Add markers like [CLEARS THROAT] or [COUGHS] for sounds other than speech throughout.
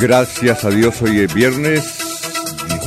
Gracias a Dios, hoy es viernes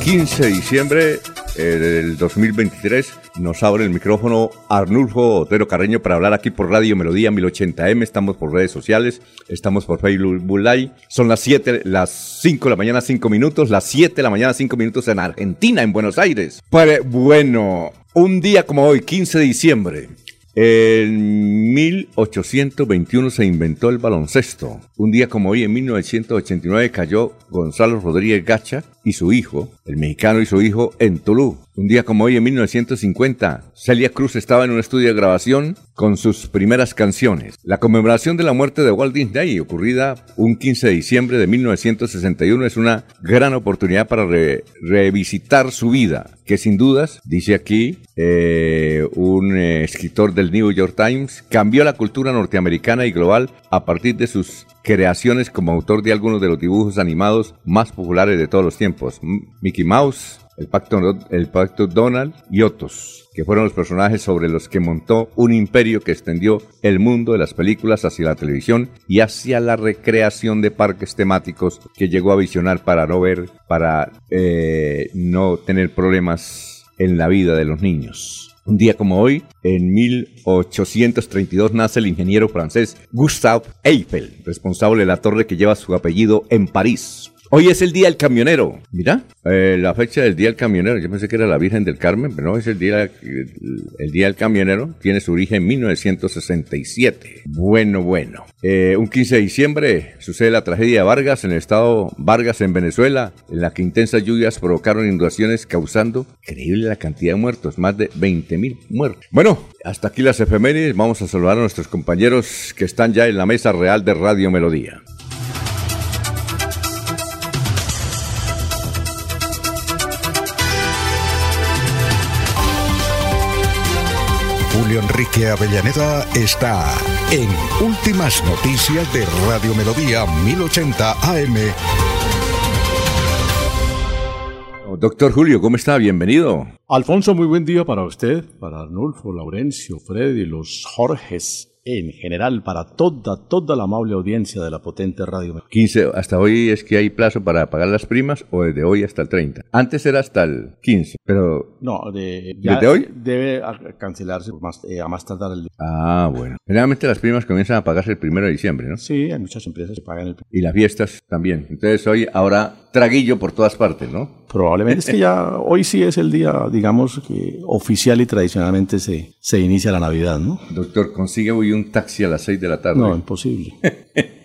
15 de diciembre del 2023. Nos abre el micrófono Arnulfo Otero Carreño para hablar aquí por Radio Melodía 1080M. Estamos por redes sociales, estamos por Facebook Live. Son las 7, las 5 de la mañana, 5 minutos. Las 7 de la mañana, 5 minutos en Argentina, en Buenos Aires. Pues, bueno, un día como hoy, 15 de diciembre, en 1821 se inventó el baloncesto. Un día como hoy, en 1989, cayó Gonzalo Rodríguez Gacha y su hijo, el mexicano y su hijo, en Toulouse. Un día como hoy, en 1950, Celia Cruz estaba en un estudio de grabación con sus primeras canciones. La conmemoración de la muerte de Walt Disney, ocurrida un 15 de diciembre de 1961, es una gran oportunidad para revisitar su vida, que sin dudas, dice aquí eh, un eh, escritor del New York Times, cambió la cultura norteamericana y global a partir de sus creaciones como autor de algunos de los dibujos animados más populares de todos los tiempos. Mickey Mouse, el Pacto, el Pacto Donald y otros, que fueron los personajes sobre los que montó un imperio que extendió el mundo de las películas hacia la televisión y hacia la recreación de parques temáticos que llegó a visionar para no ver, para eh, no tener problemas en la vida de los niños. Un día como hoy, en 1832, nace el ingeniero francés Gustave Eiffel, responsable de la torre que lleva su apellido en París. Hoy es el Día del Camionero. Mira, eh, la fecha del Día del Camionero. Yo pensé que era la Virgen del Carmen, pero no, es el Día, el, día del Camionero. Tiene su origen en 1967. Bueno, bueno. Eh, un 15 de diciembre sucede la tragedia de Vargas en el estado Vargas, en Venezuela, en la que intensas lluvias provocaron inundaciones causando, increíble la cantidad de muertos, más de 20 mil muertos. Bueno, hasta aquí las efemérides. Vamos a saludar a nuestros compañeros que están ya en la mesa real de Radio Melodía. Julio Enrique Avellaneda está en Últimas Noticias de Radio Melodía 1080 AM. Doctor Julio, ¿cómo está? Bienvenido. Alfonso, muy buen día para usted, para Arnulfo, Laurencio, Freddy, los Jorges, en general para toda, toda la amable audiencia de la potente radio. 15, hasta hoy es que hay plazo para pagar las primas o desde hoy hasta el 30. Antes era hasta el 15, pero... No, de, ¿desde hoy? Debe cancelarse más, eh, a más tardar el día. Ah, bueno. Generalmente las primas comienzan a pagarse el primero de diciembre, ¿no? Sí, hay muchas empresas que pagan el Y las fiestas también. Entonces hoy, ahora, traguillo por todas partes, ¿no? Probablemente es que ya hoy sí es el día, digamos, que oficial y tradicionalmente se, se inicia la Navidad, ¿no? Doctor, consigue hoy un taxi a las 6 de la tarde. No, imposible. [LAUGHS]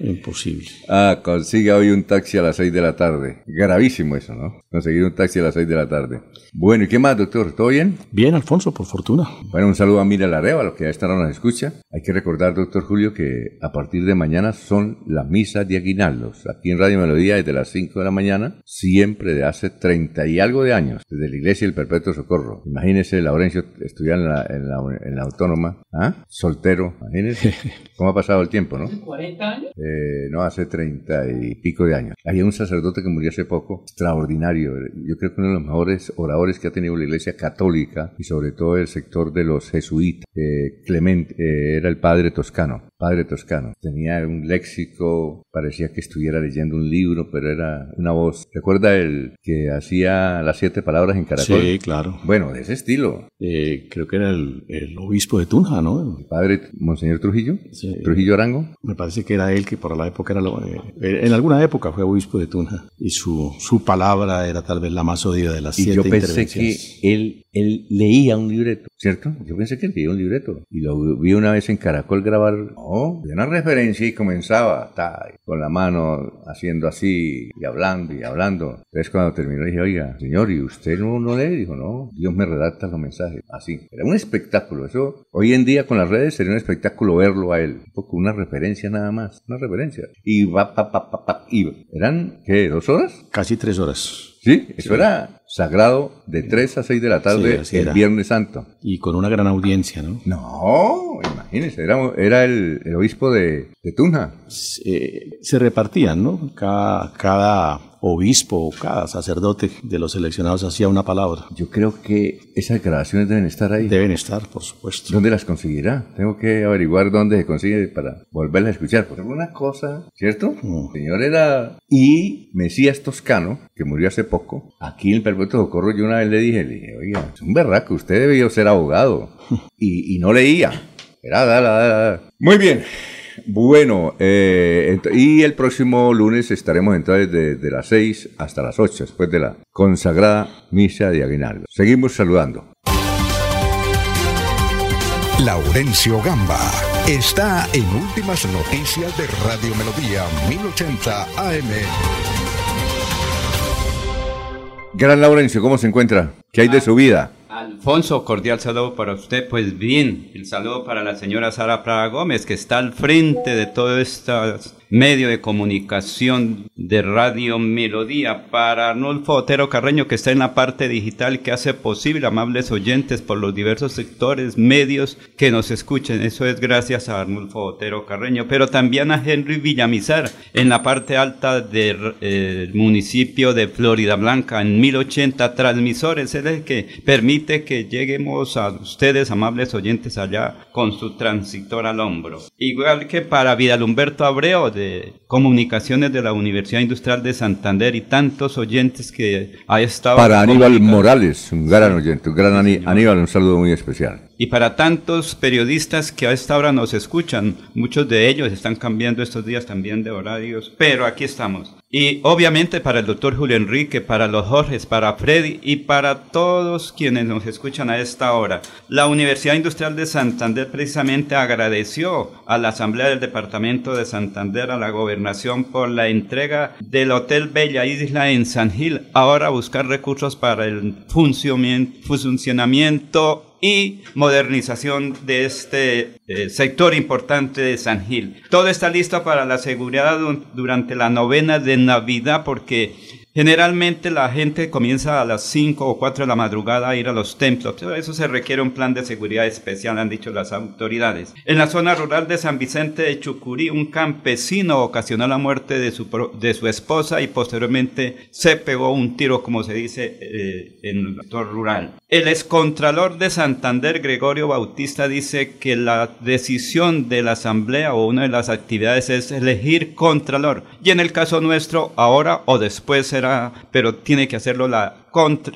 imposible. Ah, consigue hoy un taxi a las 6 de la tarde. Gravísimo eso, ¿no? Conseguir un taxi a las 6 de la tarde. Bueno, ¿y qué más, doctor? ¿Todo bien? Bien, Alfonso, por fortuna. Bueno, un saludo a Mira Lareva, a los que a esta hora nos escucha. Hay que recordar, doctor Julio, que a partir de mañana son las misas de aguinaldos. Aquí en Radio Melodía, desde las 5 de la mañana, siempre de hace 30 y algo de años, desde la Iglesia del Perpetuo Socorro. Imagínese, Laurencio estudiar en la, en la, en la Autónoma, ¿ah? Soltero, imagínese [LAUGHS] cómo ha pasado el tiempo, ¿no? 40 Eh, no, hace 30 y pico de años. Había un sacerdote que murió hace poco, extraordinario. Yo creo que uno de los mejores oradores que ha tenido la Iglesia Católica y sobre todo el sector de los jesuitas. Eh, Clemente eh, era el padre toscano. Padre toscano. Tenía un léxico, parecía que estuviera leyendo un libro, pero era una voz. ¿Recuerda el que hacía las siete palabras en Caracol? Sí, claro. Bueno, de ese estilo. Eh, creo que era el, el, obispo de Tunja, ¿no? El padre Monseñor Trujillo. Sí. Trujillo Arango. Me parece que era él que por la época era lo, eh, en alguna época fue obispo de Tunja y su, su palabra era tal vez la más oída de las y siete yo pensé que él él leía un libreto, ¿cierto? Yo pensé que leía un libreto y lo vi una vez en Caracol grabar, de una referencia y comenzaba con la mano haciendo así y hablando y hablando. Entonces cuando terminó dije, oiga, señor, ¿y usted no, no lee? Dijo, no, Dios me redacta los mensajes. Así. Era un espectáculo. Eso hoy en día con las redes sería un espectáculo verlo a él. Un poco una referencia nada más, una referencia. Y va, pa, pa, pa, pa, y eran, ¿qué? ¿Dos horas? Casi tres horas. Sí, eso era sagrado de 3 a 6 de la tarde el Viernes Santo. Y con una gran audiencia, ¿no? No, imagínese, era, era el, obispo de, de Tunja. Se, se repartían, ¿no? Cada, cada obispo o cada sacerdote de los seleccionados hacía una palabra. Yo creo que esas grabaciones deben estar ahí. Deben estar, por supuesto. ¿Dónde las conseguirá? Tengo que averiguar dónde se consigue para volverla a escuchar. Por alguna cosa, ¿cierto? Mm. El señor era... Y Mesías Toscano, que murió hace poco, aquí en el Perpetuo Socorro, yo una vez le dije, le dije, oiga, es un berraco, usted debió ser abogado. [LAUGHS] y, y no leía. Era, da, da, da. Muy bien. Bueno, eh, y el próximo lunes estaremos entonces desde las 6 hasta las 8, después de la consagrada misa de Aguinaldo. Seguimos saludando. Laurencio Gamba está en Últimas Noticias de Radio Melodía 1080 AM. Gran Laurencio, ¿cómo se encuentra? ¿Qué hay de su vida? Alfonso, cordial saludo para usted. Pues bien, el saludo para la señora Sara Prada Gómez, que está al frente de todo estas medio de comunicación de Radio Melodía, para Arnulfo Otero Carreño, que está en la parte digital que hace posible, amables oyentes, por los diversos sectores, medios que nos escuchen. Eso es gracias a Arnulfo Otero Carreño, pero también a Henry Villamizar, en la parte alta del eh, municipio de Florida Blanca, en 1080 transmisores. Es el que permite que lleguemos a ustedes, amables oyentes, allá con su transitor al hombro. Igual que para Vidal Humberto Abreu, de Comunicaciones de la Universidad Industrial de Santander y tantos oyentes que ha estado... Para Aníbal Morales, un gran oyente, un gran Aníbal, un saludo muy especial. Y para tantos periodistas que a esta hora nos escuchan, muchos de ellos están cambiando estos días también de horarios, pero aquí estamos. Y obviamente para el doctor Julio Enrique, para los Jorges, para Freddy y para todos quienes nos escuchan a esta hora. La Universidad Industrial de Santander precisamente agradeció a la Asamblea del Departamento de Santander, a la gobernación por la entrega del Hotel Bella Isla en San Gil. Ahora buscar recursos para el funcionamiento y modernización de este eh, sector importante de San Gil. Todo está listo para la seguridad durante la novena de Navidad porque Generalmente la gente comienza a las 5 o 4 de la madrugada a ir a los templos. Eso se requiere un plan de seguridad especial, han dicho las autoridades. En la zona rural de San Vicente de Chucurí, un campesino ocasionó la muerte de su, de su esposa y posteriormente se pegó un tiro, como se dice eh, en el sector rural. El excontralor de Santander, Gregorio Bautista, dice que la decisión de la asamblea o una de las actividades es elegir contralor. Y en el caso nuestro, ahora o después será pero tiene que hacerlo la,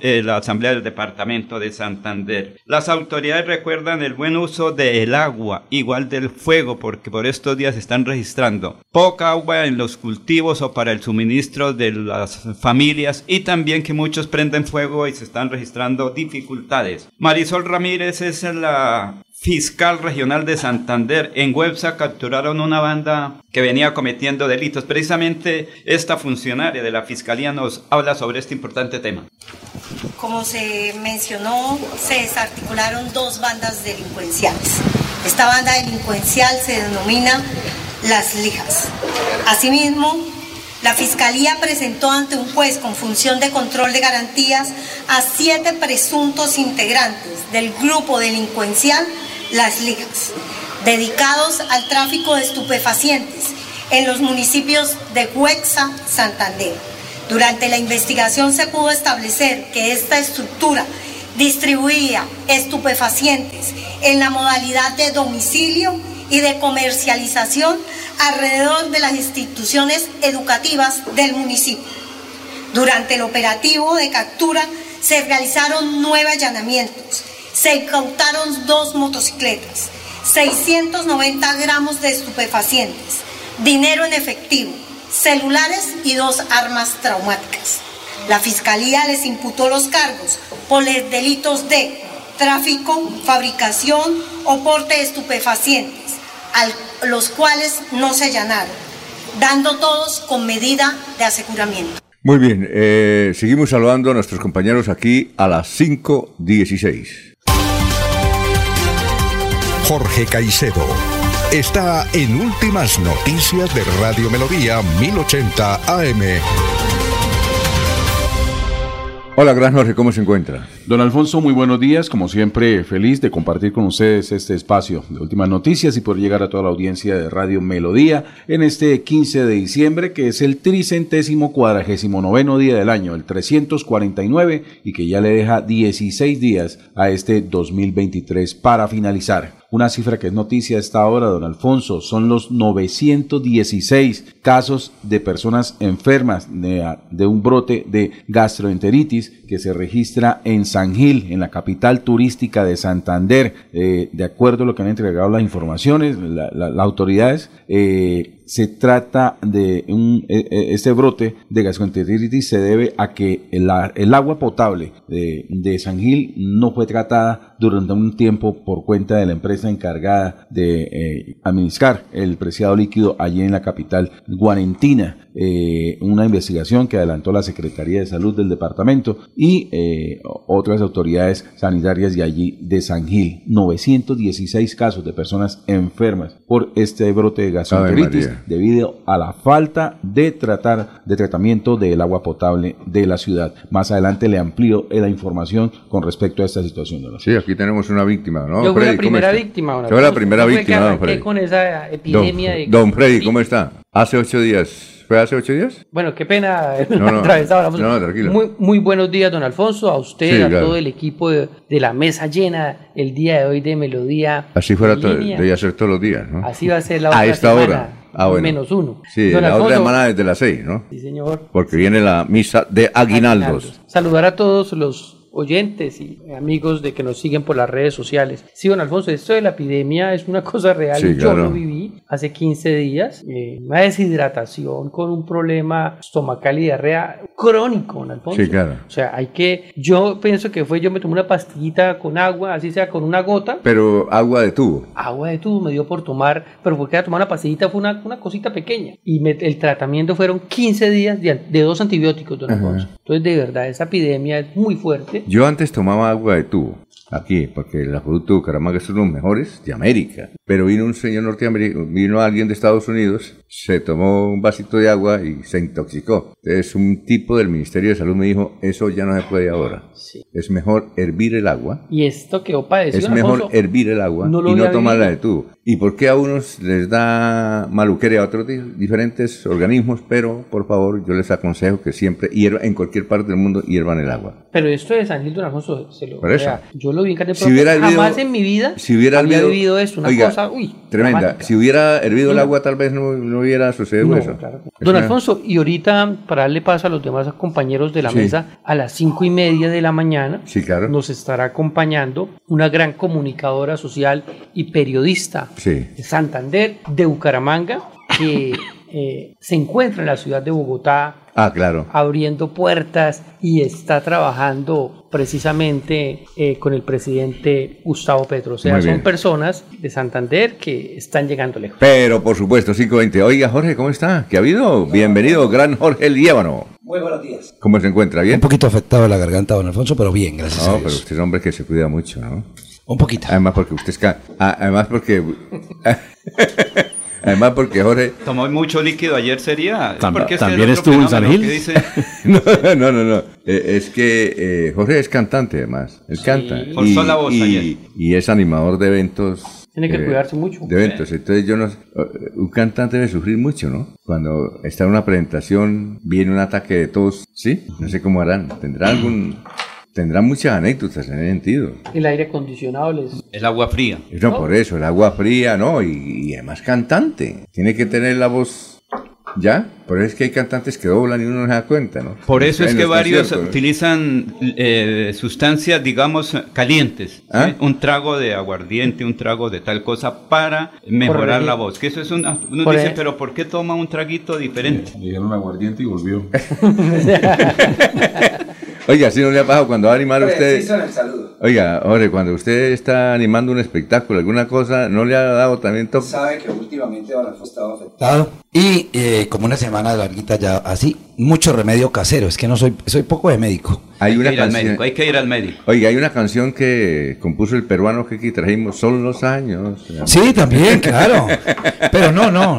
eh, la Asamblea del Departamento de Santander. Las autoridades recuerdan el buen uso del agua, igual del fuego, porque por estos días están registrando poca agua en los cultivos o para el suministro de las familias y también que muchos prenden fuego y se están registrando dificultades. Marisol Ramírez es la fiscal regional de Santander. En Websa capturaron una banda que venía cometiendo delitos. Precisamente esta funcionaria de la fiscalía nos habla sobre este importante tema. Como se mencionó, se desarticularon dos bandas delincuenciales. Esta banda delincuencial se denomina Las Lijas. Asimismo, la Fiscalía presentó ante un juez con función de control de garantías a siete presuntos integrantes del grupo delincuencial las ligas, dedicados al tráfico de estupefacientes en los municipios de Huexa, Santander. Durante la investigación se pudo establecer que esta estructura distribuía estupefacientes en la modalidad de domicilio y de comercialización alrededor de las instituciones educativas del municipio. Durante el operativo de captura se realizaron nueve allanamientos, se incautaron dos motocicletas, 690 gramos de estupefacientes, dinero en efectivo, celulares y dos armas traumáticas. La Fiscalía les imputó los cargos por los delitos de tráfico, fabricación o porte de estupefacientes, a los cuales no se allanaron, dando todos con medida de aseguramiento. Muy bien, eh, seguimos saludando a nuestros compañeros aquí a las 5.16. Jorge Caicedo está en Últimas Noticias de Radio Melodía 1080 AM. Hola, gran Jorge, ¿cómo se encuentra? Don Alfonso, muy buenos días. Como siempre, feliz de compartir con ustedes este espacio de últimas noticias y por llegar a toda la audiencia de Radio Melodía en este 15 de diciembre, que es el tricentésimo cuadragésimo noveno día del año, el 349, y que ya le deja 16 días a este 2023 para finalizar. Una cifra que es noticia a esta hora, don Alfonso, son los 916 casos de personas enfermas de, un brote de gastroenteritis que se registra en San Gil, en la capital turística de Santander. Eh, de acuerdo a lo que han entregado las informaciones, las autoridades, eh, se trata de un, e, e, este brote de gastroenteritis se debe a que el, agua potable de, de, San Gil no fue tratada durante un tiempo por cuenta de la empresa encargada de eh, administrar el preciado líquido allí en la capital guarentina. Eh, una investigación que adelantó la Secretaría de Salud del departamento y eh, otras autoridades sanitarias de allí de San Gil. 916 casos de personas enfermas por este brote de gastroenteritis debido a la falta de tratar de tratamiento del agua potable de la ciudad. Más adelante le amplío la información con respecto a esta situación. Sí, aquí tenemos una víctima, ¿no? Yo fui la primera víctima. Yo fui la primera víctima, don Freddy. con esa epidemia don, Don Freddy, ¿cómo está? Hace ocho días ¿Fue hace ocho días? Bueno, qué pena [LAUGHS] no, no, No, tranquilo. Muy, muy buenos días, don Alfonso, a usted, a todo el equipo de, la mesa llena el día de hoy de Melodía. Así fuera, debía ser todos los días, ¿no? Así va a ser la otra A esta hora. Ah, bueno. Menos uno. Sí, la otra semana desde las seis, ¿no? Sí, señor. Porque viene la misa de aguinaldos. Saludar a todos los oyentes y amigos de que nos siguen por las redes sociales. Sí, don Alfonso, esto de la epidemia es una cosa real. Yo lo viví hace 15 días. Eh, una deshidratación con un problema estomacal y diarrea crónico, don Alfonso. Sí, claro. O sea, hay que. Yo pienso que fue, yo me tomé una pastillita con agua, así sea con una gota. Pero agua de tubo. Agua de tubo me dio por tomar, pero porque a tomar una pastillita fue una, una cosita pequeña. Y el tratamiento fueron 15 días de, de dos antibióticos, don Alfonso. Entonces, de verdad, esa epidemia es muy fuerte yo antes tomaba agua de tubo aquí, porque el acueducto de Bucaramanga de los mejores de América. Pero vino un señor norteamericano, vino alguien de Estados Unidos, se tomó un vasito de agua y se intoxicó. Entonces un tipo del Ministerio de Salud me dijo, eso ya no se puede ahora. Es mejor hervir el agua. Y esto quedó padecido. Es mejor hervir el agua y no tomarla de tubo. ¿Y por qué a unos les da maluquería a otros diferentes organismos? Pero, por favor, yo les aconsejo que siempre hiervan, en cualquier parte del mundo, hiervan el agua. Pero esto de San Gil de Alfonso, se lo... Por eso. yo lo vi en si hubiera Jamás en mi vida si hubiera había vivido esto, una cosa, uy, tremenda. Si hubiera hervido el agua, tal vez no, no hubiera sucedido eso. Don Alfonso, y ahorita, para darle paso a los demás compañeros de la mesa, a las cinco y media de la mañana, sí, claro. nos estará acompañando una gran comunicadora social y periodista de Santander, de Bucaramanga, que [LAUGHS] eh, se encuentra en la ciudad de Bogotá. Ah, claro. Abriendo puertas y está trabajando precisamente eh, con el presidente Gustavo Petro. O sea, son personas de Santander que están llegando lejos. Pero, por supuesto, 520. Oiga, Jorge, ¿cómo está? ¿Qué ha habido? Bienvenido, gran Jorge El Muy buenos días. ¿Cómo se encuentra? ¿Bien? Un poquito afectado la garganta, don Alfonso, pero bien, gracias no, a Dios. pero usted es un hombre que se cuida mucho, ¿no? Un poquito. Además, porque usted es... Además, porque... [LAUGHS] [LAUGHS] Además, porque Jorge. Tomó mucho líquido ayer, sería. ¿También estuvo en San Gil? [LAUGHS] no, no, no, no. Eh, es que eh, Jorge es cantante, además. Él canta. Y, la voz y, y, es animador de eventos. Tiene que eh, cuidarse mucho. De eventos. Entonces, yo no. Un cantante debe sufrir mucho, ¿no? Cuando está en una presentación, viene un ataque de tos. ¿Sí? No sé cómo harán. ¿Tendrá algún tendrán muchas anécdotas en ese sentido. El aire acondicionado les... El agua fría. No, por eso, el agua fría, ¿no? Y, y además cantante. Tiene que tener la voz ¿Ya? Por eso es que hay cantantes que doblan y uno no se da cuenta, ¿no? Por eso es que varios utilizan eh, sustancias, digamos, calientes. ¿sí? ¿Ah? Un trago de aguardiente, un trago de tal cosa para mejorar Por- la voz. Que eso es una... Uno dice, ej- pero ¿por qué toma un traguito diferente? Le dieron aguardiente y volvió. [LAUGHS] [LAUGHS] Oiga, si no le ha pasado cuando va a animar usted. Preciso en el saludo. Oiga, hombre, cuando usted está animando un espectáculo, alguna cosa, ¿no le ha dado también toque? Sabe que últimamente Alfonso estaba afectado. Y eh, como una semana larguita ya así, mucho remedio casero. Es que no soy, soy poco de médico. Hay Hay una que ir al canción. médico, hay que ir al médico. Oiga, hay una canción que compuso el peruano que aquí trajimos, Son los años. Sí, también, claro. Pero no, no,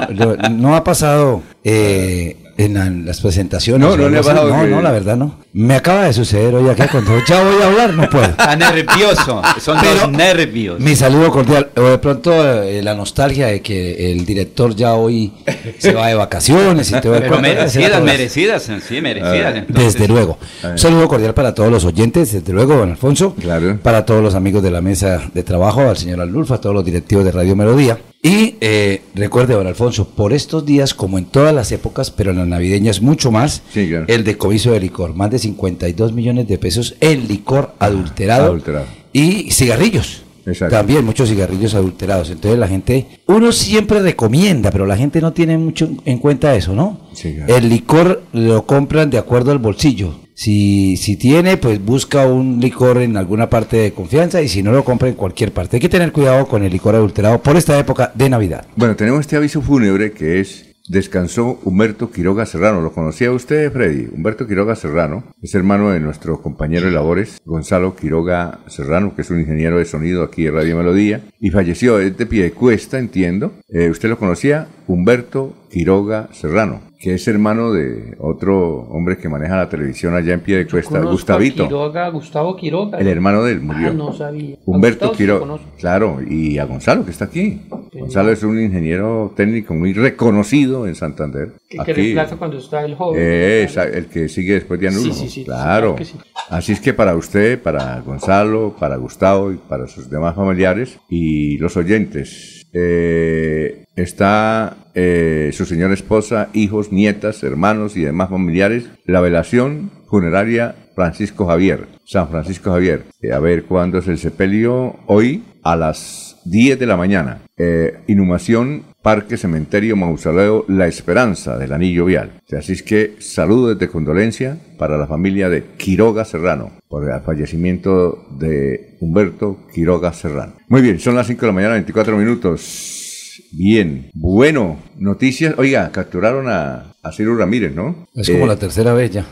no ha pasado eh, en, la- en las presentaciones. No, no le No, la verdad no. Me acaba de suceder hoy acá cuando ya voy a hablar, no puedo. Está nervioso, son Pero- los nervios. Mi saludo cordial. O de pronto eh, la nostalgia de que el director ya hoy se va de vacaciones y todo el Pero merecidas, merecidas, sí, merecidas. entonces- Desde luego. Un saludo cordial para todos los oyentes, desde luego, don Alfonso. Claro. Para todos los amigos de la mesa de trabajo, al señor Alulfa, a todos los directivos de Radio Melodía. Y eh, recuerde, don Alfonso, por estos días, como en todas las épocas, pero en las navideñas mucho más, Sí, claro. el decomiso de licor. Más de 52 millones de pesos en licor adulterado. Adulterado. Y cigarrillos. Exacto. También muchos cigarrillos adulterados. Entonces la gente, uno siempre recomienda, pero la gente no tiene mucho en cuenta eso, ¿no? Sí, claro. El licor lo compran de acuerdo al bolsillo. Si, si tiene, pues busca un licor en alguna parte de confianza y si no lo compra en cualquier parte. Hay que tener cuidado con el licor adulterado por esta época de Navidad. Bueno, tenemos este aviso fúnebre que es Descansó Humberto Quiroga Serrano. ¿Lo conocía usted, Freddy? Humberto Quiroga Serrano es hermano de nuestro compañero de labores, Gonzalo Quiroga Serrano, que es un ingeniero de sonido aquí de Radio Melodía, y falleció de pie de cuesta, entiendo. Eh, ¿Usted lo conocía? Humberto Quiroga Serrano, que es hermano de otro hombre que maneja la televisión allá en pie de cuesta, Gustavito. Quiroga, Gustavo Quiroga. El hermano de él murió. Ah, no sabía. Humberto Quiroga. Claro, y a Gonzalo que está aquí. Sí. Gonzalo es un ingeniero técnico muy reconocido en Santander. Que, que reemplaza cuando está el joven. Eh, esa- el que sigue después de Anulo. Sí, sí, sí, claro. claro. Así es que para usted, para Gonzalo, para Gustavo y para sus demás familiares y los oyentes, eh, está eh, su señora esposa, hijos, nietas, hermanos y demás familiares, la velación funeraria Francisco Javier, San Francisco Javier. Eh, a ver cuándo es el sepelio, hoy a las 10 de la mañana. Eh, inhumación, Parque Cementerio Mausoleo La Esperanza del Anillo Vial. Así es que saludos de condolencia para la familia de Quiroga Serrano por el fallecimiento de Humberto Quiroga Serrano. Muy bien, son las 5 de la mañana, 24 minutos. Bien, bueno, noticias. Oiga, capturaron a, a Ciro Ramírez, ¿no? Es como Eh, la tercera vez ya.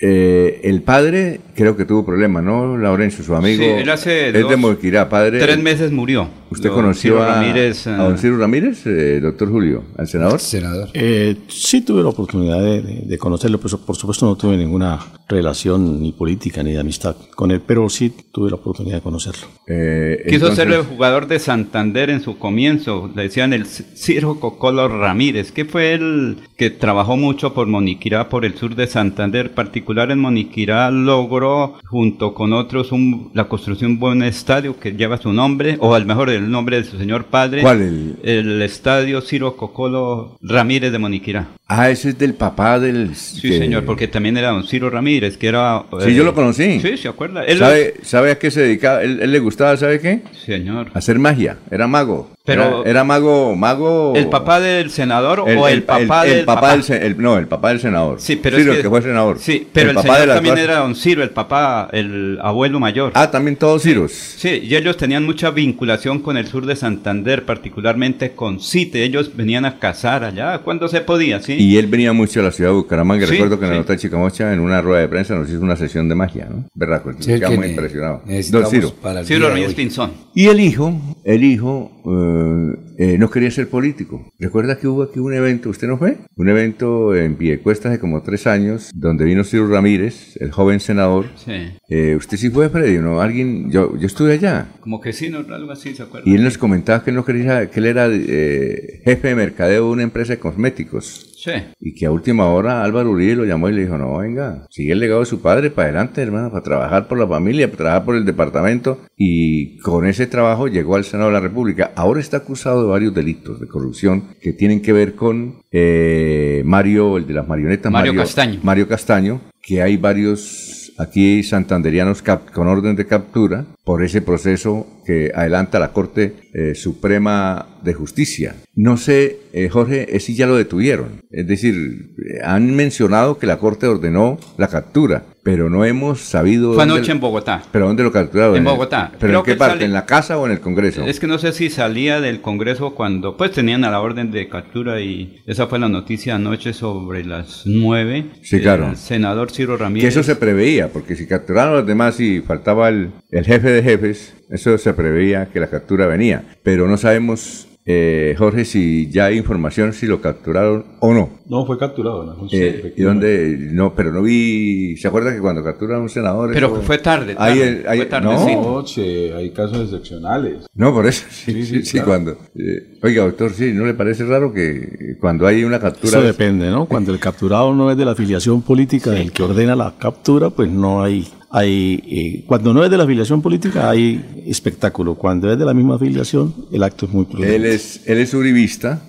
eh, el padre creo que tuvo problemas, ¿no? Laurencio, su amigo. Sí, él hace es de Moquirá, padre. Tres meses murió. ¿Usted Don conoció Ciro a, Ramírez, a don Ciro Ramírez, eh, doctor Julio, al senador? Senador. Eh, sí tuve la oportunidad de, conocerlo, pero por supuesto no tuve ninguna relación ni política ni de amistad con él, pero sí tuve la oportunidad de conocerlo. Eh, Quiso entonces- ser el jugador de Santander en su comienzo, le decían el Ciro Cocolo Ramírez, que fue el que trabajó mucho por Moniquirá, por el sur de Santander, particular en Moniquirá logró junto con otros un- la construcción de un buen estadio que lleva su nombre, o al mejor el nombre de su señor padre. ¿Cuál? El- El estadio Ciro Cocolo Ramírez de Moniquirá. Ah, ese es del papá del... Sí, que- señor, porque también era don Ciro Ramírez, que era... Sí, eh, yo lo conocí. Sí, ¿se acuerda? Él- ¿Sabe, ¿Sabe a qué se dedicaba? Él, él le gustaba, ¿sabe qué? Señor. A hacer magia, era mago. Pero- Era, era mago, mago... ¿El papá del senador o el, papá el del papá papá? del se- el- no, el papá del senador. Sí, pero Ciro, es que, el que fue senador. Sí, pero el, papá señor de las también era don Ciro, el papá, el abuelo mayor. Ah, también todos Ciros. Sí, y ellos tenían mucha vinculación con el sur de Santander, particularmente con Cite. Ellos venían a cazar allá cuando se podía, ¿sí? Y él venía mucho a la ciudad de Bucaramanga. Sí, Recuerdo que en la nota de Chicamocha, en una rueda de prensa, nos hizo una sesión de magia, ¿no? Berraco, Sí, que quedamos ne- impresionados. Don necesitamos Ciro. para Ciro. Pinzón. Y el hijo, el hijo, eh, euh, eh, no quería ser político. ¿Recuerda que hubo aquí un evento, usted no fue? Un evento en Piedecuesta hace como tres años, donde vino Ciro Ramírez, el joven senador. Sí. Eh, ¿Usted sí fue, Freddy? ¿No? ¿Alguien? Yo, yo estuve allá. Como que sí, no, algo así, ¿se acuerda? Y él nos comentaba que él no quería, que él era eh, jefe de mercadeo de una empresa de cosméticos. Sí. Y que a última hora Álvaro Uribe lo llamó y le dijo, no, venga, sigue el legado de su padre para adelante, hermano, para trabajar por la familia, para trabajar por el departamento. Y con ese trabajo llegó al Senado de la República. Ahora está acusado de varios delitos de corrupción que tienen que ver con eh, Mario, el de las marionetas. Mario Castaño. Mario Castaño, que hay varios aquí santanderianos con orden de captura por ese proceso que adelanta la Corte eh, Suprema de Justicia. No sé, eh, Jorge, eh, si ya lo detuvieron. Es decir, eh, han mencionado que la Corte ordenó la captura, pero no hemos sabido... Fue anoche en Bogotá. ¿Pero dónde lo capturaron? En Bogotá. ¿Pero Creo en qué que parte? sale- ¿En la casa o en el Congreso? Es que no sé si salía del Congreso cuando pues tenían a la orden de captura y esa fue la noticia anoche sobre las nueve. Sí, claro. El senador Ciro Que Ramírez. eso se preveía, porque si capturaron a los demás y faltaba el, el jefe de jefes, eso se preveía que la captura venía. Pero no sabemos, eh, Jorge, si ya hay información si lo capturaron o no. No, fue capturado. ¿no? Sí, Eh, ¿Y dónde? No, pero no vi. ¿Se acuerda que cuando capturan a un senador? Pero eso- fue tarde, Ahí, tarde, ahí- fue tarde, no, sí. Noche, hay casos excepcionales. no, por eso. Sí, sí, Sí, sí, claro. cuando. eh, oiga, doctor, sí, ¿no le parece raro que cuando hay una captura. Eso depende, ¿no? Cuando el capturado no es de la afiliación política del que ordena la captura, pues no hay... hay eh, cuando no es de la afiliación política hay espectáculo. Cuando es de la misma afiliación, el acto es muy prudente. Él es, él es uribista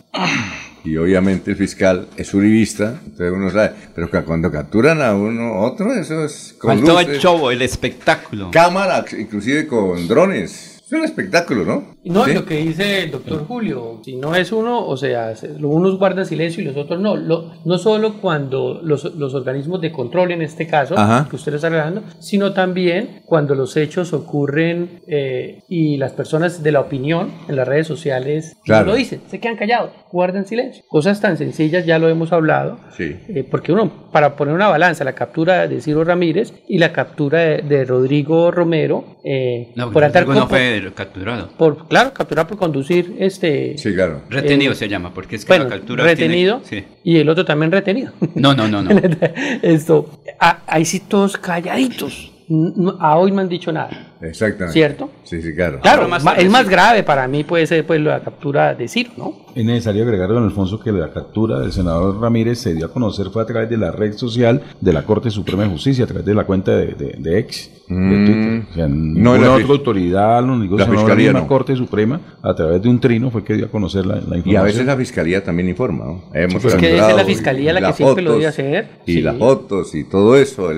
y obviamente el fiscal es uribista, entonces uno sabe, pero que cuando capturan a uno otro, eso es con Faltó el show, el espectáculo. cámara, inclusive con drones. Es un espectáculo, ¿no? No, ¿Sí? lo que dice el doctor Julio, si no es uno, o sea, unos guardan silencio y los otros no. Lo- no solo cuando los, los organismos de control, en este caso, Ajá. que usted está hablando, sino también cuando los hechos ocurren eh, y las personas de la opinión en las redes sociales Claro. no lo dicen, se quedan callados, guardan silencio. Cosas tan sencillas, ya lo hemos hablado, Sí. eh, porque uno, para poner una balanza, la captura de Ciro Ramírez y la captura de, de Rodrigo Romero, eh, No, por andar Rodrigo no fue capturado. por claro capturar por conducir este Sí, claro. Retenido Eh, se llama, porque es que bueno la captura retenido tiene- sí. y el otro también retenido No, no, no, no. [LAUGHS] esto a- ahí sí todos calladitos no- a hoy no han dicho nada Exactamente. ¿Cierto? Sí, sí, claro. claro más el más sí. grave para mí puede ser pues la captura de Ciro no Es necesario agregar, don Alfonso, que la captura del senador Ramírez se dio a conocer fue a través de la red social de la Corte Suprema de Justicia, a través de la cuenta de, de, de ex, de Twitter. O sea, No la otra autoridad, no, ningún la senador, Fiscalía no. Corte Suprema, a través de un trino, fue que dio a conocer la, la información. Y a veces la fiscalía también informa, ¿no? Hemos pues es que es la fiscalía y la que las siempre lo fotos, debe hacer. Y Sí. las fotos y todo eso.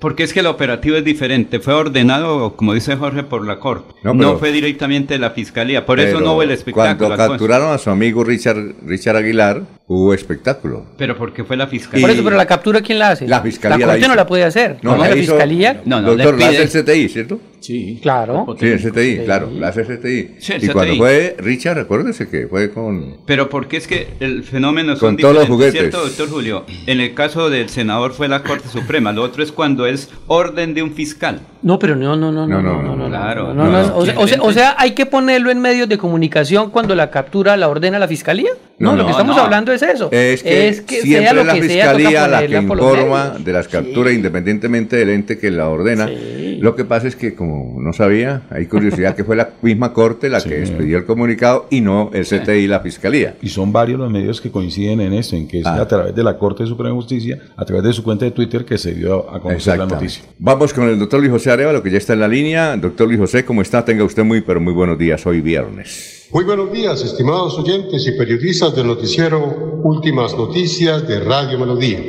Porque es que el operativo es diferente. Fue ordenado, como dice Jorge, por la Corte. No, fue directamente de la Fiscalía. Por eso no hubo el espectáculo. Cuando capturaron a su amigo Richard, Richard Aguilar, hubo espectáculo. Pero porque fue la Fiscalía. por eso pero la captura quién la hace La fiscalía la la corte hizo. no la puede hacer No, no, la la hizo- fiscalía No, no, Doctor, le la hace el CTI, ¿cierto? Sí. claro Sí, el CTI, claro, la hace el CTI. Sí, el y cuando fue Richard, acuérdese que fue con... Pero porque es que el fenómeno son Con todos los juguetes. ¿cierto, doctor Julio? En el caso del senador fue la Corte Suprema. Lo otro es cuando es orden de un fiscal. No, pero no, no, no, No, no, no, no, claro. no, no, No, no, no. O, sea, o sea- o sea, hay que ponerlo en medios de comunicación cuando la captura la ordena la fiscalía. No, No, lo que estamos no. hablando es eso. Es que, siempre sea lo es la que sea, toca fiscalía la que informa de las capturas Sí. independientemente del ente que la ordena. Sí. Lo que pasa es que como no sabía, hay curiosidad que fue la misma corte la que expidió el comunicado y no el CTI y la fiscalía. Y son varios los medios que coinciden en esto, en que es Ah. a través de la Corte Suprema de Justicia, a través de su cuenta de Twitter, que se dio a conocer la noticia. Vamos con el doctor Luis José Arevalo, que ya está en la línea. Doctor Luis José, ¿cómo está? Tenga usted muy, pero muy buenos días hoy viernes. Muy buenos días, estimados oyentes y periodistas del noticiero Últimas Noticias de Radio Melodía.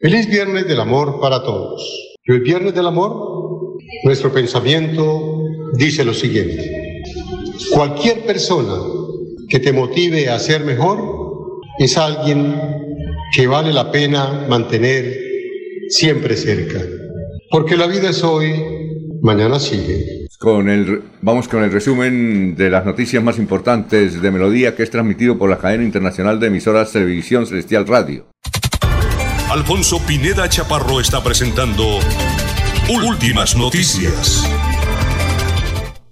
Feliz Viernes del Amor para todos. Y hoy Viernes del Amor, nuestro pensamiento dice lo siguiente. Cualquier persona que te motive a ser mejor es alguien que vale la pena mantener siempre cerca. Porque la vida es hoy, mañana sigue. Con el, vamos con el resumen de las noticias más importantes de Melodía, que es transmitido por la cadena internacional de emisoras Televisión Celestial Radio. Alfonso Pineda Chaparro está presentando Últimas Noticias.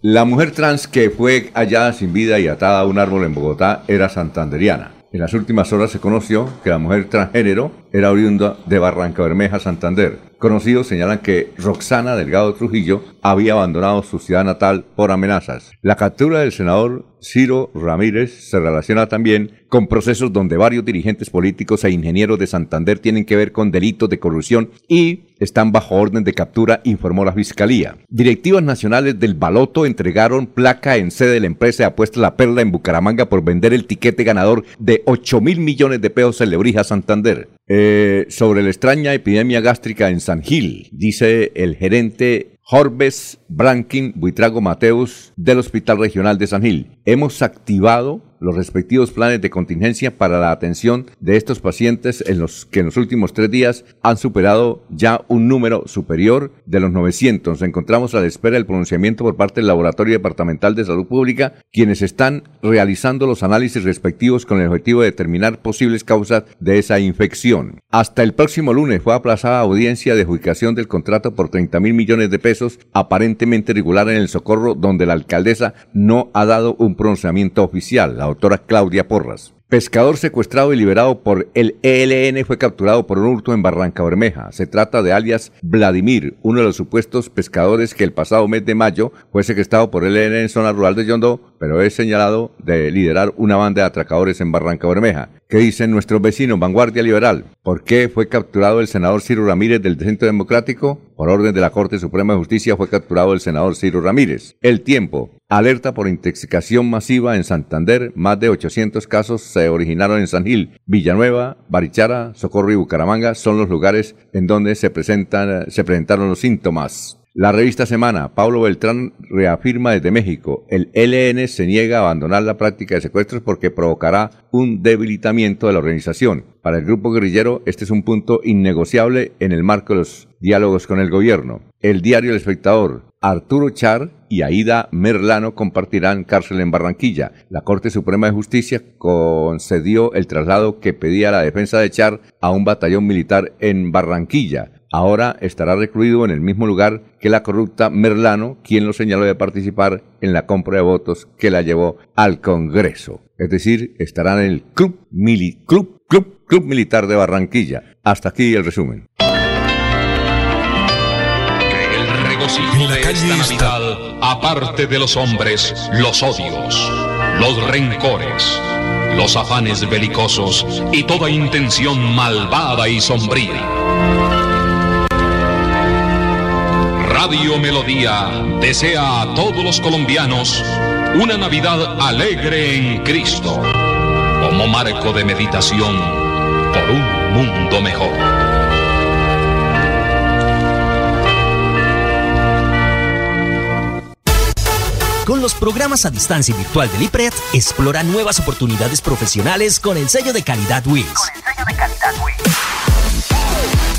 La mujer trans que fue hallada sin vida y atada a un árbol en Bogotá era santanderiana. En las últimas horas se conoció que la mujer transgénero era oriunda de Barranca Bermeja, Santander. Conocidos señalan que Roxana Delgado Trujillo había abandonado su ciudad natal por amenazas. La captura del senador Ciro Ramírez se relaciona también con procesos donde varios dirigentes políticos e ingenieros de Santander tienen que ver con delitos de corrupción y están bajo orden de captura, informó la Fiscalía. Directivas nacionales del Baloto entregaron placa en sede de la empresa de apuestas La Perla en Bucaramanga por vender el tiquete ganador de 8 mil millones de pesos en Lebrija, Santander. Eh, sobre la extraña epidemia gástrica en San Gil, dice el gerente Jorbes Brankin Buitrago Mateus del Hospital Regional de San Gil. Hemos activado los respectivos planes de contingencia para la atención de estos pacientes en los que en los últimos tres días han superado ya un número superior de los 900. Nos encontramos a la espera del pronunciamiento por parte del Laboratorio Departamental de Salud Pública, quienes están realizando los análisis respectivos con el objetivo de determinar posibles causas de esa infección. Hasta el próximo lunes fue aplazada audiencia de adjudicación del contrato por 30 mil millones de pesos aparentemente regular en el Socorro, donde la alcaldesa no ha dado un pronunciamiento oficial. Doctora Claudia Porras. Pescador secuestrado y liberado por el ELN fue capturado por un hurto en Barranca Bermeja. Se trata de alias Vladimir, uno de los supuestos pescadores que el pasado mes de mayo fue secuestrado por el ELN en zona rural de Yondó, pero es señalado de liderar una banda de atracadores en Barranca Bermeja. ¿Qué dicen nuestros vecinos? Vanguardia Liberal. ¿Por qué fue capturado el senador Ciro Ramírez del Centro Democrático? Por orden de la Corte Suprema de Justicia fue capturado el senador Ciro Ramírez. El tiempo. Alerta por intoxicación masiva en Santander. Más de 800 casos se originaron en San Gil, Villanueva, Barichara, Socorro y Bucaramanga son los lugares en donde se, presentan, se presentaron los síntomas. La revista Semana, Pablo Beltrán reafirma desde México, el LN se niega a abandonar la práctica de secuestros porque provocará un debilitamiento de la organización. Para el grupo guerrillero, este es un punto innegociable en el marco de los diálogos con el gobierno. El diario El Espectador, Arturo Char y Aida Merlano compartirán cárcel en Barranquilla. La Corte Suprema de Justicia concedió el traslado que pedía la defensa de Char a un batallón militar en Barranquilla ahora estará recluido en el mismo lugar que la corrupta Merlano, quien lo señaló de participar en la compra de votos que la llevó al Congreso. Es decir, estará en el Club, Club, Club, Club Militar de Barranquilla. Hasta aquí el resumen. el regocijo de esta Navidad, aparte de los hombres, los odios, los rencores, los afanes belicosos y toda intención malvada y sombría. Radio Melodía desea a todos los colombianos una Navidad alegre en Cristo, como marco de meditación por un mundo mejor. Con los programas a distancia virtual del IPRED, explora nuevas oportunidades profesionales con el sello de calidad WIS. Con el sello de calidad WIS.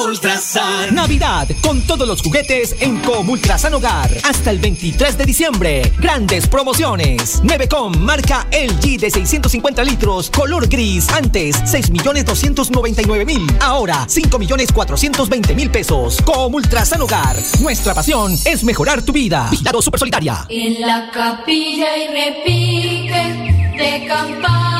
Comultrasan. Navidad con todos los juguetes en Comultrasan Hogar. Hasta el 23 de diciembre. Grandes promociones. Nevecom marca LG de 650 litros, color gris. Antes 6.299.000. Ahora 5.420.000 pesos. Comultrasan Hogar. Nuestra pasión es mejorar tu vida. Vigilado Super Solitaria. En la capilla y repique de navideñas.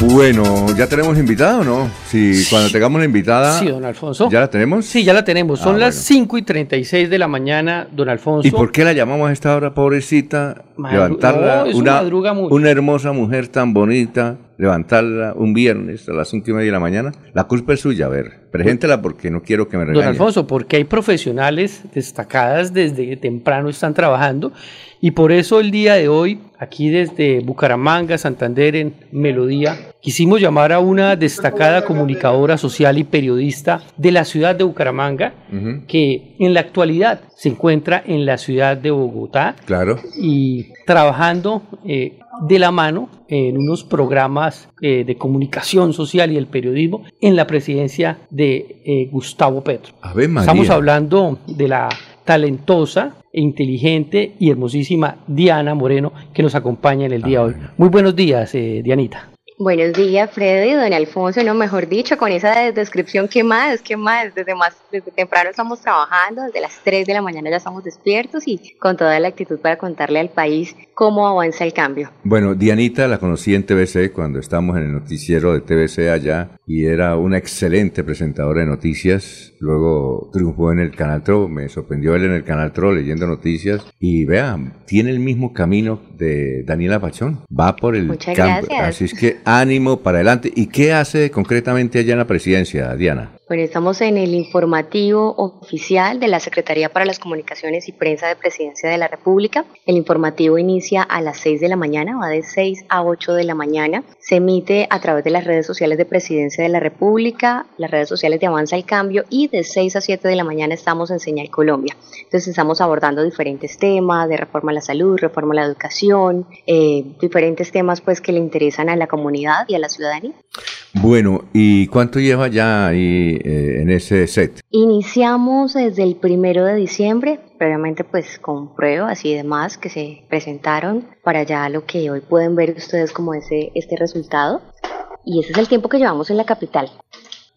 Bueno, ¿ya tenemos invitado o no? Si cuando tengamos la invitada. Sí, don Alfonso. ¿Ya la tenemos? Sí, ya la tenemos. Son Ah, las 5 y 36 de la mañana, don Alfonso. ¿Y por qué la llamamos a esta hora, pobrecita? Madru- levantarla, no, una, hermosa mujer tan bonita, levantarla un viernes a las cinco y media de la mañana. La culpa es suya, a ver, preséntela porque no quiero que me Don regañe. Alfonso, porque hay profesionales destacadas desde temprano están trabajando y por eso el día de hoy, aquí desde Bucaramanga, Santander, en Melodía, quisimos llamar a una destacada comunicadora social y periodista de la ciudad de Bucaramanga, que en la actualidad se encuentra en la ciudad de Bogotá Claro. y trabajando eh, de la mano en unos programas eh, de comunicación social y el periodismo en la presidencia de eh, Gustavo Petro. Estamos hablando de la talentosa inteligente y hermosísima Diana Moreno que nos acompaña en el día de hoy. Muy buenos días, eh, Dianita. Buenos días, Freddy, don Alfonso, no, mejor dicho, con esa descripción, ¿qué más? ¿Qué más? Desde, más, desde temprano estamos trabajando, desde las 3 de la mañana ya estamos despiertos y con toda la actitud para contarle al país cómo avanza el cambio. Bueno, Dianita la conocí en TVC cuando estábamos en el noticiero de TVC allá y era una excelente presentadora de noticias. Luego triunfó en el Canal Tro, me sorprendió él en el Canal Tro leyendo noticias y vean, tiene el mismo camino de Daniela Pachón. Va por el Muchas campo. gracias. Así es que ánimo para adelante. ¿Y qué hace concretamente allá en la presidencia, Diana? Bueno, estamos en el informativo oficial de la Secretaría para las Comunicaciones y Prensa de Presidencia de la República. El informativo inicia a las 6 de la mañana, va de 6 a 8 de la mañana. Se emite a través de las redes sociales de Presidencia de la República, las redes sociales de Avanza el Cambio y de 6 a 7 de la mañana estamos en Señal Colombia. Entonces estamos abordando diferentes temas de reforma a la salud, reforma a la educación, eh, diferentes temas pues que le interesan a la comunidad y a la ciudadanía. Bueno, ¿y cuánto lleva ya ahí eh, en ese set? Iniciamos desde el primero de diciembre, previamente pues con pruebas y demás que se presentaron para ya lo que hoy pueden ver ustedes como ese, este resultado. Y ese es el tiempo que llevamos en la capital.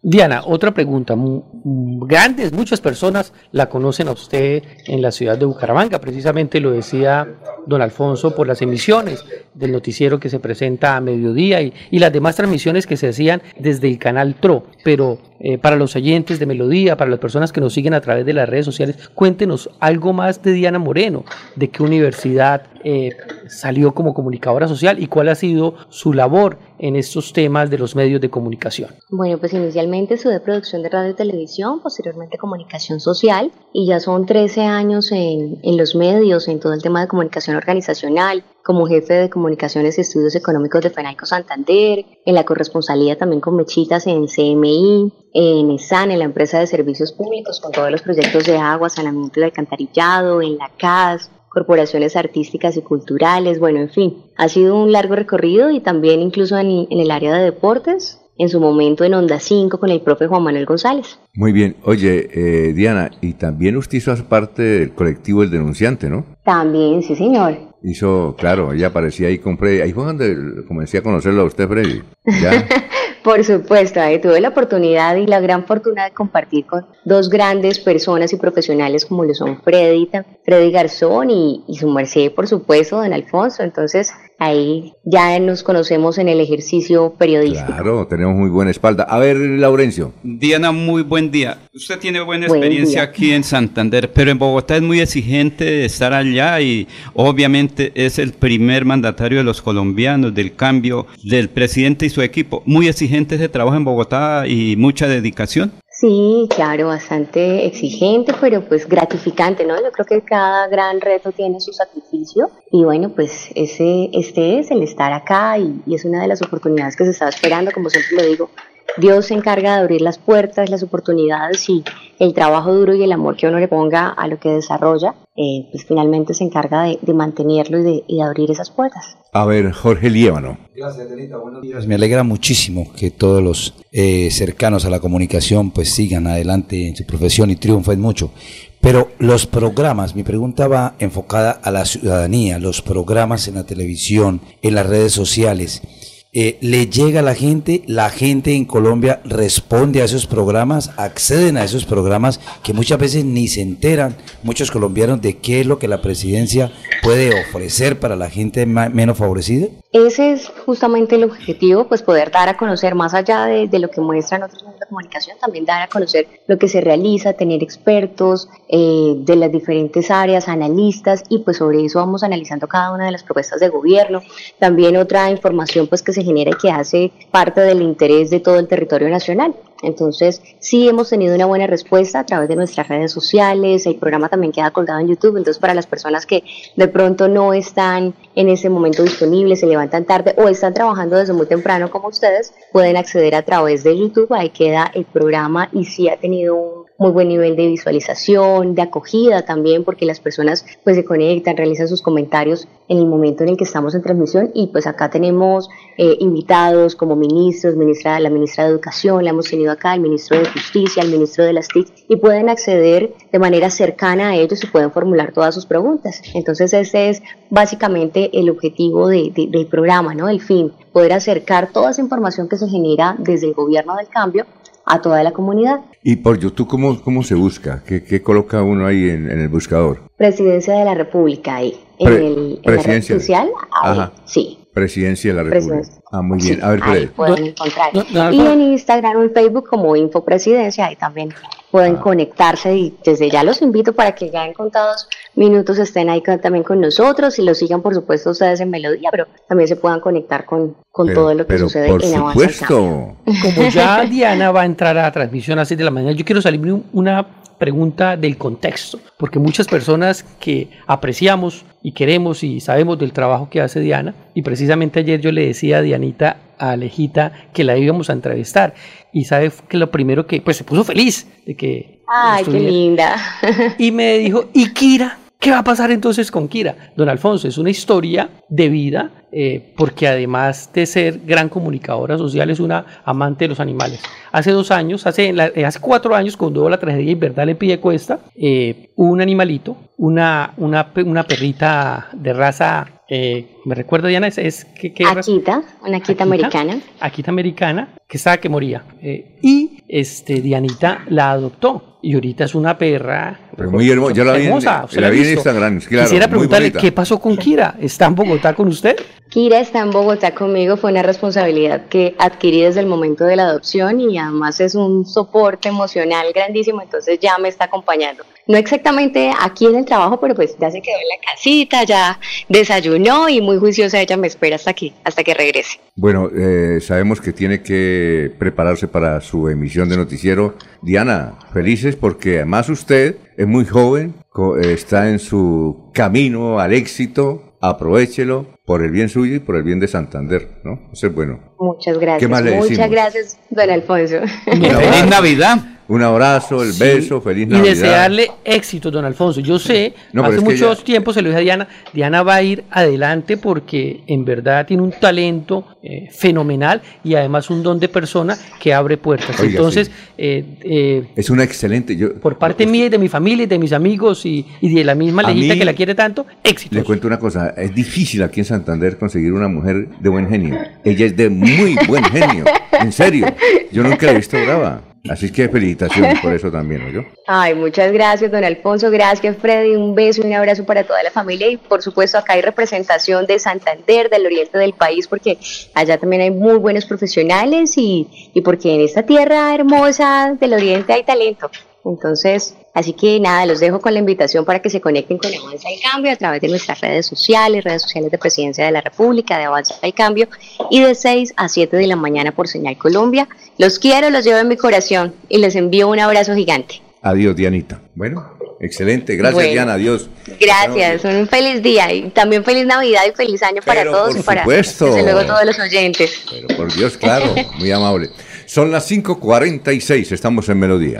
Diana, otra pregunta. Grandes, muchas personas la conocen a usted en la ciudad de Bucaramanga. Precisamente lo decía don Alfonso por las emisiones del noticiero que se presenta a mediodía y, y las demás transmisiones que se hacían desde el canal TRO. Pero eh, para los oyentes de Melodía, para las personas que nos siguen a través de las redes sociales, cuéntenos algo más de Diana Moreno, de qué universidad eh, salió como comunicadora social y cuál ha sido su labor en estos temas de los medios de comunicación. Bueno, pues inicialmente estudié producción de radio y televisión, posteriormente comunicación social y ya son 13 años en, en los medios, en todo el tema de comunicación organizacional, como jefe de comunicaciones y estudios económicos de FENALCO Santander, en la corresponsalía también con Mechitas en CMI, en ESAN, en la empresa de servicios públicos, con todos los proyectos de agua, saneamiento y alcantarillado, en la CAS, corporaciones artísticas y culturales, bueno, en fin, ha sido un largo recorrido y también incluso en, en el área de deportes, en su momento en Onda 5 con el profe Juan Manuel González. Muy bien. Oye, eh, Diana, y también usted hizo parte del colectivo El Denunciante, ¿no? También, sí señor. Hizo, claro, ella aparecía ahí con Freddy. Ahí fue donde comencé a conocerlo a usted, Freddy. ¿Ya? [LAUGHS] Por supuesto, ahí tuve la oportunidad y la gran fortuna de compartir con dos grandes personas y profesionales como lo son Freddy, Freddy Garzón y, y su merced, por supuesto, don Alfonso. Entonces, ahí ya nos conocemos en el ejercicio periodístico. Claro, tenemos muy buena espalda. A ver, Laurencio. Diana, muy buen día. Usted tiene buena Buen experiencia día. aquí en Santander, pero en Bogotá es muy exigente de estar allá y obviamente es el primer mandatario de los colombianos del cambio del presidente y su equipo. Muy exigente ese trabajo en Bogotá y mucha dedicación. Sí, claro, bastante exigente, pero pues gratificante, ¿no? Yo creo que cada gran reto tiene su sacrificio y bueno, pues ese, este es el estar acá y, y es una de las oportunidades que se está esperando, como siempre lo digo. Dios se encarga de abrir las puertas, las oportunidades y el trabajo duro y el amor que uno le ponga a lo que desarrolla, eh, pues finalmente se encarga de, de mantenerlo y de, y de abrir esas puertas. A ver, Jorge Liévano. Gracias, Delita. Buenos días. Me alegra muchísimo que todos los eh, cercanos a la comunicación pues sigan adelante en su profesión y triunfen mucho. Pero los programas, mi pregunta va enfocada a la ciudadanía, los programas en la televisión, en las redes sociales. Eh, le llega a la gente, la gente en Colombia responde a esos programas, acceden a esos programas que muchas veces ni se enteran muchos colombianos de qué es lo que la presidencia puede ofrecer para la gente menos favorecida. Ese es justamente el objetivo, pues poder dar a conocer más allá de, lo que muestran otros medios de comunicación, también dar a conocer lo que se realiza, tener expertos eh, de las diferentes áreas, analistas y pues sobre eso vamos analizando cada una de las propuestas de gobierno. También otra información pues que se genera y que hace parte del interés de todo el territorio nacional. Entonces, sí hemos tenido una buena respuesta a través de nuestras redes sociales, el programa también queda colgado en YouTube, entonces para las personas que de pronto no están en ese momento disponibles, se levantan tarde o están trabajando desde muy temprano como ustedes, pueden acceder a través de YouTube, ahí queda el programa y sí ha tenido un muy buen nivel de visualización, de acogida también, porque las personas pues se conectan, realizan sus comentarios en el momento en el que estamos en transmisión y pues acá tenemos eh, invitados como ministros, ministra, la ministra de Educación, la hemos tenido acá, el ministro de Justicia, el ministro de las TIC y pueden acceder de manera cercana a ellos y pueden formular todas sus preguntas. Entonces ese es básicamente el objetivo de, del programa, ¿no? El fin, poder acercar toda esa información que se genera desde el gobierno del cambio a toda la comunidad. ¿Y por YouTube cómo, cómo se busca? ¿Qué, qué coloca uno ahí en, en, el buscador? Presidencia de la República ahí. en, el, en la red social, ahí, Ajá. sí. Presidencia de la República. Presidencia. Ah, muy bien. Sí, A ver, ahí pueden encontrar. y en Instagram o en Facebook como Infopresidencia, ahí también pueden Ah. conectarse y desde ya los invito para que ya en contados minutos estén ahí con- también con nosotros y lo sigan por supuesto ustedes en Melodía, pero también se puedan conectar con, con Pero- todo lo que pero sucede por en Avanza supuesto. Como ya Diana va a entrar a la transmisión a las 6 de la mañana, yo quiero salirme un- una pregunta del contexto, porque muchas personas que apreciamos y queremos y sabemos del trabajo que hace Diana, y precisamente ayer yo le decía a Dianita, a Alejita, que la íbamos a entrevistar, y sabe que lo primero que, pues se puso feliz de que... Ay, qué linda. Y me dijo, ¿y Kira? ¿Qué va a pasar entonces con Kira? Don Alfonso, es una historia de vida, eh, porque además de ser gran comunicadora social, es una amante de los animales. Hace dos años, hace, en la- eh, hace cuatro años, cuando hubo la tragedia Verdad le pide cuesta, eh, hubo un animalito, una, una, una perrita de raza, eh, me recuerda Diana, es, es ¿qué, qué raza? Akita, una Akita americana. Akita americana, que estaba que moría. Eh, y este, Dianita la adoptó. Y ahorita es una perra. Pero muy hermosa. Yo la vi en- hermosa, ¿usted la vi en? Instagram, claro, Quisiera preguntarle qué pasó con Kira. ¿Está en Bogotá con usted? Kira está en Bogotá conmigo, fue una responsabilidad que adquirí desde el momento de la adopción y además es un soporte emocional grandísimo, entonces ya me está acompañando. No exactamente aquí en el trabajo, pero pues ya se quedó en la casita, ya desayunó y muy juiciosa ella me espera hasta aquí, hasta que regrese. Bueno, eh, sabemos que tiene que prepararse para su emisión de noticiero. Diana, felices porque además usted es muy joven, está en su camino al éxito, aprovechelo por el bien suyo y por el bien de Santander, ¿no? Eso es bueno. Muchas gracias. ¿Qué más le Muchas decimos? gracias, don Alfonso. Feliz [LAUGHS] Navidad. Un abrazo, el Sí. beso, feliz Y Navidad. desearle éxito, don Alfonso. Yo sé, No, hace es que mucho ya- tiempo se lo dije a Diana, Diana va a ir adelante porque en verdad tiene un talento eh, fenomenal y además un don de persona que abre puertas. Oiga, Entonces, sí. eh, eh, Es una excelente. Yo por parte mía y de mi familia y de mis amigos y, y de la misma lejita mí- que la quiere tanto, éxito. le cuento una cosa, es difícil aquí en Santander conseguir una mujer de buen genio. Ella es de muy buen genio, en serio. Yo nunca la he visto brava. Así que felicitaciones por eso también, ¿no? Ay, muchas gracias, don Alfonso. Gracias, Freddy. Un beso y un abrazo para toda la familia. Y por supuesto, acá hay representación de Santander, del oriente del país, porque allá también hay muy buenos profesionales y, y porque en esta tierra hermosa del oriente hay talento. Entonces, así que nada, los dejo con la invitación para que se conecten con Avanza y Cambio a través de nuestras redes sociales, redes sociales de Presidencia de la República, de Avanza y Cambio, y de 6 a 7 de la mañana por Señal Colombia. Los quiero, los llevo en mi corazón y les envío un abrazo gigante. Adiós, Dianita. Bueno, excelente. Gracias, Bueno. Diana. Adiós. Gracias, un feliz día y también feliz Navidad y feliz año para todos por y para supuesto. desde luego todos los oyentes. Pero por Dios, claro, muy amable. Son las 5.46, estamos en Melodía.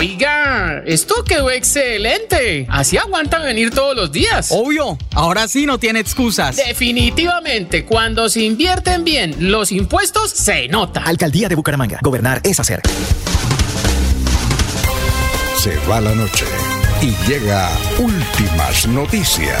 Oiga, esto quedó excelente. Así aguantan venir todos los días. Obvio, ahora sí no tiene excusas. Definitivamente, cuando se invierten bien los impuestos, se nota. Alcaldía de Bucaramanga. Gobernar es hacer. Se va la noche y llega últimas noticias.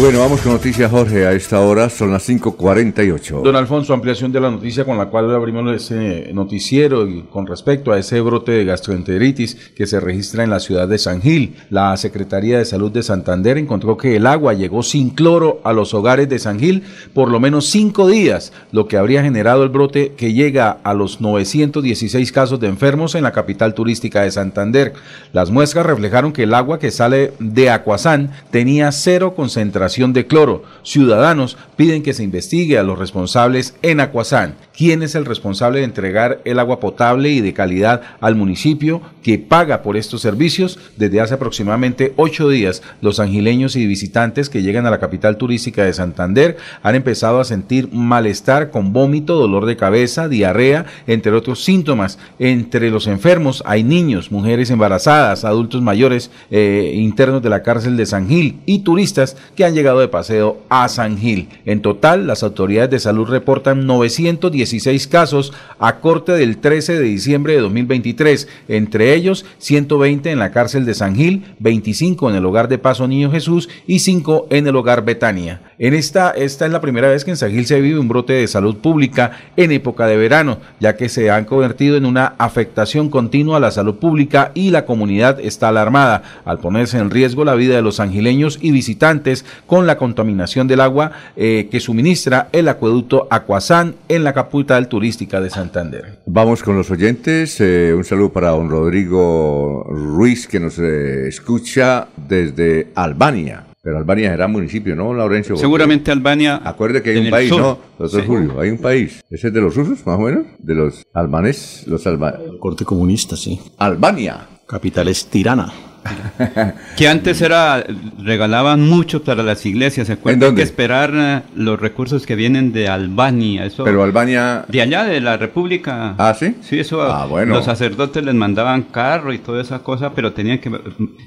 Bueno, vamos con noticias, Jorge. A esta hora son las 5.48. Don Alfonso, ampliación de la noticia con la cual abrimos ese noticiero y con respecto a ese brote de gastroenteritis que se registra en la ciudad de San Gil. La Secretaría de Salud de Santander encontró que el agua llegó sin cloro a los hogares de San Gil por lo menos cinco días, lo que habría generado el brote que llega a los 916 casos de enfermos en la capital turística de Santander. Las muestras reflejaron que el agua que sale de Acuazán tenía cero concentración de cloro. Ciudadanos piden que se investigue a los responsables en Acuazán. ¿Quién es el responsable de entregar el agua potable y de calidad al municipio que paga por estos servicios? Desde hace aproximadamente ocho días, los angileños y visitantes que llegan a la capital turística de Santander han empezado a sentir malestar con vómito, dolor de cabeza, diarrea, entre otros síntomas. Entre los enfermos hay niños, mujeres embarazadas, adultos mayores, eh, internos de la cárcel de San Gil y turistas que han llegado de paseo a San Gil. En total, las autoridades de salud reportan 916 casos a corte del 13 de diciembre de 2023, entre ellos 120 en la cárcel de San Gil, 25 en el hogar de Paso Niño Jesús y 5 en el hogar Betania. En esta, esta es la primera vez que en San Gil se vive un brote de salud pública en época de verano, ya que se han convertido en una afectación continua a la salud pública y la comunidad está alarmada al ponerse en riesgo la vida de los angileños y visitantes con la contaminación del agua eh, que suministra el acueducto Acuazán en la capital turística de Santander. Vamos con los oyentes. eh, un saludo para don Rodrigo Ruiz que nos eh, escucha desde Albania. Pero Albania era municipio, ¿no, Laurencio? Seguramente Albania. Acuerde que hay en un el país, sur. ¿no? Doctor Sí. Julio, hay un país. ¿Ese es de los rusos, más o menos? De los albanes, los alba... Corte comunista, sí. Albania. Capital es Tirana. [LAUGHS] Que antes era, regalaban mucho para las iglesias, ¿se acuerdan? ¿En dónde? Hay que esperar eh, los recursos que vienen de Albania, eso. Pero Albania... De allá, de la República. Ah, ¿sí? Sí, eso. Ah, bueno. Los sacerdotes les mandaban carro y toda esa cosa, pero tenían que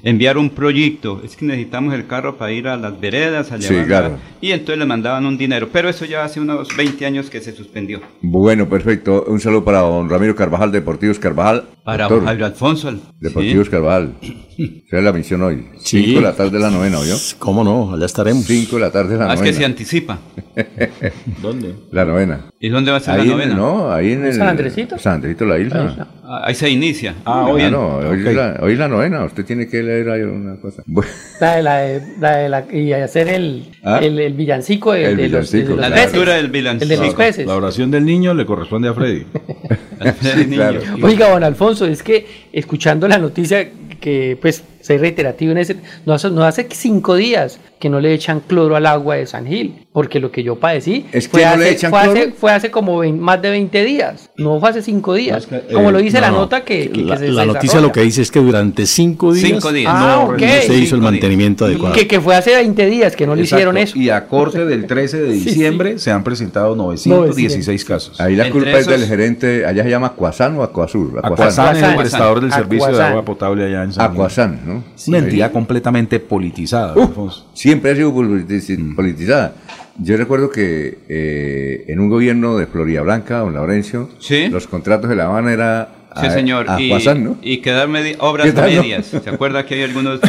enviar un proyecto. Es que necesitamos el carro para ir a las veredas, a Sí, llevar. claro. Y entonces le mandaban un dinero. Pero eso ya hace unos 20 años que se suspendió. Bueno, perfecto. Un saludo para don Ramiro Carvajal, Deportivos Carvajal. Para Jairo Alfonso. Deportivos sí. Carvajal. [COUGHS] Esa es la misión hoy. Sí. 5 de la tarde de la novena, ¿oyó? ¿Cómo no? Allá estaremos. 5 de la tarde de la Ah, es novena. que se anticipa. [LAUGHS] ¿Dónde? La novena. ¿Y dónde va a ser Ahí la en- novena? no, ahí en el... ¿San Andresito? San Andresito, la isla. La isla. Ah, Ahí se inicia. Ah, hoy no, hoy, Ok. es la, hoy es la novena, usted tiene que leer ahí una cosa. Bueno, La de la, de- la de la- y hacer el, ¿Ah? el, el villancico de, El de los, de villancico, los La lectura del El de los peces. La oración del niño le corresponde a Freddy. [LAUGHS] Niño. claro. Oiga, don Alfonso, es que escuchando la noticia que pues soy reiterativo en ese, no hace, no hace cinco días que no le echan cloro al agua de San Gil, porque lo que yo padecí ¿Es que fue, no hace, le echan fue, cloro? hace, fue hace como vein- más de 20 días, no fue hace cinco días, No, es que, como eh, lo dice la No, no. nota que, que la, se la se noticia lo que dice es que durante cinco días, Cinco días. Ah, no, ok. no se hizo Cinco el días. mantenimiento adecuado. que, que fue hace 20 días que no le hicieron Exacto. eso. Y a corte del 13 de Sí, diciembre se han presentado 916 casos. ahí la Entre culpa es del esos- gerente, allá se llama Acuazán o Acuazur. Acuazán es el prestador del servicio de agua potable allá en San Gil. Acuazán, ¿no? Una Ahí. entidad completamente politizada, Uh, Alfonso. siempre ha sido politi- politizada. Yo recuerdo que eh, en un gobierno de Florida Blanca, don Laurencio, los contratos de La Habana era Sí, a- señor. a y, Guasán, ¿no? y quedar medi- obras ¿Qué tal, no? medias. ¿Se acuerda que hay algunos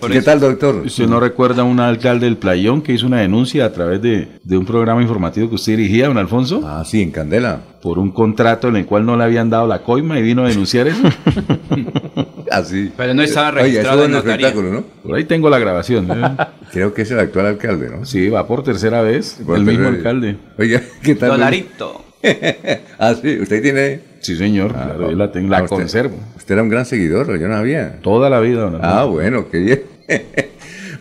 por eso? doctor? ¿Usted no recuerda a un alcalde del Playón que hizo una denuncia a través de, de un programa informativo que usted dirigía, don Alfonso? Ah, sí, en Candela. Por un contrato en el cual no le habían dado la coima y vino a denunciar eso. [LAUGHS] Así. Pero no estaba registrado en notaría. espectáculo, ¿no? Por ahí tengo la grabación. ¿eh? [LAUGHS] Creo que es el actual alcalde, ¿no? Sí, va por tercera vez, Por el mismo alcalde. Oiga, [LAUGHS] ¿qué tal? Dolarito. [LAUGHS] ah, sí, usted tiene... Sí, señor, Ah, claro, yo la, tengo, la ah, usted- conservo. Usted era un gran seguidor, yo no había. Toda la vida. Ah, bueno, qué bien.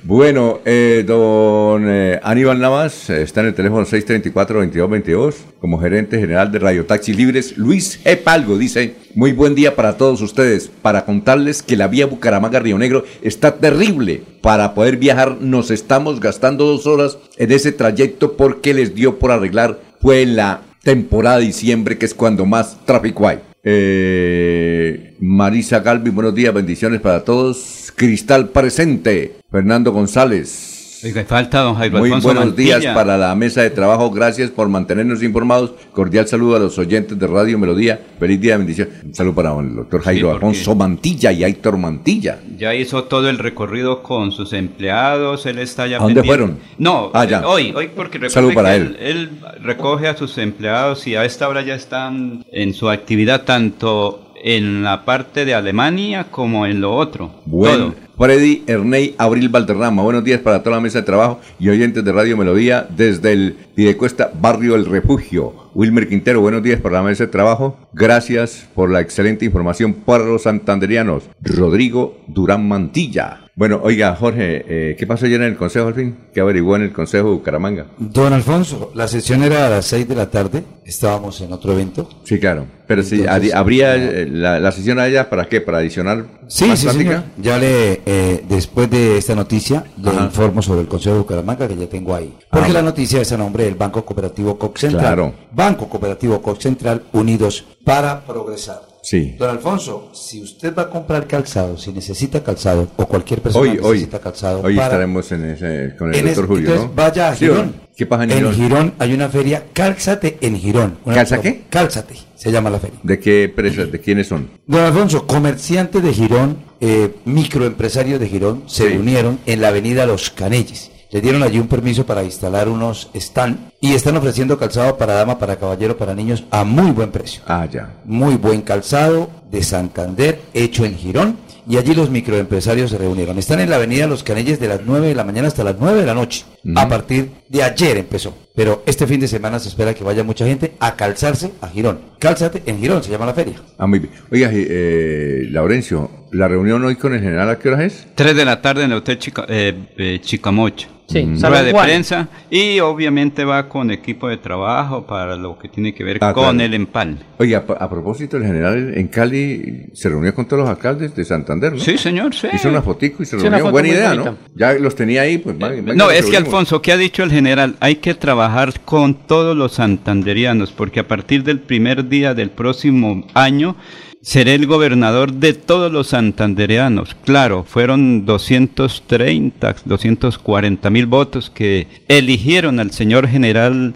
Bueno, eh, don eh, Aníbal Navas eh, está en el teléfono 634-2222 como gerente general de Radio Taxi Libres. Luis G. Palgo dice, muy buen día para todos ustedes, para contarles que la vía Bucaramanga-Río Negro está terrible. Para poder viajar nos estamos gastando dos horas en ese trayecto porque les dio por arreglar, fue en la temporada de diciembre que es cuando más tráfico hay. Eh, Marisa Galvi, buenos días, bendiciones para todos. Cristal presente. Fernando González. Oiga, falta don Jairo Muy Alfonso buenos días para la mesa de trabajo. Gracias por mantenernos informados. Cordial saludo a los oyentes de Radio Melodía. Feliz día de bendición. Un saludo para el doctor Jairo porque- Alfonso Mantilla y Héctor Mantilla. Ya hizo todo el recorrido con sus empleados, él está ya ¿A dónde fueron? No, Ah, ya. hoy, hoy porque Saludo para que él. él recoge a sus empleados y a esta hora ya están en su actividad tanto en la parte de Alemania como en lo otro. Bueno, Freddy Erney Abril Valderrama, buenos días para toda la mesa de trabajo y oyentes de Radio Melodía desde el Pidecuesta, Barrio El Refugio. Wilmer Quintero, buenos días para la mesa de trabajo. Gracias por la excelente información para los santanderianos. Rodrigo Durán Mantilla. Bueno, oiga, Jorge, eh, ¿qué pasó ayer en el Consejo al fin? ¿Qué averiguó en el Consejo de Bucaramanga? Don Alfonso, la sesión era a las 6 de la tarde, estábamos en otro evento. Sí, claro. Pero si habría eh, la, la sesión allá, ¿para qué? ¿Para adicionar Sí, más sí, plática? señor. Ya le, eh, después de esta noticia, le Ajá. informo sobre el Consejo de Bucaramanga que ya tengo ahí. Porque Ah, la noticia es a nombre del Banco Cooperativo Cox Central. Claro. Banco Cooperativo Cox Central, unidos para progresar. Sí. Don Alfonso, si usted va a comprar calzado, si necesita calzado, o cualquier persona Hoy, hoy, necesita calzado, hoy para- estaremos en ese, con el en doctor ese- Julio, entonces ¿no? vaya a Sí, Girón. ¿Qué pasa en En Girón? Girón hay una feria, Cálzate en Girón. ¿Calza qué? Cálzate, se llama la feria. ¿De qué empresas, de quiénes son? Don Alfonso, comerciantes de Girón, eh, microempresarios de Girón, se Sí. reunieron en la avenida Los Canelles. Les dieron allí un permiso para instalar unos stand y están ofreciendo calzado para dama, para caballero, para niños a muy buen precio. Ah, ya. Muy buen calzado de Santander, hecho en Girón. Y allí los microempresarios se reunieron. Están en la avenida Los Canelles de las 9 de la mañana hasta las 9 de la noche. A partir de ayer empezó. Pero este fin de semana se espera que vaya mucha gente a calzarse a Girón. Cálzate en Girón, se llama la feria. Ah, muy bien. Oiga, eh, Laurencio, ¿la reunión hoy con el general a qué hora es? 3 de la tarde en el Hotel Chica- eh, eh, Chicamocha. Sí, Mm. Rueda de prensa y obviamente va con equipo de trabajo para lo que tiene que ver Ah, con claro. el empalme. Oiga, a, a propósito, el general en Cali se reunió con todos los alcaldes de Santander, ¿no? Sí, señor, sí. Hizo una fotico y se Sí, una reunió. Buena idea, bonita. ¿no? Ya los tenía ahí, pues venga, No, es que. Alfonso, ¿qué ha dicho el general? Hay que trabajar con todos los santanderianos, porque a partir del primer día del próximo año seré el gobernador de todos los santandereanos. Claro, fueron 230, 240 mil votos que eligieron al señor general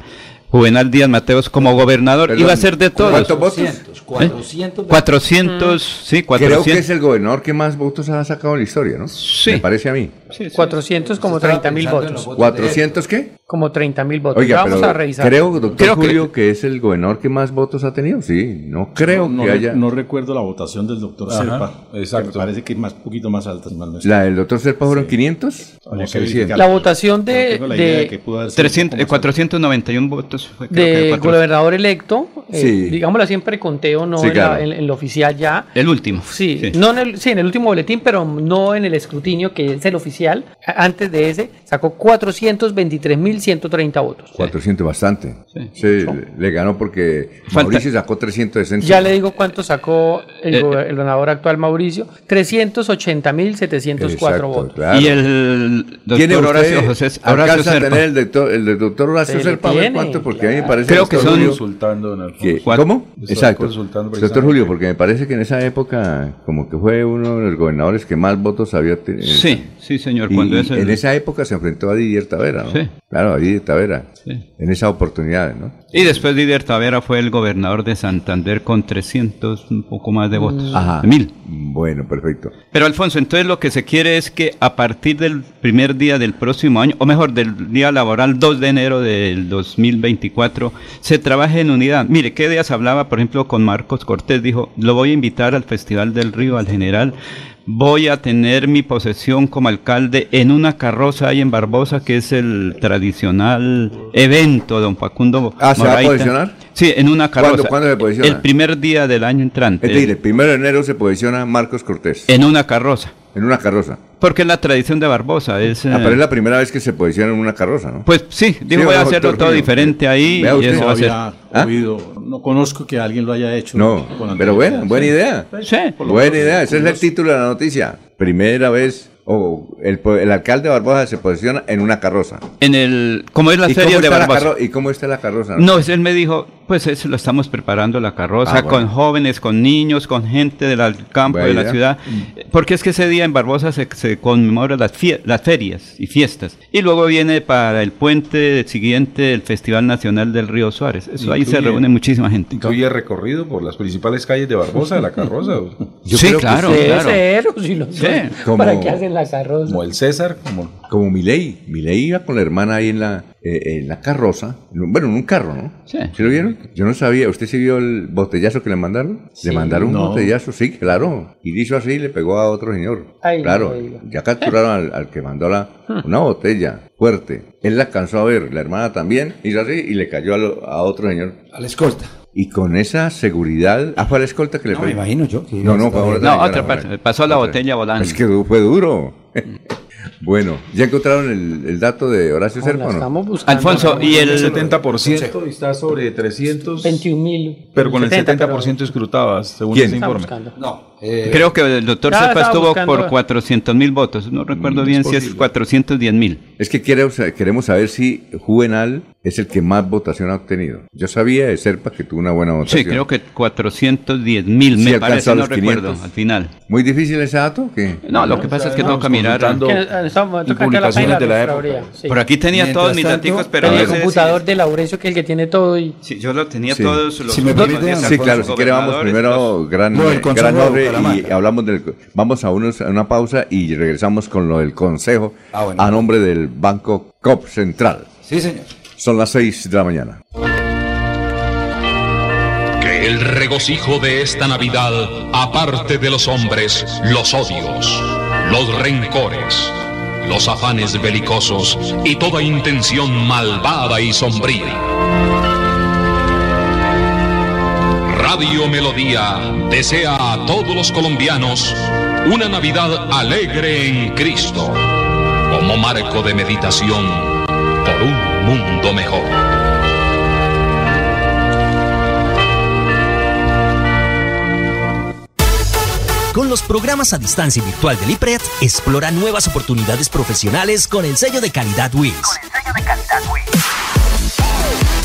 Juvenal Díaz Mateos como gobernador. Perdón, Iba a ser de todos. ¿cuántos votos? 400, 400, sí, 400. Creo que es el gobernador que más votos ha sacado en la historia, ¿no? Sí. Me parece a mí. 400 como 30 mil votos. ¿400 qué? Como 30 mil votos. Oiga, vamos pero a revisar. creo, doctor Creo que- Julio, que... es el gobernador que más votos ha tenido. Sí, no creo no, que re- haya... no recuerdo la votación del doctor Ajá, Serpa. exacto. que Me parece que es más poquito más alta. no estoy. ¿La del doctor Serpa fueron 500? Que 600. verificar. La votación de, tengo la idea de- que pudo haber sido 300, un eh, poco más 491 votos. Creo de gobernador electo, eh, Sí. digámoslo siempre conteo, no Sí, en, la- claro. en- en lo oficial ya. El último. Sí, No en el, sí, en el último boletín, pero no en el escrutinio, que es el oficial. Antes de ese, sacó 423.130 votos. 400, bastante. Sí, le, le ganó porque Falta- Mauricio sacó 360. Ya le digo cuánto sacó el, Eh, el gobernador actual Mauricio, 380.704 Exacto, votos. claro. Y el ¿Tiene doctor usted, Horacio José Horacio alcanza a tener el, doctor, el doctor Horacio Serpa? Tiene, cuánto, porque a mí me parece... Creo que doctor son- Julio, consultando, don Alfonso. que-. ¿Cómo? Estoy Exacto. consultando Doctor. Julio, porque me parece que en esa época como que fue uno de los gobernadores que más votos había tenido. Sí, sí, señor. Y Cuando es el- en esa época se enfrentó a Didier Tavera, ¿no? Sí. Claro, ahí de Tavera. En esa oportunidad, ¿no? Y después Didier Tavera fue el gobernador de Santander con 300, un poco más de votos. Ajá. Mil. Bueno, perfecto. Pero Alfonso, entonces lo que se quiere es que a partir del primer día del próximo año, o mejor, del día laboral 2 de enero del 2024, se trabaje en unidad. Mire, ¿qué días hablaba, por ejemplo, con Marcos Cortés? Dijo, lo voy a invitar al Festival del Río, al general. Voy a tener mi posesión como alcalde en una carroza ahí en Barbosa, que es el tradicional evento, don Facundo. Ah, ¿se va a posicionar? Sí, en una carroza. ¿Cuándo- cuándo se posiciona? El primer día del año entrante. Es decir, el primero de enero se posiciona Marcos Cortés. En una carroza. En una carroza. Porque es la tradición de Barbosa. Es, Ah, eh, pero es la primera vez que se posiciona en una carroza, ¿no? Pues sí, digo, Sí, voy a hacerlo todo Río. diferente ahí Vea y usted. eso va a ser. había ¿Ah? oído, no conozco que alguien lo haya hecho. No, con pero anterioridad, buena, sí. idea. Sí. Buena idea, ese es el título de la noticia. Primera vez, o el, po- el alcalde de Barbosa se posiciona en una carroza. En el, como es la ¿Y feria cómo de la Barbosa. carro- ¿Y cómo está la carroza? No, él me dijo, pues eso lo estamos preparando la carroza Ah, bueno. con jóvenes, con niños, con gente del campo, Buena de la idea. ciudad, porque es que ese día en Barbosa se, se conmemora las, ferias y fiestas. Y luego viene para el puente siguiente el Festival Nacional del Río Suárez. Eso ahí se reúne muchísima gente. ¿Incluye recorrido por las principales calles de Barbosa, de la carroza? [LAUGHS] Yo Sí, creo que claro, Debe claro. ser, o si lo Sí. Como- ¿Para qué hacen la carroza? Como el César, como... Como Milei. Milei iba con la hermana ahí en la, eh, en la carroza. Bueno, en un carro, ¿no? Sí. lo vieron? Yo no sabía. ¿Usted sí vio el botellazo que le mandaron? Sí. Le mandaron un botellazo, sí, claro. Y hizo así y le pegó a otro señor. Ay, claro. no ya capturaron al, al que mandó la, una botella fuerte. Él la alcanzó a ver. La hermana también hizo así y le cayó a, lo- a otro señor. A la escolta. Y con esa seguridad. Ah, fue a la escolta que le No, pegó. me imagino yo. que No, no, fue. No, Otra, parte. Pasó la botella volando. Es que fue duro. Bueno, ¿ya encontraron el, el dato de Horacio la Serpa estamos buscando. Alfonso, y el... El 70% está sobre 300... 21 mil. Pero con el 70, 70% escrutadas, según ¿Quién? ese Está informe. buscando. No. Eh, Creo que el doctor Cepa estuvo buscando- por 400 mil votos. No recuerdo Mm, bien es si es posible. 410 mil. Es que queremos, queremos saber si Juvenal es el que más votación ha obtenido. Yo sabía de Serpa que tuvo una buena votación. Sí, creo que 410 mil, Sí, me alcanzó parece, no los recuerdo, 500. al final. ¿Muy difícil ese dato? ¿Qué? No, lo que pasa es que toca mirar. eh, y la publicaciones de la época. Sí. Por aquí tenía Mientras todos mis daticos, pero no el computador de Laurencio, que es el que tiene todo y... Sí, yo lo tenía Sí. todos los Si me últimos permite, días, Sí, claro, si quiere vamos primero, los- gran, No, Consejo y hablamos del, vamos a, unos, a una pausa y regresamos con lo del consejo Ah, bueno. a nombre del Banco COP Central. Sí, señor. Son las 6 de la mañana. Que el regocijo de esta Navidad aparte de los hombres los odios, los rencores, los afanes belicosos y toda intención malvada y sombría. Radio Melodía desea a todos los colombianos una Navidad alegre en Cristo, como marco de meditación por un mundo mejor. Con los programas a distancia virtual del IPRED, explora nuevas oportunidades profesionales con el sello de calidad WIS.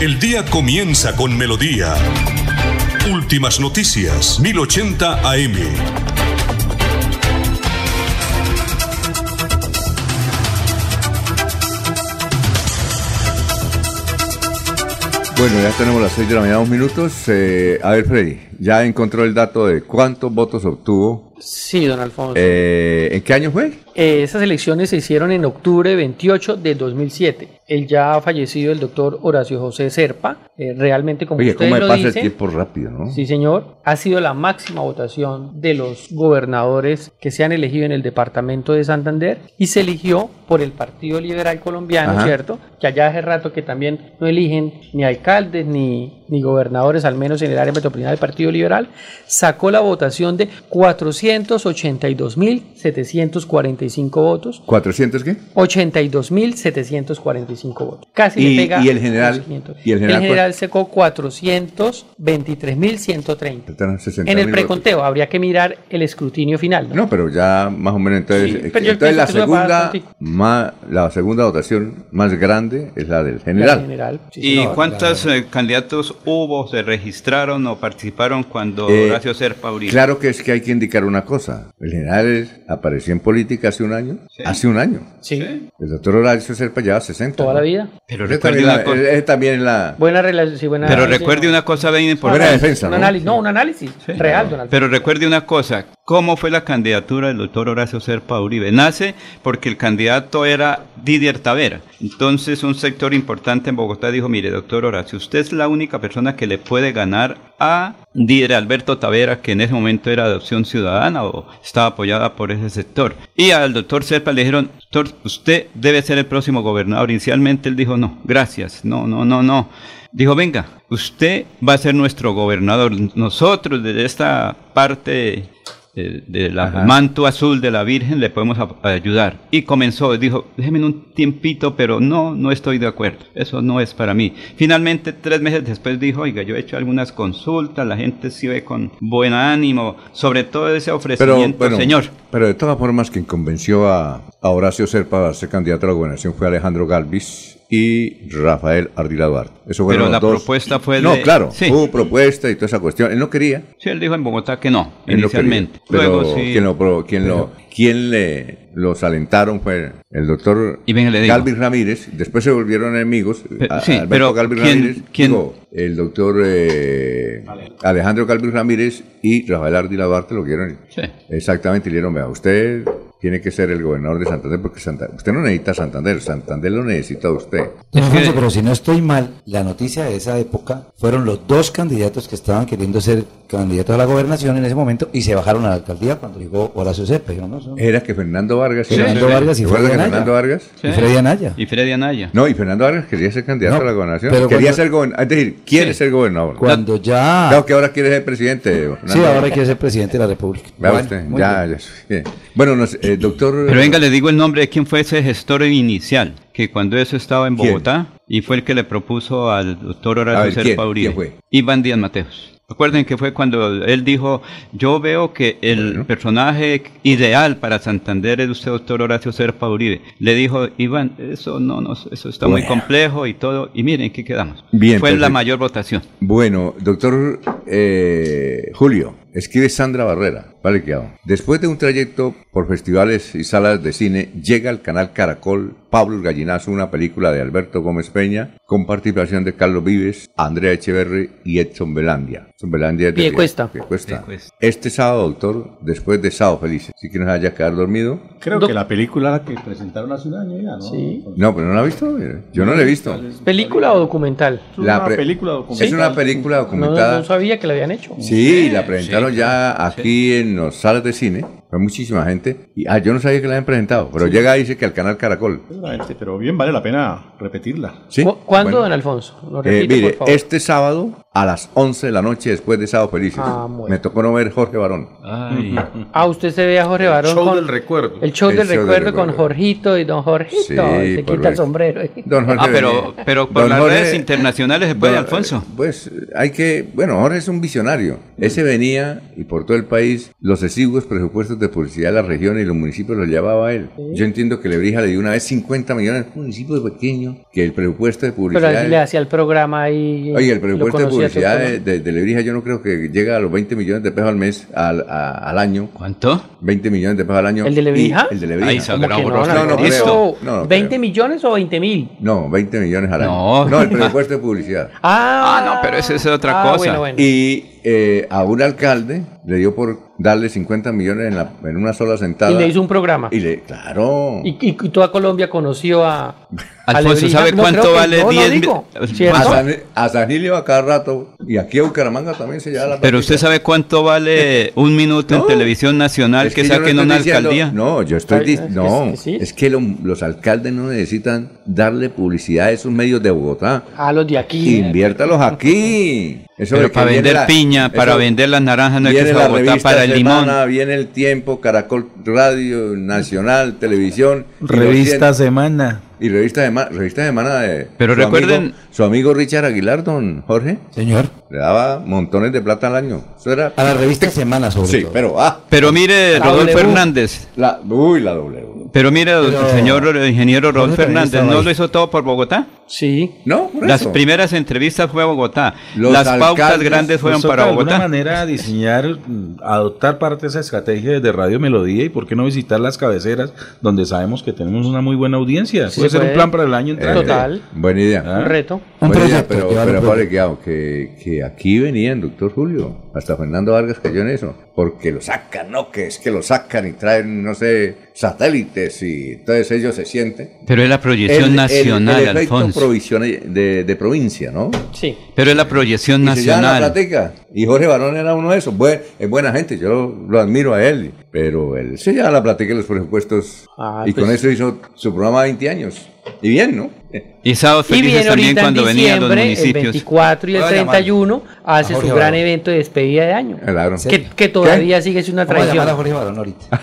El día comienza con melodía. Últimas noticias, 1080 AM. Bueno, ya tenemos las 6 de la mañana, dos minutos. Eh, a ver, Freddy, ya encontró el dato de cuántos votos obtuvo Sí, don Alfonso. Eh, ¿En qué año fue? Eh, esas elecciones se hicieron en octubre 28 de 2007. El ya fallecido, el doctor Horacio José Serpa, eh, realmente como Oye, ustedes ¿cómo me lo pasa el tiempo rápido, no? Sí, señor. Ha sido la máxima votación de los gobernadores que se han elegido en el departamento de Santander y se eligió por el Partido Liberal Colombiano, Ajá. ¿cierto? Que allá hace rato que también no eligen ni alcaldes ni, ni gobernadores, al menos en el área metropolitana del Partido Liberal, sacó la votación de 482.745 votos. ¿400 qué? 82.745 votos. Casi Y- le pega. y el general- a los 500. y el general, general sacó 423.130. Faltan 60 En el preconteo habría que mirar el escrutinio final. ¿no? No, pero ya más o menos entonces, Sí, pero yo entonces la segunda más, la segunda votación más grande es la del general. general. sí, ¿Y cuántos eh, candidatos hubo, se registraron o participaron cuando Eh, Horacio Serpa Uribe? Claro que es que hay que indicar una cosa. El general apareció en política hace un año. Hace un año. Sí. El doctor Horacio Serpa lleva 60. Toda ¿no? la vida. Pero recuerde también, una cosa- la- también. Buena relación. sí, buena Pero sí, recuerde no. una cosa bien Buena importante. defensa, un ¿no? análisis, no, un análisis real, don Alfonso. Pero recuerde una cosa, ¿cómo fue la candidatura del doctor Horacio Serpa Uribe? Nace porque el candidato era Didier Tavera. Entonces un sector importante en Bogotá dijo, mire, doctor Horacio, usted es la única persona que le puede ganar a Didier Alberto Tavera, que en ese momento era adopción ciudadana o estaba apoyada por ese sector. Y al doctor Serpa le dijeron, doctor, usted debe ser el próximo gobernador. Inicialmente él dijo, no, gracias, no, no, no, no. Dijo, venga, usted va a ser nuestro gobernador. Nosotros desde esta parte de la Ajá. manto azul de la Virgen le podemos a- ayudar. Y comenzó, dijo, déjeme un tiempito, pero no, no estoy de acuerdo. Eso no es para mí. Finalmente, tres meses después dijo, oiga, yo he hecho algunas consultas, la gente sí ve con buen ánimo, sobre todo ese Pero, ofrecimiento, bueno, señor. pero de todas formas, quien convenció a, a Horacio Serpa a ser candidato a la gobernación fue Alejandro Galvis y Rafael Ardila Duarte. Eso Pero la dos. propuesta fue No, de- claro, sí. hubo propuesta y toda esa cuestión. Él no quería. Sí, él dijo en Bogotá que no, Él inicialmente. Pero Luego sí. quien, lo, quien, lo, quien le, los alentaron fue el doctor Y le. Galvis Ramírez. Después se volvieron enemigos. Pe- A- sí, Alberto pero Galvis ¿quién- Ramírez, quién- digo, el doctor eh, Alejandro Galvis Ramírez y Rafael Ardila Duarte lo vieron. Sí. Exactamente, le dijeron, vea, usted tiene que ser el gobernador de Santander porque Santa- usted no necesita Santander, Santander lo necesita a usted. Alfonso, pero si no estoy mal, la noticia de esa época fueron los dos candidatos que estaban queriendo ser candidatos a la gobernación en ese momento y se bajaron a la alcaldía cuando llegó Horacio. Dijeron, no, son- Era que Fernando Vargas... Fernando Vargas y ¿Recuerda Freddy que Anaya. Fernando Vargas? Y Freddy Anaya. Y Freddy Anaya. No, y Fernando Vargas quería ser candidato No, a la gobernación. pero Quería cuando- ser gobernador. Es decir, quiere ser gobernador. Cuando ya... Claro que ahora quiere ser presidente. Fernando. Sí, ahora quiere ser presidente de la República. Vea Bueno, usted, ya, bien. ya, sí. Bueno, nos- eh, doctor... Pero venga, le digo el nombre de quién fue ese gestor inicial, que cuando eso estaba en ¿Quién? Bogotá, y fue el que le propuso al doctor Horacio. Serpa Uribe. ¿Quién fue? Iván Díaz Mateos. Recuerden que fue cuando él dijo, yo veo que el personaje ideal para Santander es usted, doctor Horacio Serpa Uribe. Le dijo, Iván, eso no, no eso está muy complejo y todo. Y miren, ¿qué quedamos? Bien, fue la mayor votación. Bueno, doctor eh, Julio, escribe Sandra Barrera, vale que hago. Después de un trayecto por festivales y salas de cine, llega al canal Caracol Pablo Gallinazo, una película de Alberto Gómez Peña, con participación de Carlos Vives, Andrea Echeverri y Edson Belandia. Edson Belandia es de Piecuesta. Piecuesta. Este sábado, doctor, después de Sábado Felices, si que nos vaya a quedar dormido. Creo que la película la que presentaron hace un año ya, ¿no? Sí. No, pero no la ha visto. Yo no la he visto. ¿Película o documental? La pre- película documental. Es una película No, documentada. no sabía que la habían hecho. Sí, la presentaron ya aquí en los salas de cine. Fue muchísima gente. Y, ah, yo no sabía que la habían presentado, pero llega y dice que al canal Caracol. Pero bien vale la pena repetirla. ¿Sí? ¿Cu- ¿Cuándo, Bueno. don Alfonso? Lo Eh, mire, por favor. este sábado a las 11 de la noche después de Sábado Felices. Ah. Me tocó no ver Jorge Barón. [LAUGHS] Ah, usted se ve a Jorge Barón show con del recuerdo. el show El del show del recuerdo con. Jorgito y don Jorgito. Sí, y se quita el sombrero. Don Jorge Ah, pero, pero por Don las Jorge- redes internacionales se puede, Don- Alfonso. Pues hay que, bueno, Jorge es un visionario. Ese venía y por todo el país los exiguos presupuestos de publicidad de la región y los municipios los llevaba a él. Yo entiendo que Lebrija le dio una vez 50 millones a un municipio pequeño que el presupuesto de Pero publicidad... así le hacía el programa ahí. Oye, el presupuesto de publicidad todo. de, de, de Lebrija yo no creo que llega a los 20 millones de pesos al mes, al, a- al año. ¿Cuánto? 20 millones de pesos al año. ¿El de Lebrija? Y- El de Lebrija. Ay, ¿Cómo que no, no, no. Eso, No, no, ¿20 creo. millones o 20 mil? No, 20 millones al año. No. No, el [LAUGHS] presupuesto de publicidad. Ah, Ah, no, pero esa es otra ah, cosa. Bueno, bueno. Y eh, a un alcalde le dio por darle 50 millones en, la- en una sola sentada. Y le hizo un programa. Y le, claro. Y, y- y toda Colombia conoció a. Alfonso. ¿sabe No, cuánto que- vale no, no 10 digo, mil- ¿cierto? A San, a San Gilio a cada rato. Y aquí a Bucaramanga también se lleva la Pero usted sabe cuánto vale [LAUGHS] un minuto en No. televisión nacional Es que, no saquen una diciendo- alcaldía. No, yo estoy Ay, di- es que no, sí. es que lo- los alcaldes no necesitan darle publicidad a esos medios de Bogotá. A los de aquí. Inviértalos aquí. Eso Pero que para vender la- piña, para eso- vender las naranjas, no hay que viene ir a la Bogotá para el limón. Semana, Viene el tiempo, Caracol Radio, Nacional, Televisión. Revista Semana. Y revista Semana, revista Semana de. Pero su recuerden- amigo- su amigo Richard Aguilar, don Jorge. Señor. Le daba montones de plata al año. Eso era. A la revista Semana, sobre Sí, todo. pero. Ah, Pero mire, La Rodolfo W. Hernández. la, uy, la doble. Pero mire, el Pero- señor ingeniero Rodolfo estaba ¿no lo hizo todo por Bogotá? Sí. No, por Las eso. primeras entrevistas fue a Bogotá. Los Las pautas grandes fueron para de alguna Bogotá. manera diseñar, mm, adoptar parte de esa estrategia de Radio Melodía y por qué no visitar las cabeceras donde sabemos que tenemos una muy buena audiencia. Sí, puede ser un plan para el año entrante. Total. Buena idea. Ah. Un reto. Un Buena idea, proyecto, pero, un pero Guiao, que, que aquí venían, doctor Julio, hasta Fernando Vargas cayó en eso, porque lo sacan, no, que es que lo sacan y traen, no sé, satélites y entonces ellos se sienten. Pero es la proyección El- el- nacional, el efecto Alfonso. Provisión de, de provincia, ¿no? Sí. Pero es la proyección Y se la nacional. platica. Y Jorge Barón era uno de esos. Buen- es buena gente, yo lo, lo admiro a él. Pero él se lleva la platica y los presupuestos. Ah, y pues- con eso hizo su programa 20 años. Y bien, ¿no? Y sábados Y felices también cuando venían los diciembre, el municipios. 24 y el Voy a llamar. 31, hace su gran Barón. evento de despedida de año. Claro. Que, que todavía sigue siendo una Vamos a llamar a tradición. Jorge Barón ahorita.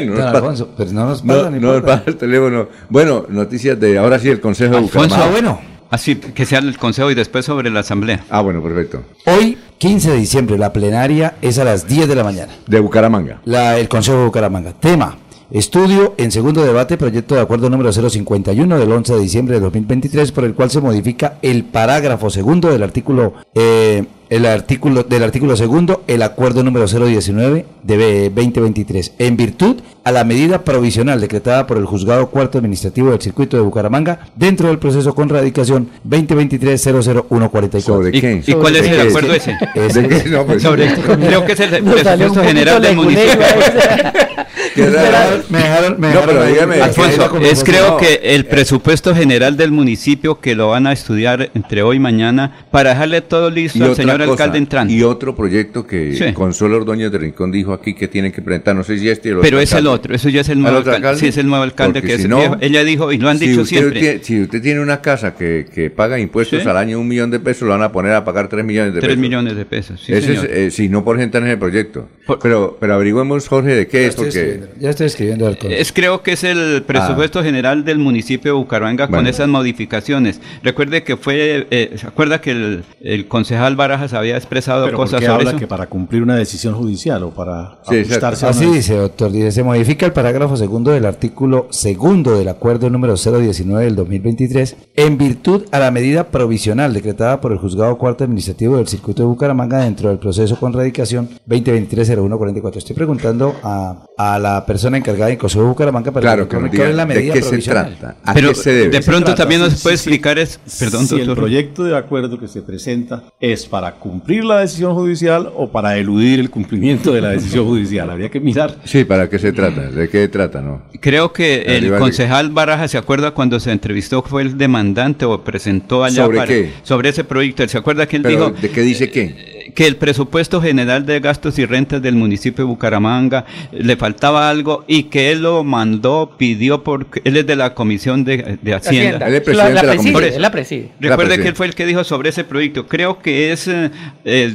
No Don nos pasa- Alfonso, pero no nos No, pasa ni no nos pasa el teléfono. Bueno, noticias de ahora sí el Consejo de Alfonso. Bucaramanga. Ah, bueno. Así que sea el consejo y después sobre la asamblea. Ah, bueno, perfecto. Hoy, 15 de diciembre, la plenaria es a las 10 de la mañana. De Bucaramanga. La, el Consejo de Bucaramanga. Tema. Estudio en segundo debate, proyecto de acuerdo número 051 del 11 de diciembre de 2023, por el cual se modifica el parágrafo segundo del artículo, eh, el artículo del artículo segundo, el acuerdo número 019 de 2023, en virtud a la medida provisional decretada por el juzgado cuarto administrativo del circuito de Bucaramanga dentro del proceso con radicación 2023-00144. ¿Sobre ¿Y, qué? y cuál es ¿De el qué? acuerdo ese? Ese- ¿De qué? No, pues, Sobre, creo que es el [LAUGHS] presupuesto general del municipio. leguleyo [LAUGHS] ¿Qué raro. Me dejaron, me No, dejaron pero ahí- dígame, ahí Alfonso, la conversación. es creo no. que el presupuesto general del municipio que lo van a estudiar entre hoy y mañana para dejarle todo listo Y al otra señor cosa, alcalde entrante. Y otro proyecto que Sí. Consuelo Ordóñez de Rincón dijo aquí que tienen que presentar, no sé si este o el Pero otro es el otro, eso ya es el ¿El nuevo alcalde. alcalde? Sí, es el nuevo alcalde Porque que es no. Ella dijo, y lo han si dicho usted siempre. si usted tiene una casa que, que paga impuestos Sí. al año un millón de pesos, lo van a poner a pagar tres millones de Tres pesos. millones de pesos. Sí, Ese es, señor. eh, si no por gente en ese proyecto. Por- pero, pero averigüemos, Jorge, de qué Ya es, porque... ya estoy escribiendo el código. Es creo que es el presupuesto general del municipio de Bucaramanga con esas modificaciones. Recuerde que fue, eh, ¿se acuerda que el, el concejal Barajas había expresado Pero ¿por cosas qué sobre habla eso? que para cumplir una decisión judicial o para Sí, ajustarse a Así dice, doctor. Dice, se modifica el parágrafo segundo del artículo segundo del acuerdo número 019 del 2023 en virtud a la medida provisional decretada por el juzgado cuarto administrativo del circuito de Bucaramanga dentro del proceso con radicación 2023-0144. Estoy preguntando a, a la persona encargada en Consejo de Bucaramanga para Claro, que nos es diga la de medida qué se provisional. trata, a Pero qué se debe. de pronto trata? también nos Sí, puede sí, sí. explicar es, perdón, si el doctor. proyecto de acuerdo que se presenta es para cumplir la decisión judicial o para eludir el cumplimiento de la decisión judicial. Habría que mirar. Sí, ¿para qué se trata? ¿De qué trata, no? Creo que el Arriba, concejal Barajas se acuerda cuando se entrevistó fue el demandante o presentó allá ¿Sobre para- qué? sobre ese proyecto. ¿Se acuerda que él Pero, dijo ¿de qué dice qué? Que el presupuesto general de gastos y rentas del municipio de Bucaramanga eh, le faltaba algo y que él lo mandó, pidió porque él es de la comisión de, de Hacienda. Él es La, presidente la de la preside, comisión. él la preside. La Recuerde preside. que él fue el que dijo sobre ese proyecto. Creo que es eh,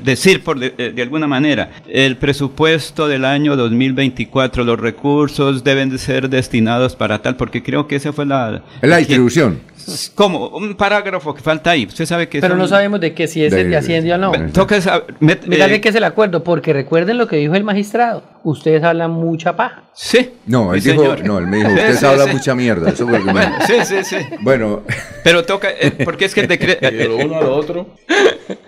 decir, por de, eh, de alguna manera, el presupuesto del año 2024, los recursos deben de ser destinados para tal, porque creo que esa fue la... Es la distribución. Como un parágrafo que falta ahí. Usted sabe que Pero no sabemos de qué, si es De- el de Hacienda o no. Toca esa- met- eh, de qué es el acuerdo, porque recuerden lo que dijo el magistrado. Ustedes hablan mucha paja. Sí. No, él Sí, dijo, señor. no, él me dijo, Sí, usted sí, habla sí. mucha mierda. Eso fue lo que me- Bueno, sí, sí, sí. Bueno, Pero toca, eh, porque es que el decreto... [LAUGHS] De lo uno a lo otro.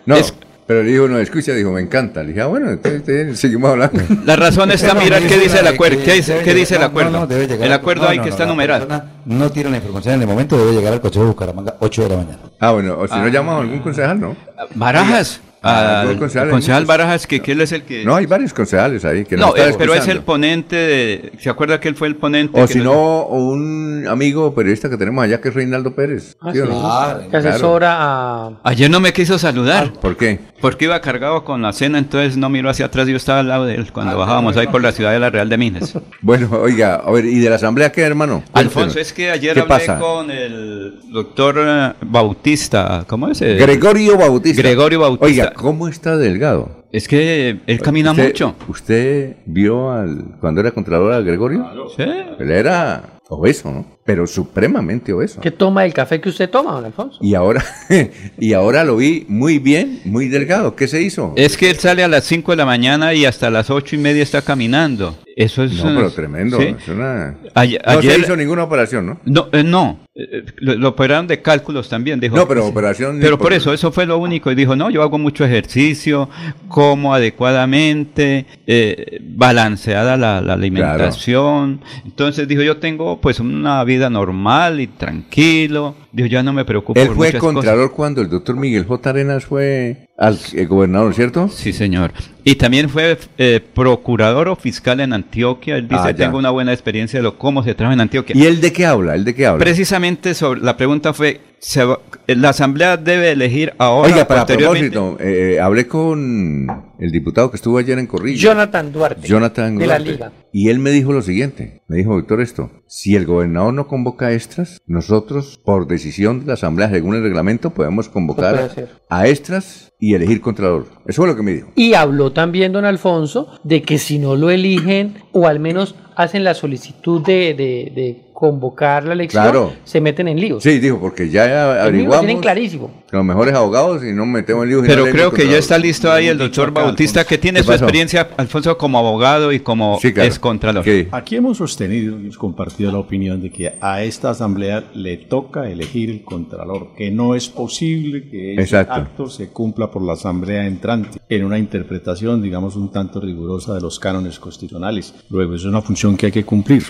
no, Es- pero le dijo, no, escucha, dijo, me encanta. Le dije, ah, bueno, entonces entonces seguimos hablando. [LAUGHS] La razón está, mira qué dice el acuerdo. que ¿Qué dice, debe qué dice el acuerdo? no, debe llegar- el acuerdo no, que está numerado. No tiene la información en el momento, debe llegar al Consejo de Bucaramanga 8 de la mañana. Ah, bueno, o si no llamamos a algún concejal, ¿no? Barajas. A- al concejal muchos. Barajas, que, que él es el que... No, hay varios concejales ahí que No, nos eh, pero es el ponente de... ¿Se acuerda que él fue el ponente? O si no, un amigo periodista que tenemos allá que es Reinaldo Pérez. Ah, ¿Sí o sí. no? que Claro. asesora a... Ayer no me quiso saludar. ¿Por qué? Porque iba cargado con la cena, entonces no miró hacia atrás. Yo estaba al lado de él cuando bajábamos ahí por la ciudad de la Real de Minas. [LAUGHS] Bueno, oiga, a ver, ¿y de la asamblea qué, hermano? Alfonso, es que ayer ¿Qué hablé pasa? con el doctor eh, Bautista. ¿Cómo es? Eh, Gregorio Bautista. Gregorio Bautista. Oiga, ¿cómo está delgado? Es que él camina ¿Usted- mucho. ¿Usted vio al cuando era contralor a Gregorio? Sí. Él era obeso, ¿no? Pero supremamente obeso. ¿Qué toma el café que usted toma, don Alfonso? Y ahora, [LAUGHS] y ahora lo vi muy bien, muy delgado. ¿Qué se hizo? Es que él sale a las 5 de la mañana y hasta las ocho y media está caminando. Eso es... No, pero tremendo. Sí. es una- Ayer- no se hizo ninguna operación, ¿no? No, eh, no. Eh, lo, lo operaron de cálculos también, dijo. No, pero operación Pero por- eso, eso fue lo único. Y dijo, no, yo hago mucho ejercicio, como adecuadamente, eh, balanceada la, la alimentación. Entonces dijo, yo tengo pues una vida normal y tranquilo. Dijo, ya no me preocupo Él por fue muchas contralor cosas. cuando el doctor Miguel J. Arenas fue al eh, gobernador, ¿cierto? Sí, señor. Y también fue eh, procurador o fiscal en Antioquia. Él dice, Ah, tengo una buena experiencia de lo cómo se trabaja en Antioquia. ¿Y él de qué habla? ¿Él de qué habla? Precisamente sobre la pregunta fue, se va- la asamblea debe elegir ahora Oiga, para posteriormente- propósito, eh, hablé con el diputado que estuvo ayer en Corrillo. Jonathan Duarte. Jonathan De la Duarte. Liga. Y él me dijo lo siguiente, me dijo, doctor, esto, si el gobernador no convoca extras, nosotros, por decisión de la asamblea, según el reglamento, podemos convocar a extras y elegir contralor. Eso fue lo que me dijo. Y habló también don Alfonso de que si no lo eligen o al menos hacen la solicitud de, de- de convocar la elección, Claro. se meten en líos. Sí, dijo, porque ya mío lo averiguamos tienen clarísimo. que los mejores abogados y no metemos en líos. Pero creo que ya está listo ahí el doctor Bautista, que tiene ¿Qué su pasó? experiencia, Alfonso, como abogado y como Sí, claro. Aquí hemos sostenido y hemos compartido la opinión de que a esta asamblea le toca elegir el contralor, que no es posible que ese Exacto. acto se cumpla por la asamblea entrante en una interpretación, digamos, un tanto rigurosa de los cánones constitucionales. Luego, es una función que hay que cumplir.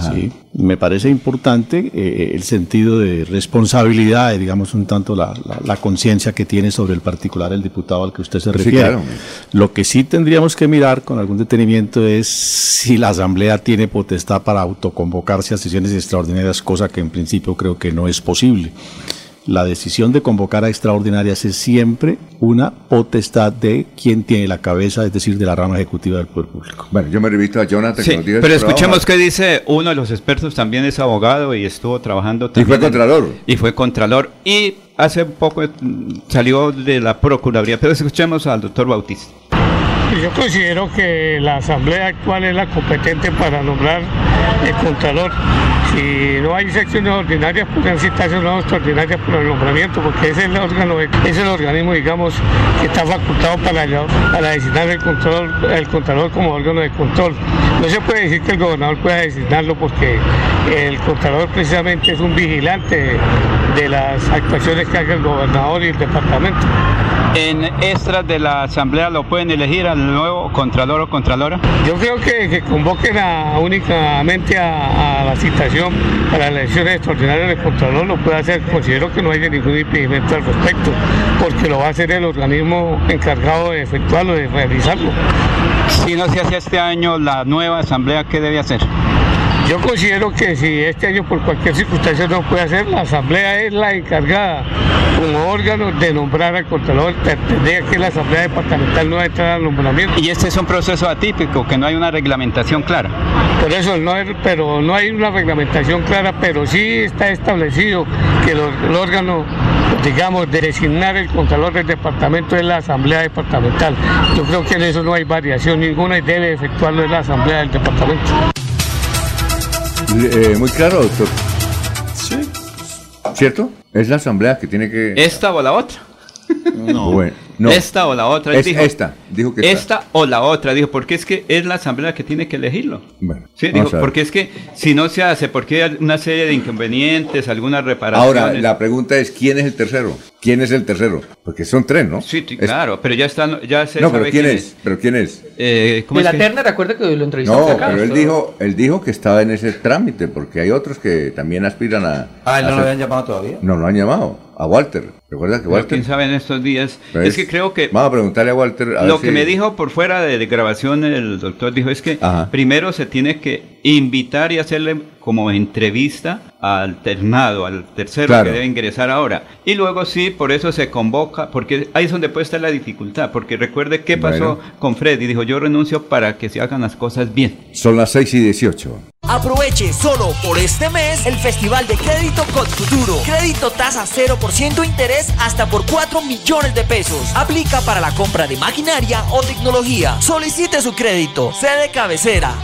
Sí, me parece importante eh, el sentido de responsabilidad, y, digamos, un tanto la, la- la conciencia que tiene sobre el particular el diputado al que usted se Sí, refiere. claro. Lo que sí tendríamos que mirar con algún detenimiento es si la Asamblea tiene potestad para autoconvocarse a sesiones extraordinarias, cosa que en principio creo que no es posible. La decisión de convocar a extraordinarias es siempre una potestad de quien tiene la cabeza, es decir, de la rama ejecutiva del Poder Público. Bueno, yo me remito a Jonathan. Sí, que nos diga pero escuchemos qué dice uno de los expertos, también es abogado y estuvo trabajando Y también. fue en- contralor. Y fue contralor. Y hace poco mm, salió de la Procuraduría. Pero escuchemos al doctor Bautista. [LAUGHS] Yo considero que la asamblea actual es la competente para nombrar el contralor. Si no hay secciones ordinarias, pueden citarse unas extraordinarias por el nombramiento, porque es el órgano, es el organismo, digamos, que está facultado para, para designar el control, el contralor como órgano de control. No se puede decir que el gobernador pueda designarlo porque el contralor precisamente es un vigilante de las actuaciones que haga el gobernador y el departamento. En extras de la asamblea lo pueden elegir al nuevo contralor o contralora. Yo creo que, que convoquen a- únicamente a, a la citación para las elecciones extraordinarias del Contralor, lo puede hacer. Considero que no hay ningún impedimento al respecto, porque lo va a hacer el organismo encargado de efectuarlo, de realizarlo. Si no se hace este año la nueva asamblea, ¿qué debe hacer? Yo considero que si este año por cualquier circunstancia no puede hacer, la Asamblea es la encargada como órgano de nombrar al Contralor. Tendría que la Asamblea Departamental no entrar al nombramiento. Y este es un proceso atípico, que no hay una reglamentación clara. Por eso no es, pero no hay una reglamentación clara, pero sí está establecido que el, el órgano, digamos, de designar el contralor del departamento es la asamblea departamental. Yo creo que en eso no hay variación ninguna y debe efectuarlo en la asamblea del departamento. Eh, muy claro, doctor. ¿Cierto? Es la asamblea que tiene que... ¿Esta o la otra? [LAUGHS] Bueno, no. Esta o la otra. Él Es dijo, esta. Dijo que esta. esta o la otra. Dijo, porque es que es la asamblea que tiene que elegirlo. Bueno, Sí, dijo, porque es que si no se hace, porque hay una serie de inconvenientes, algunas reparaciones. Ahora, la pregunta es, ¿quién es el tercero? ¿Quién es el tercero? Porque son tres, ¿no? Sí, Es- claro, pero ya está, ya se No, pero ¿quién es? ¿Pero quién es? Eh, ¿cómo De es la que- terna, recuerda que lo entrevistamos No, acá. pero él dijo, él dijo que estaba en ese trámite, porque hay otros que también aspiran a... Ah, ¿él no a lo ser- habían llamado todavía? No, lo han llamado. A Walter. ¿Recuerda que Pero Walter? quién sabe en estos días. Pues, es que creo que Vamos a preguntarle a Walter. a lo que si- me dijo por fuera de grabación el doctor dijo es que Ajá. primero se tiene que invitar y hacerle como entrevista al ternado, al tercero Claro. que debe ingresar ahora. Y luego sí, por eso se convoca, porque ahí es donde puede estar la dificultad, porque recuerde qué pasó Bueno. con Freddy, dijo yo renuncio para que se hagan las cosas bien. Son las 6 y 18. Aproveche solo por este mes el Festival de Crédito Cod Futuro. Crédito tasa 0% interés hasta por 4 millones de pesos. Aplica para la compra de maquinaria o tecnología. Solicite su crédito. Sede cabecera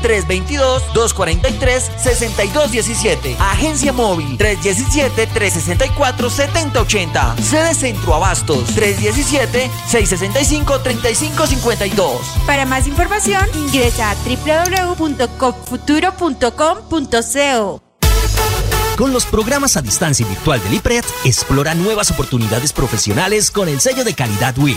322-243-6217. Agencia móvil 317-364-7080. Sede Centro Abastos 317-665-3552. Para más información, ingresa a www.copfuturo.com.co. Con los programas a distancia y virtual del IPRED, explora nuevas oportunidades profesionales con el sello de calidad WIS.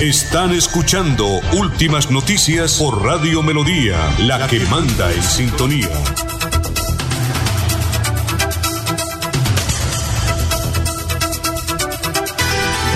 Están escuchando Últimas Noticias por Radio Melodía, la que manda en sintonía.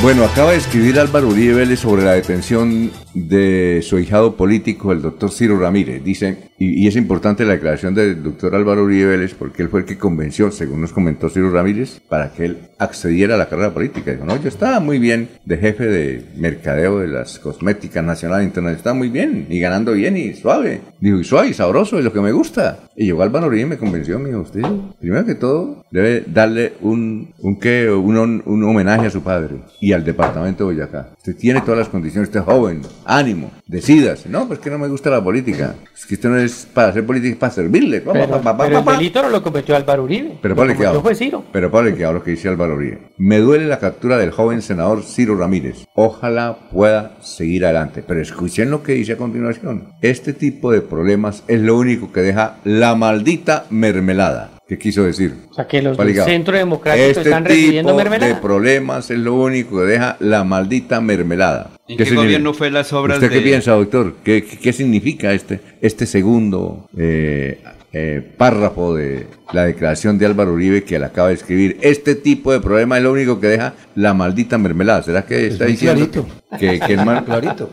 Bueno, acaba de escribir Álvaro Uribe sobre la detención de su hijado político, el doctor Ciro Ramírez. Dice, y, es importante la declaración del doctor Álvaro Uribe Vélez porque él fue el que convenció, según nos comentó Ciro Ramírez, para que él accediera a la carrera política. Dijo, no, yo estaba muy bien de jefe de mercadeo de las cosméticas nacionales e internacionales, estaba muy bien, y ganando bien y suave. Dijo, y suave y sabroso, es lo que me gusta. Y llegó Álvaro Uribe y me convenció, me dijo, usted, primero que todo, debe darle un, un, ¿qué? un, un homenaje a su padre y al departamento de Boyacá. Usted tiene todas las condiciones, usted es joven, ánimo, decídase. No, pues que no me gusta la política. Es que esto no es para hacer política, es para servirle. Pero, pa, pa, pa, pero el delito no lo cometió Álvaro Uribe. Pero Pablo, que hablo. fue Ciro. Pero Pablo, que hablo que dice Álvaro Uribe. Me duele la captura del joven senador Ciro Ramírez. Ojalá pueda seguir adelante. Pero escuchen lo que dice a continuación. Este tipo de problemas es lo único que deja la maldita mermelada. ¿Qué quiso decir? O sea, que los del. Centro Democrático Este están recibiendo tipo mermelada. de problemas es lo único que deja la maldita mermelada. ¿En qué significa? gobierno fue las obras ¿Usted qué de- piensa, doctor? ¿Qué, qué, qué significa este, este segundo eh, eh, párrafo de la declaración de Álvaro Uribe que le acaba de escribir? Este tipo de problema es lo único que deja la maldita mermelada. ¿Será que está diciendo clarito. que, que el mal- [LAUGHS] Clarito.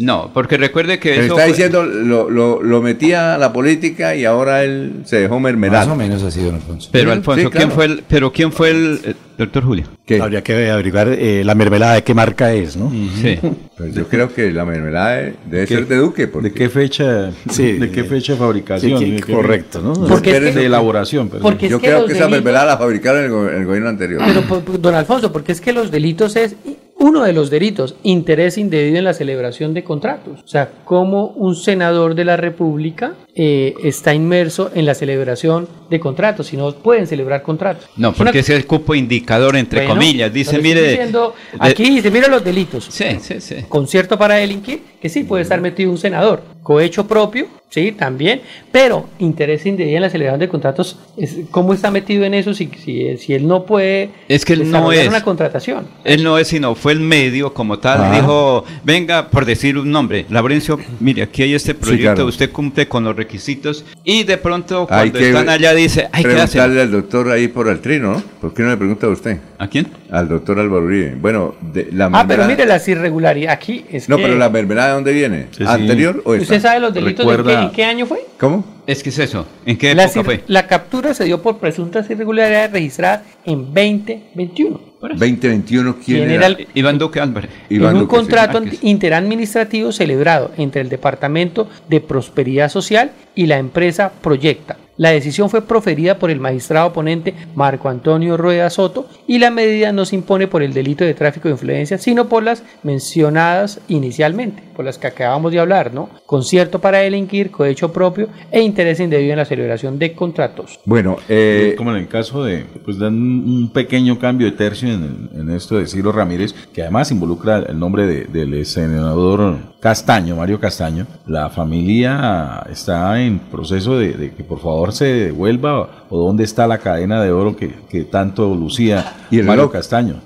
No, porque recuerde que Pero eso está fue- diciendo lo, lo, lo metía a la política y ahora él se dejó mermelada. Más o menos así, don Alfonso. Pero Sí, Alfonso, claro. ¿quién fue el, pero quién fue el eh, doctor Julio? ¿Qué? Habría que averiguar eh, la mermelada de qué marca es, ¿no? Sí. Pues yo creo que la mermelada debe ¿Qué? ser de Duque. Porque ¿De qué fecha? Sí, ¿De qué fecha de fabricación? sí, ¿De que- qué- correcto, ¿no? Porque es de elaboración, porque es yo que creo que esa mermelada la fabricaron en el, go- en el gobierno anterior. Pero, po- don Alfonso, porque es que los delitos es uno de los delitos, interés indebido en la celebración de contratos. O sea, como un senador de la República eh, está inmerso en la celebración de contratos, si no pueden celebrar contratos. No, una- porque ese es el cupo indicador, entre Bueno, comillas. Dice, mire. diciendo- de- aquí dice, mira los delitos. Sí, sí, sí. Concierto para delinquir, que sí puede estar metido un senador. cohecho propio, sí, también, pero interés indebido en la celebración de contratos, es, ¿cómo está metido en eso si, si, si él no puede Es que él no es. una contratación? Él no es, sino fue el medio como tal. Ah. Dijo, venga, por decir un nombre, Laurencio, mire, aquí hay este proyecto, claro. usted cumple con los requisitos. Y de pronto, Hay cuando que están allá, dice, ay, ¿qué hacen? preguntarle al doctor ahí por el trino, ¿no? ¿Por qué no le pregunta a usted? ¿A quién? Al doctor Álvaro Uribe. Bueno, de, la Ah, pero mermelada- mire las irregularidades. Aquí es No, que- pero la mermelada de dónde viene? Sí, sí. ¿Anterior o esta? ¿Usted sabe los delitos de En qué año fue? ¿Cómo? Es que es eso. ¿En qué época ir- fue? La captura se dio por presuntas irregularidades registradas en 2021. 2021, ¿quién, ¿Quién era? era el- Iván Duque Álvarez. Iván en un Duque, sí. contrato Ah, anti- interadministrativo celebrado entre el Departamento de Prosperidad Social y la empresa Proyecta. La decisión fue proferida por el magistrado ponente Marco Antonio Rueda Soto y la medida no se impone por el delito de tráfico de influencia, sino por las mencionadas inicialmente, por las que acabamos de hablar, ¿no? Concierto para delinquir, cohecho propio e interés indebido en la celebración de contratos. Bueno, eh, como en el caso de, pues dan un pequeño cambio de tercio en, en esto de Ciro Ramírez, que además involucra el nombre de- del senador Castaño, Mario Castaño. La familia está en proceso de, de que por favor se devuelva o dónde está la cadena de oro que, que tanto lucía ¿Y el Mario reloj? Castaño.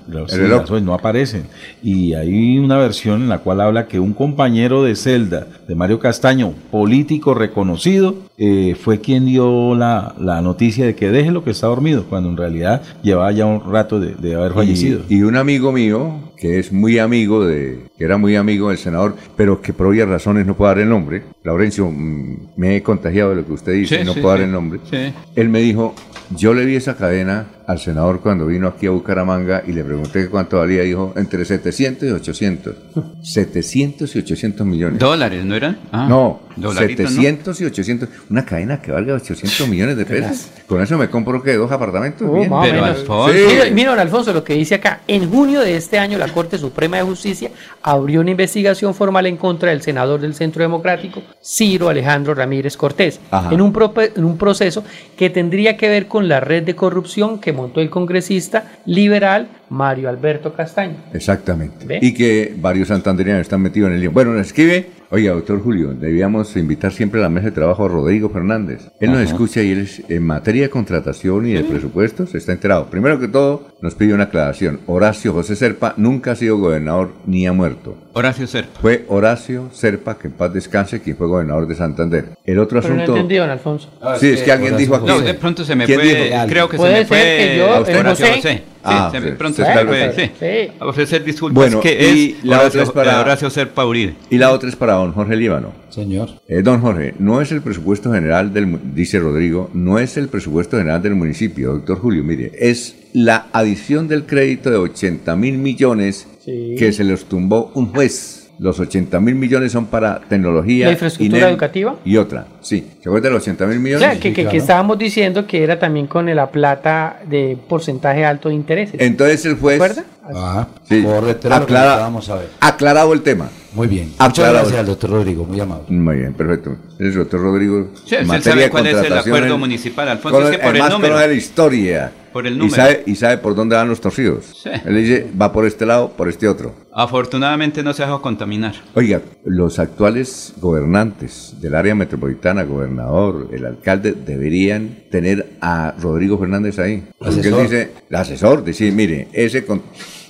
No aparecen. Y hay una versión en la cual habla que un compañero de celda de Mario Castaño, político reconocido, eh, fue quien dio la, la noticia de que déjelo que está dormido, cuando en realidad llevaba ya un rato de, de haber fallecido. Y, y un amigo mío, que es muy amigo de, que era muy amigo del senador, pero que por obvias razones no puedo dar el nombre. Laurencio, mm, me he contagiado de lo que usted dice, Sí, no sí, puedo dar el nombre. Sí. Él me dijo, yo le vi esa cadena al senador cuando vino aquí a Bucaramanga y le pregunté cuánto valía, dijo, entre 700 y 800. 700 [LAUGHS] y 800 millones. ¿Dólares, no eran? Ah, no, dolaritos, ¿no? 700 y 800. Una cadena que valga 800 millones de pesos. Con eso me compro, ¿qué? ¿Dos apartamentos? Bien. más o menos. Sí. Mira, mira, don Alfonso, lo que dice acá. En junio de este año, la Corte Suprema de Justicia abrió una investigación formal en contra del senador del Centro Democrático, Ciro Alejandro Ramírez Cortés, Ajá. en un, en un proceso que tendría que ver con la red de corrupción que montó el congresista liberal Mario Alberto Castaño. Exactamente. ¿Ve? Y que varios santanderianos están metidos en el lío. Bueno, nos escribe, oiga, doctor Julio, debíamos invitar siempre a la mesa de trabajo a Rodrigo Fernández. Él nos escucha y él es, en materia de contratación y de presupuestos está enterado. Primero que todo, nos pide una aclaración. Horacio José Serpa nunca ha sido gobernador ni ha muerto. Horacio Serpa. Fue Horacio Serpa, que en paz descanse, quien fue gobernador de Santander. El otro Pero no asunto... don Alfonso. Sí, es que alguien dijo aquí. No, de pronto se me ¿Quién fue, dijo? creo que se Puede me ser fue que yo, ¿A usted? Horacio José. José. Sí, Ah, sí, pronto se sí. Ofrecer disculpas Bueno, que y es la Horacio, otra es para- Horacio Serpa Uribe. Y la otra es para don Jorge Líbano. Señor. Eh, don Jorge, no es el presupuesto general del, dice Rodrigo, no es el presupuesto general del municipio, doctor Julio, mire, es la adición del crédito de 80 mil millones Sí. que se los tumbó un juez. Los 80 mil millones son para tecnología. ¿La infraestructura INEM educativa? Y otra, sí. ¿Se acuerda de los 80 mil O millones? sea, que, que- que estábamos diciendo que era también con la plata de porcentaje alto de intereses. Entonces el juez... ¿Recuerda? Ah, Sí. correcto, era lo que Aclara- vamos a ver. aclarado el tema. Muy bien. Muchas Aclarado. gracias al doctor Rodrigo, muy amable. Muy bien, perfecto. El doctor Rodrigo. Sí, materia sabe de cuál es el contratación, acuerdo municipal, Alfonso, es que por el número. conoce la historia. Por el Y número. sabe, y sabe por dónde van los torcidos. Sí. Él dice, va por este lado, por este otro. Afortunadamente no se dejó contaminar. Oiga, los actuales gobernantes del área metropolitana, gobernador, el alcalde, deberían tener a Rodrigo Fernández ahí. Porque Asesor. él dice, el asesor, decir, mire, ese con-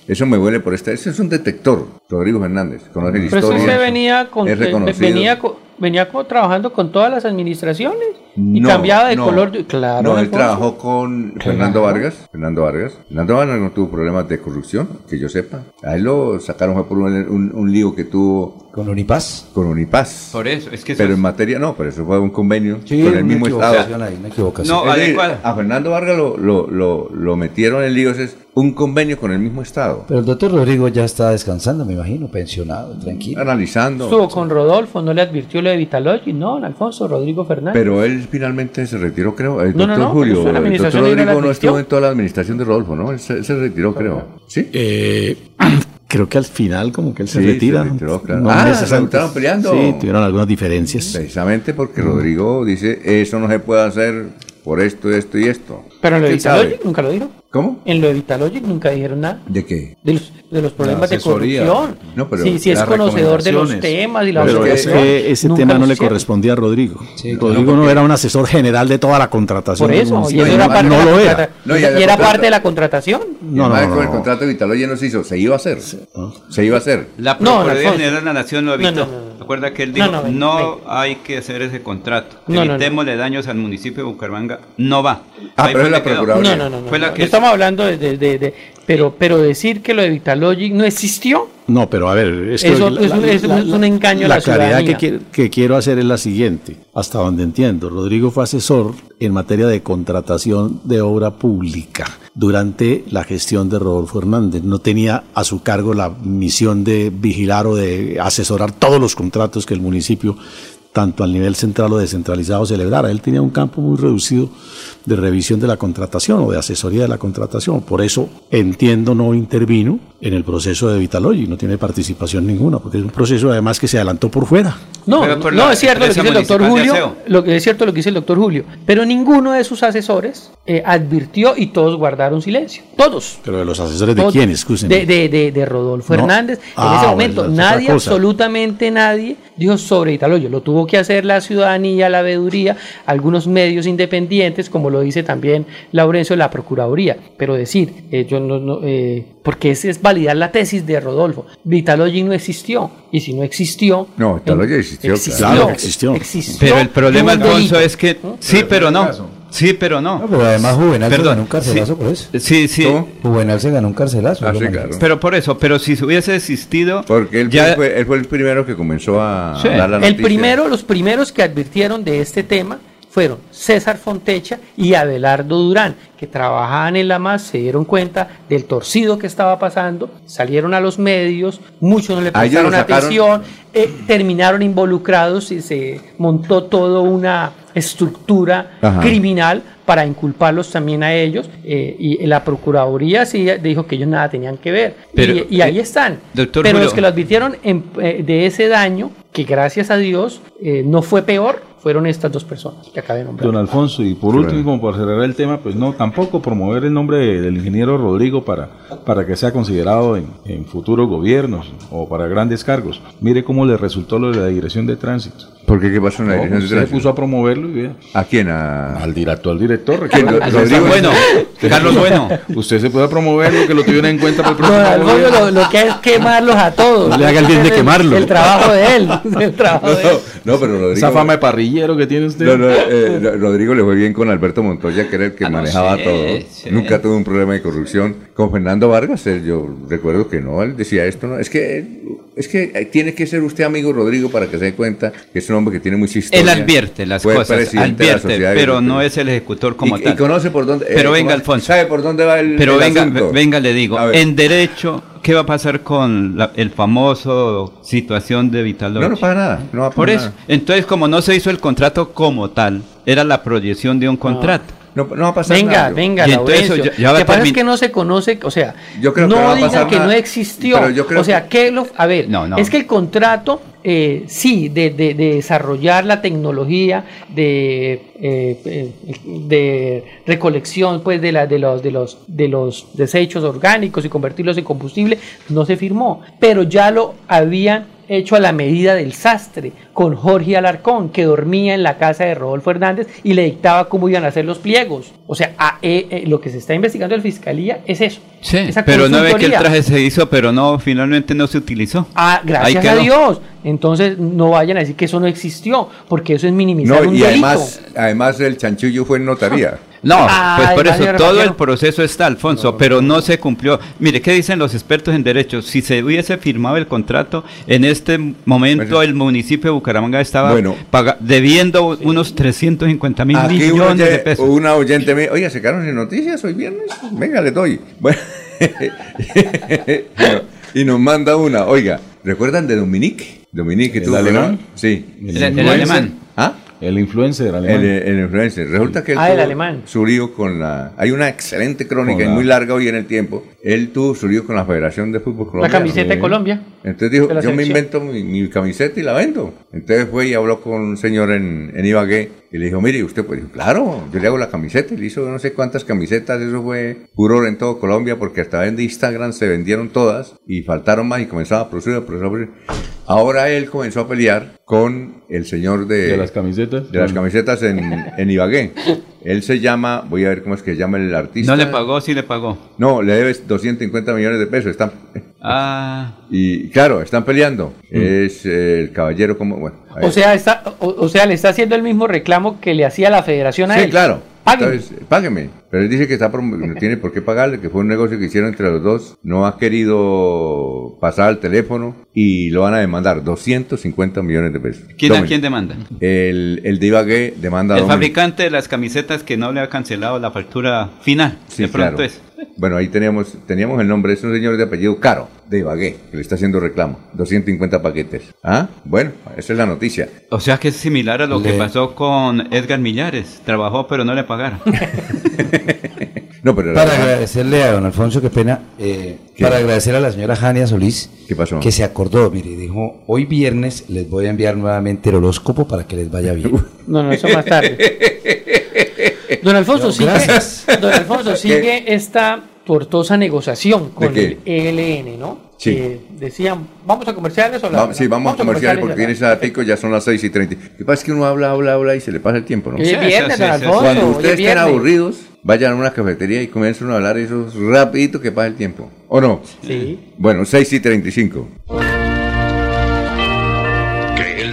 eso me huele por este. Ese es un detector, Rodrigo Fernández. Conoce la Pero eso historia. se venía, con, es reconocido. venía, venía trabajando con todas las administraciones y No, cambiaba de no. color. de- Claro, No, él trabajó con Fernando Vargas. Fernando Vargas. Fernando Vargas no tuvo problemas de corrupción, que yo sepa. A él lo sacaron fue por un, un- un lío que tuvo ¿Con Unipaz? con Unipaz. Por eso, es que eso Pero es- en materia, no, pero eso fue un convenio Sí, con el una mismo Estado. ahí, una equivocación. No, Es decir, adecuada. a Fernando Vargas lo, lo, lo, lo metieron en líos, es un convenio con el mismo Estado. Pero el doctor Rodrigo ya está descansando, me imagino, pensionado, tranquilo. Analizando. Estuvo con Rodolfo, no le advirtió lo de Vitalogy, no, Alfonso, Rodrigo Fernández. Pero él finalmente se retiró, creo. El No, no, doctor no, pero Julio, el doctor Rodrigo no estuvo en toda la administración de Rodolfo, ¿no? Él se, se retiró, creo. ¿Sí? Eh, [CLEARS THROAT] creo que al final como que él se Sí, retira. se retiró, claro. Unos Ah, ¿se estaban peleando? Sí, tuvieron algunas diferencias. Precisamente porque Rodrigo dice, eso no se puede hacer por esto, esto y esto. Pero en lo. Vitalogic nunca lo dijo. ¿Cómo? En lo de Vitalogic nunca dijeron nada. ¿De qué? De los, de los problemas de corrupción. No, pero si, si es conocedor de los temas y la Pero es que ese tema no le hicieron. correspondía a Rodrigo. Sí, Rodrigo no era un asesor general de toda la contratación. Por eso, y eso era parte, no de, la lo era. No, y era contrato- parte de la contratación. No, No, no, con el no. contrato de Vitalogy no se hizo, se iba a hacer. Se iba a hacer. La No, Procuraduría. General de la Nación lo No, evitó. No, no, no. Recuerda que él No, dijo, no, no, ven, hay que hacer ese contrato. No, no, no. Evitémosle daños al municipio de Bucaramanga. No va. Ah, Ahí pero es la. Procuraduría. No, no, no. no, Fue la no. que- No estamos hablando de- de- de- pero, pero decir que lo de Vitalogic no existió. No, pero a ver, esto- Eso es un- es es un engaño a la claridad que, que quiero hacer es la siguiente, hasta donde entiendo. Rodrigo fue asesor en materia de contratación de obra pública durante la gestión de Rodolfo Hernández. No tenía a su cargo la misión de vigilar o de asesorar todos los contratos que el municipio tanto al nivel central o descentralizado celebrara. Él tenía un campo muy reducido de revisión de la contratación o de asesoría de la contratación. Por eso entiendo no intervino en el proceso de Vitalogy, no tiene participación ninguna, porque es un proceso además que se adelantó por fuera. No, Pero por no es cierto lo que dice el doctor Julio, lo que es cierto lo que dice el doctor Julio, pero ninguno de sus asesores eh, advirtió y todos guardaron silencio, todos. Pero de los asesores de quién. De, de, de, de Rodolfo No. Hernández. En Ah, ese bueno, momento, es nadie, absolutamente nadie, dijo sobre Italoyo. Lo tuvo que hacer la ciudadanía, la veeduría, algunos medios independientes, como lo dice también Laurencio, la Procuraduría. Pero decir, eh, yo no, no, eh, porque ese es validar la tesis de Rodolfo. Vitalogy no existió. Y si no existió. No, Vitalogy en- existió, claro que existió. existió Pero el problema, Alfonso, es que sí, pero no. Sí, pero no. No, pero además Juvenal se Perdón, ganó un carcelazo sí. por eso. Sí, sí. ¿Cómo? Juvenal se ganó un carcelazo. Ah, sí, claro. Pero por eso, pero si hubiese existido. Porque él, ya- fue, él fue el primero que comenzó a Sí. dar la El noticia. primero, los primeros que advirtieron de este tema fueron César Fontecha y Abelardo Durán, que trabajaban en la MAS, se dieron cuenta del torcido que estaba pasando, salieron a los medios, muchos no le ¿A ellos prestaron atención, eh, terminaron involucrados y se montó toda una estructura Ajá. criminal para inculparlos también a ellos eh, y la Procuraduría sí dijo que ellos nada tenían que ver Pero, y, y ahí eh, están doctor pero Julio. los que lo advirtieron en- eh, de ese daño que gracias a Dios eh, no fue peor fueron estas dos personas que acabé de nombrar Don Alfonso, y por Sí, último, bueno. como para cerrar el tema, pues no, tampoco promover el nombre de- del ingeniero Rodrigo para, para que sea considerado en, en futuros gobiernos o para grandes cargos. Mire cómo le resultó lo de la dirección de tránsito. ¿Por qué? ¿Qué pasó en la No, dirección usted se puso a promoverlo y vea. ¿A quién? A... Al director, al director. Rodrigo Bueno, [LAUGHS] Carlos Bueno. Usted se puede promoverlo, que lo tuvieran en cuenta para el próximo Alfonso gobierno. lo, lo que es quemarlos a todos No le haga el bien de quemarlo. el trabajo de él [LAUGHS] el trabajo de él. No, no, pero Rodrigo... Esa fama de parrillero que tiene usted. No, no, eh, Ro- Rodrigo le fue bien con Alberto Montoya, que era el que Ah, no, manejaba todo. Nunca tuvo un problema de corrupción. Con Fernando Vargas, él- yo recuerdo que no, él decía esto, ¿no? Es que, es que eh, tiene que ser usted amigo Rodrigo para que se dé cuenta que es un hombre que tiene mucha historia. Él advierte las Fue cosas, advierte, pero no es el ejecutor como y, tal. y conoce por dónde. Pero eh, venga, ¿cómo- Alfonso. ¿Sabe por dónde va el, Pero el venga, asunto? venga, le digo, en derecho, ¿qué va a pasar con la- el famoso situación de Vitalogy? No, no pasa nada. No va a Por eso, entonces como no se hizo el contrato como tal, era la proyección de un contrato. No, no va a pasar venga, nada. venga, entonces Laurencio. ya- ya va Lo que pasa es que no se conoce, o sea, Yo creo que no digan pasar que nada, no existió. pero yo creo o sea, que lo, a ver, No, no. es que el contrato, eh, sí, de, de- de desarrollar la tecnología de, eh, eh, de recolección, pues, de, la, de, los, de, los, de los desechos orgánicos y convertirlos en combustible, no se firmó, pero ya lo habían hecho a la medida del sastre, con Jorge Alarcón, que dormía en la casa de Rodolfo Hernández y le dictaba cómo iban a hacer los pliegos. O sea, a- eh, eh, lo que se está investigando en la fiscalía es eso. Sí, esa pero no ve que el traje se hizo, pero no, finalmente no se utilizó. Ah, gracias a. Dios. Entonces no vayan a decir que eso no existió, porque eso es minimizar No, un y delito. además, además el chanchullo fue en notaría. No, Ay, pues por eso todo Rafael. el proceso está, Alfonso, pero no se cumplió. Mire, ¿qué dicen los expertos en derecho? Si se hubiese firmado el contrato, en este momento el municipio de Bucaramanga estaba Bueno. paga- debiendo unos 350 mil millones de oye- pesos. una oyente me oiga, ¿se quedaron sin noticias hoy viernes? Venga, le doy. Bueno, [LAUGHS] y nos manda una, oiga, ¿recuerdan de Dominique? Dominique, ¿El tuvo alemán? Sí. El- el alemán. ¿Ah? El influencer alemán. El, el influencer. Resulta que él Ah, el tuvo alemán. su lío con la... Hay una excelente crónica y la- muy larga hoy en el tiempo. Él tuvo su lío con la Federación de Fútbol La Colombiano. camiseta de Colombia. Entonces dijo, la yo me selección. invento mi, mi camiseta y la vendo. Entonces fue y habló con un señor en, en Ibagué y le dijo, mire, usted pues dijo, claro, yo le hago la camiseta y le hizo no sé cuántas camisetas, eso fue furor en todo Colombia porque hasta en Instagram se vendieron todas y faltaron más y comenzaba a producir, a producir. Ahora él comenzó a pelear con el señor de, De las camisetas. De las camisetas en, en Ibagué. Él se llama, voy a ver cómo es que se llama el artista. No le pagó, sí le pagó. No, le debes 250 millones de pesos. Están, Ah, y claro, están peleando. Es eh, el caballero como... Bueno. O sea, está, o, o sea, le está haciendo el mismo reclamo que le hacía la federación a sí, él. claro. Págueme. Entonces, págueme. Pero él dice que está no tiene por qué pagarle, que fue un negocio que hicieron entre los dos. No ha querido pasar al teléfono y lo van a demandar 250 millones de pesos. ¿quién, a Tomen. quién demanda? El, el de Ibagué demanda El fabricante de las camisetas que no le ha cancelado la factura final. Sí, de pronto claro. es. Bueno, ahí teníamos, teníamos el nombre, es un señor de apellido Caro, de Ibagué, que le está haciendo reclamo. 250 paquetes. ¿Ah? Bueno, esa es la noticia. O sea que es similar a lo que Le- pasó con Edgar Millares. Trabajó pero no le pagaron. [LAUGHS] No, pero Para agradecerle a don Alfonso, qué pena, eh, ¿Qué? para agradecer a la señora Jania Solís, ¿Qué pasó? que se acordó, mire, dijo, hoy viernes les voy a enviar nuevamente el horóscopo para que les vaya bien. No, no, eso más tarde. [LAUGHS] [LAUGHS] Don Alfonso, No, sigue, gracias. don Alfonso, sigue esta tortosa negociación con el ELN, ¿no? Sí. Que decían, vamos a comerciales o la- Vamos, sí, vamos a comerciales porque tiene ese datico, ya son las 6 y 30. Lo que pasa es que uno habla, habla, habla y se le pasa el tiempo, ¿no? Hoy es viernes, don Alfonso, Cuando ustedes estén aburridos, vayan a una cafetería y comiencen a hablar eso rapidito que pasa el tiempo. ¿O no? Sí. Bueno, 6 y 35.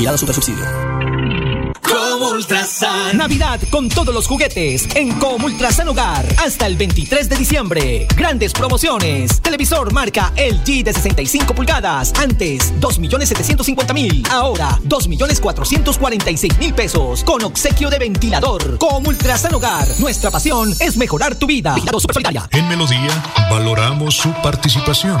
Vigilado Super Subsidio. Como Ultrasan. Navidad con todos los juguetes en Com Ultrasan Hogar. Hasta el 23 de diciembre. Grandes promociones. Televisor marca LG de 65 pulgadas. Antes, 2.750.000. Ahora, 2.446.000 pesos. Con obsequio de ventilador. Com Ultrasan Hogar. Nuestra pasión es mejorar tu vida. Vigilado Super Solidaria. En Melodía valoramos su participación.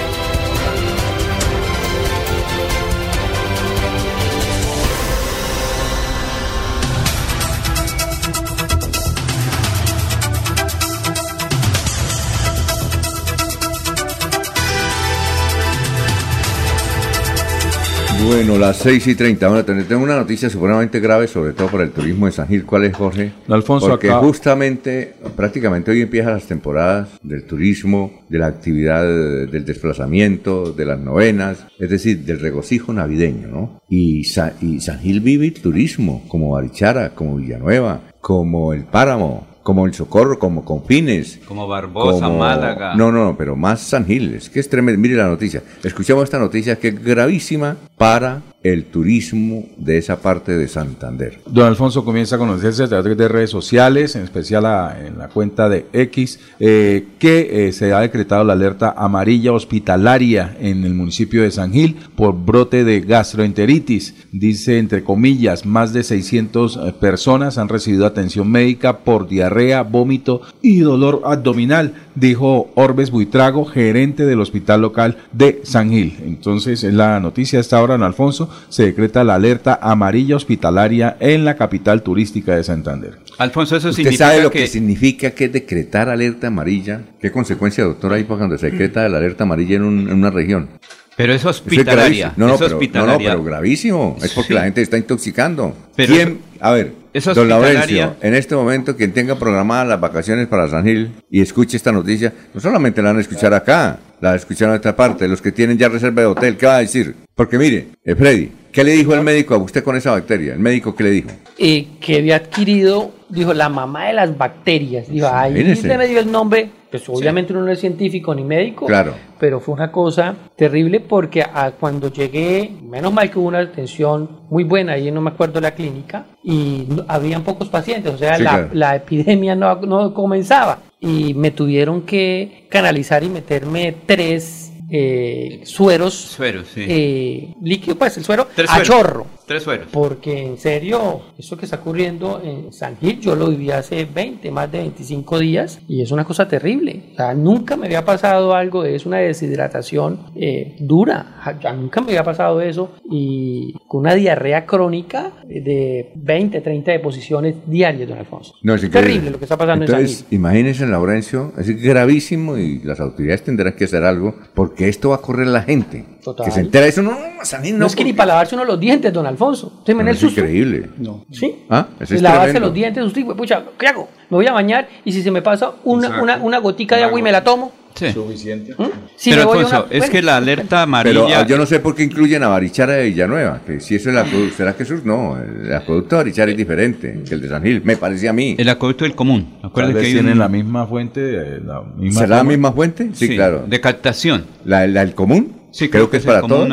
Bueno, las 6 y 30. Bueno, ten- tengo una noticia supremamente grave, sobre todo para el turismo de San Gil. ¿Cuál es, Jorge? Alfonso, Porque acá- justamente, prácticamente hoy empiezan las temporadas del turismo, de la actividad del desplazamiento, de las novenas, es decir, del regocijo navideño, ¿no? Y, Sa- y San Gil vive el turismo, como Barichara, como Villanueva, como El Páramo, como El Socorro, como Confines. Como Barbosa, como- Málaga. No, no, no, pero más San Gil, es que es tremendo. Mire la noticia. Escuchamos esta noticia que es gravísima para el turismo de esa parte de Santander. Don Alfonso comienza a conocerse a través de redes sociales, en especial en la cuenta de X, eh, que eh, se ha decretado la alerta amarilla hospitalaria en el municipio de San Gil por brote de gastroenteritis. Dice, entre comillas, más de 600 eh, personas han recibido atención médica por diarrea, vómito y dolor abdominal, dijo Orbes Buitrago, gerente del hospital local de San Gil. Entonces, en la noticia a esta hora, don Alfonso, se decreta la alerta amarilla hospitalaria en la capital turística de Santander. Alfonso, eso ¿Usted significa sabe lo que... que significa que es decretar alerta amarilla? ¿Qué consecuencia, doctor, hay para cuando se decreta la alerta amarilla en, un- en una región? Pero es Eso hospitalaria. no, no, es pero, no, no, pero gravísimo. Es porque Sí. la gente está intoxicando. Pero ¿Quién? eso- a ver, es don. Laurencio, en este momento, quien tenga programadas las vacaciones para San Gil y escuche esta noticia, no solamente la van a escuchar acá, la van a escuchar en otra parte. Los que tienen ya reserva de hotel, ¿qué va a decir? Porque mire, eh, Freddy, ¿qué le dijo el médico a usted con esa bacteria? ¿El médico qué le dijo? eh, que había adquirido, dijo, la mamá de las bacterias. Dijo, ahí me dio el nombre, pues obviamente uno no es científico ni médico, Claro. pero fue una cosa terrible porque a- cuando llegué, menos mal que hubo una atención muy buena, ahí no me acuerdo la clínica, y no- habían pocos pacientes, o sea, Sí, la, claro. la epidemia no, no comenzaba. Y me tuvieron que canalizar y meterme tres eh, sueros, Sueros, sí. eh, líquido, pues el suero, Tres a chorro. Tres sueros. Porque en serio, eso que está ocurriendo en San Gil, yo lo viví hace 20, más de 25 días y es una cosa terrible. O sea, nunca me había pasado algo de eso, una deshidratación eh, dura. Ya nunca me había pasado eso y con una diarrea crónica de 20, 30 deposiciones diarias, don Alfonso. No, es increíble. terrible lo que está pasando en San Entonces, Gil. imagínense, Laurencio, es gravísimo y las autoridades tendrán que hacer algo porque esto va a correr la gente. Total. Que se entera de eso, no, no, No, no. es que ni para lavarse uno los dientes, don Alfonso. ¿Usted me No, el es susto? increíble. No. ¿Sí? ¿Ah? Eso es lavarse tremendo. los dientes, usted, pucha, ¿qué hago? Me voy a bañar y si se me pasa una, una, una gotica de agua y me la tomo. Sí. Suficiente. Si Pero me voy a Alfonso, una- es bueno, que la alerta Pero amarilla... ah, yo no sé por qué incluyen a Barichara de Villanueva, que si eso es el acueducto, ¿será que eso es? No, el acueducto de Barichara es diferente que el de San Gil, me parece a mí. El acueducto del común. Vez que hay un- tienen la misma fuente, eh, la misma ¿Será la misma fuente? Sí, Sí, claro. de captación. ¿La, la del común? Sí, creo, creo que que es para todos.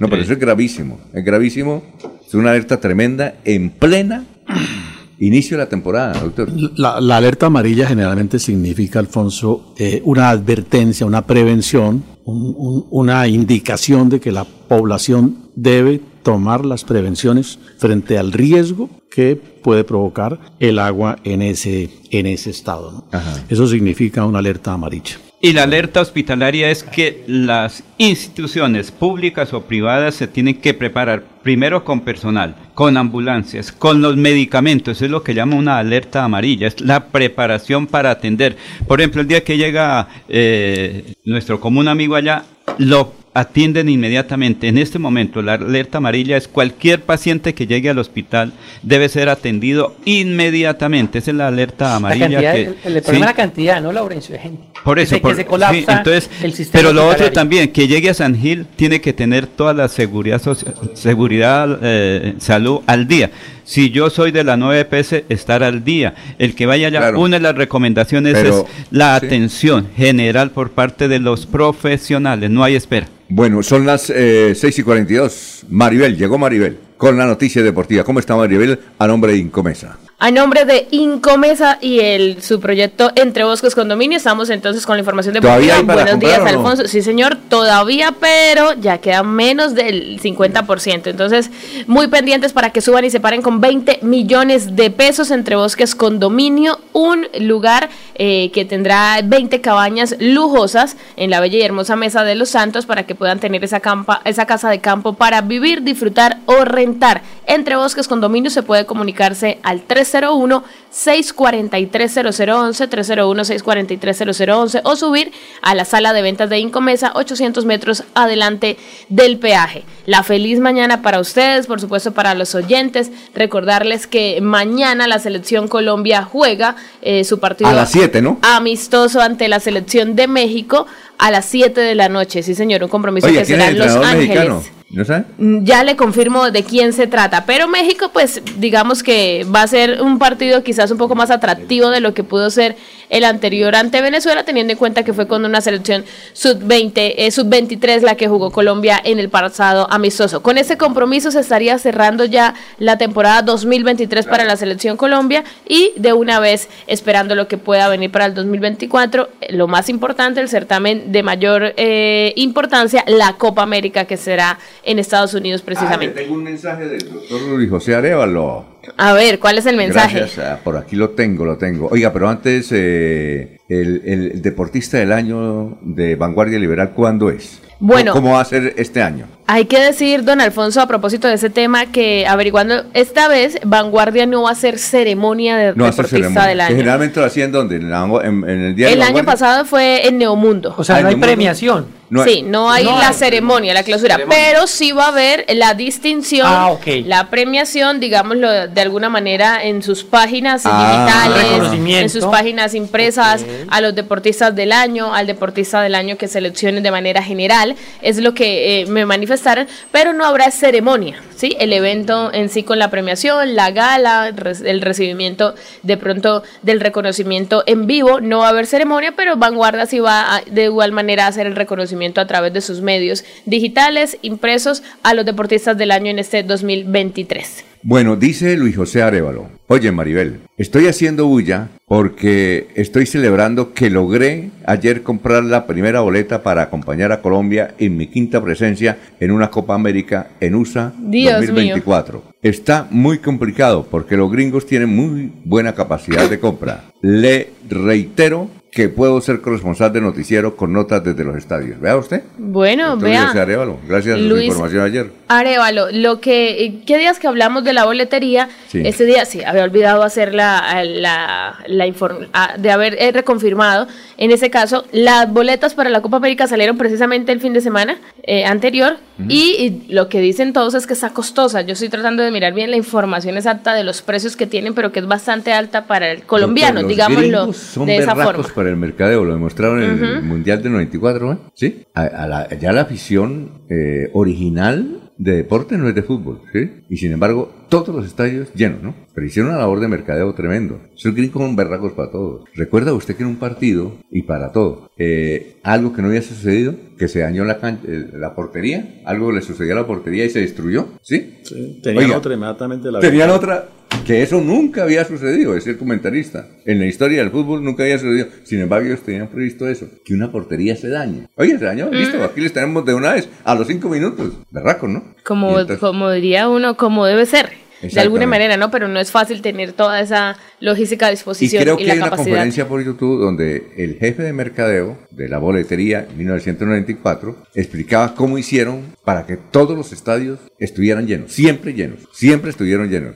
No, pero eso es gravísimo. Es gravísimo. Es una alerta tremenda en plena [CLEARS THROAT] inicio de la temporada, doctor. La, la alerta amarilla generalmente significa, Alfonso, eh, una advertencia, una prevención, un- un- una indicación de que la población debe tomar las prevenciones frente al riesgo que puede provocar el agua en ese, en ese estado. ¿no? Eso significa una alerta amarilla. Y la alerta hospitalaria es que las instituciones públicas o privadas se tienen que preparar primero con personal, con ambulancias, con los medicamentos. Eso es lo que llama una alerta amarilla, es la preparación para atender. Por ejemplo, el día que llega eh, nuestro común amigo allá, lo atienden inmediatamente. En este momento, la alerta amarilla es cualquier paciente que llegue al hospital debe ser atendido inmediatamente. Esa es la alerta la amarilla. cantidad, que, el, el problema ¿sí? es la cantidad, no Laurencio, de gente. Por eso, por- que se colapsa sí, entonces, el sistema pero lo otro también, que llegue a San Gil tiene que tener toda la seguridad, soci- seguridad eh, salud al día. Si yo soy de la 9 EPS, estar al día. El que vaya allá, Claro. una de las recomendaciones Pero- es la atención general por parte de los profesionales, no hay espera. Bueno, son las eh, 6 y 42. Maribel, llegó Maribel con la noticia deportiva. ¿Cómo está Maribel? A nombre de Incomesa. A nombre de Incomesa y el su proyecto Entre Bosques Condominio, estamos entonces con la información ¿Todavía deportiva. hay para Buenos comprar días, no? Alfonso. Sí, señor, todavía, pero ya queda menos del 50%. Entonces, muy pendientes para que suban y se paren con 20 millones de pesos Entre Bosques Condominio, un lugar eh, que tendrá 20 cabañas lujosas en la bella y hermosa Mesa de los Santos para que puedan tener esa, campa, esa casa de campo para vivir, disfrutar o rentar. Entre Bosques Condominio se puede comunicarse al 3 301-643-0011, 301-643-0011 o subir a la sala de ventas de Incomesa 800 metros adelante del peaje. La feliz mañana para ustedes, por supuesto para los oyentes. Recordarles que mañana la selección Colombia juega eh, su partido A las 7, ¿no? amistoso ante la selección de México a las 7 de la noche. Sí, señor, un compromiso Oye, que ¿quién es será en Los Ángeles. mexicano? ¿No? Mm, Ya le confirmo de quién se trata, pero México pues digamos que va a ser un partido quizás un poco más atractivo de lo que pudo ser el anterior ante Venezuela, teniendo en cuenta que fue con una selección sub-20, eh, sub-23 la que jugó Colombia en el pasado amistoso. Con ese compromiso se estaría cerrando ya la temporada 2023 para la selección Colombia y de una vez esperando lo que pueda venir para el 2024, eh, lo más importante, el certamen de mayor eh, importancia, la Copa América que será en Estados Unidos precisamente. Ah, tengo un mensaje del doctor Luis José Arevalo. A ver, ¿cuál es el mensaje? Ah, por aquí lo tengo, lo tengo. Oiga, pero antes, eh, el, el deportista del año de Vanguardia Liberal, ¿cuándo es? Bueno. ¿Cómo va a ser este año? Hay que decir, don Alfonso, a propósito de ese tema, que averiguando, esta vez Vanguardia no va a hacer ceremonia de No deportista ceremonia. del año. generalmente lo hacían donde, en, la- en- en el día El año pasado fue en Neomundo. O sea, Ah, no hay Neomundo. premiación. No hay- sí, no hay No la hay. ceremonia, la clausura, pero sí va a haber la distinción, Ah, ok. la premiación, digámoslo de alguna manera, en sus páginas Ah. digitales, en sus páginas impresas, a los deportistas del año, al deportista del año que seleccionen de manera general, es lo que eh, me manifestaron, pero no habrá ceremonia, ¿sí? El evento en sí con la premiación, la gala, el recibimiento de pronto del reconocimiento en vivo, no va a haber ceremonia, pero Vanguardia sí va a, de igual manera a hacer el reconocimiento a través de sus medios digitales, impresos, a los deportistas del año en este 2023. Bueno, dice Luis José Arevalo. Oye, Maribel, estoy haciendo bulla porque estoy celebrando que logré ayer comprar la primera boleta para acompañar a Colombia en mi quinta presencia en una Copa América en USA Dios 2024. Está muy complicado porque los gringos tienen muy buena capacidad de compra. Le reitero que puedo ser corresponsal de noticiero con notas desde los estadios. ¿Vea usted? Bueno, Luis José vea. Arévalo, gracias a su Luis- información ayer. Arevalo, lo que, eh, ¿qué días que hablamos de la boletería? Sí. Ese día sí, había olvidado hacer la, la, la inform- de haber eh, reconfirmado. En ese caso, las boletas para la Copa América salieron precisamente el fin de semana eh, anterior y, y lo que dicen todos es que está costosa. Yo estoy tratando de mirar bien la información exacta de los precios que tienen, pero que es bastante alta para el colombiano, digámoslo de esa forma. Para el mercadeo, lo demostraron en el Ujú. Mundial del 94, ¿eh? ¿sí? A, a la- ya la afición eh, original de deporte no es de fútbol, ¿sí? Y sin embargo, todos los estadios llenos, ¿no? Pero hicieron una labor de mercadeo tremendo. Son berracos para todos. ¿Recuerda usted que en un partido, y para todo, eh, algo que no había sucedido, que se dañó la, eh, la portería, algo le sucedió a la portería y se destruyó, ¿sí? Tenían Oiga, otra inmediatamente la Tenían otra que eso nunca había sucedido, es el comentarista. En la historia del fútbol nunca había sucedido. Sin embargo, ellos tenían previsto eso, que una portería se dañe. Oye, se dañó, listo, aquí les tenemos de una vez, a los cinco minutos. Berraco, ¿no? Como, entonces- como diría uno, como debe ser. De alguna manera, ¿no? Pero no es fácil tener toda esa logística a disposición y, creo que la hay una conferencia por YouTube donde el jefe de mercadeo de la boletería en 1994 explicaba cómo hicieron para que todos los estadios estuvieran llenos, siempre llenos, siempre estuvieron llenos.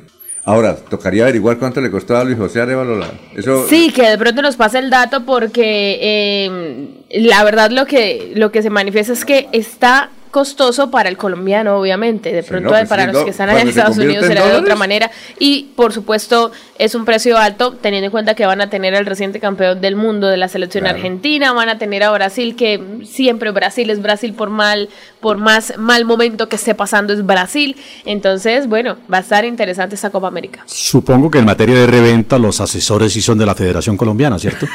Ahora, tocaría averiguar cuánto le costó a Luis José Arevalo eso. Sí, que de pronto nos pase el dato porque eh, la verdad lo que, lo que se manifiesta es que está costoso para el colombiano, obviamente. De pronto no, pues para sí, los no, que están allá en Estados Unidos será de otra manera. Y por supuesto es un precio alto, teniendo en cuenta que van a tener al reciente campeón del mundo de la selección Claro. argentina, van a tener a Brasil, que siempre Brasil es Brasil por mal, por más mal momento que esté pasando es Brasil. Entonces, bueno, va a estar interesante esta Copa América. Supongo que en materia de reventa los asesores sí son de la Federación Colombiana, ¿cierto?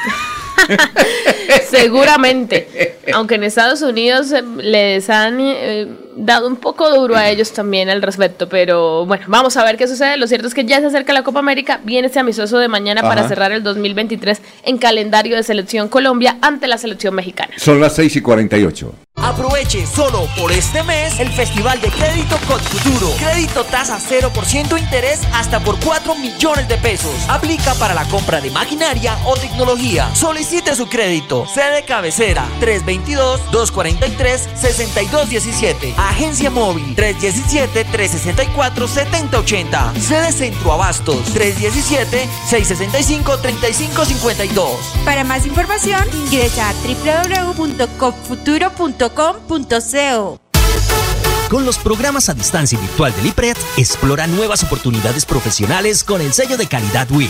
[LAUGHS] [LAUGHS] Seguramente. Aunque en Estados Unidos eh, les han eh, dado un poco duro a ellos también al respecto. Pero bueno, vamos a ver qué sucede. Lo cierto es que ya se acerca la Copa América. Viene este amistoso de mañana para cerrar el 2023 en calendario de selección Colombia ante la selección mexicana. Son las 6 y 48. Aproveche solo por este mes el Festival de Crédito Futuro. Crédito tasa 0% interés hasta por 4 millones de pesos. Aplica para la compra de maquinaria o tecnología. Solicite su crédito. Sede cabecera 322-243-6217. Agencia móvil 317-364-7080. Sede Centro Abastos 317-665-3552. Para más información, ingresa a www.copfuturo.com.co. Con los programas a distancia virtual del IPRED, explora nuevas oportunidades profesionales con el sello de calidad WIS.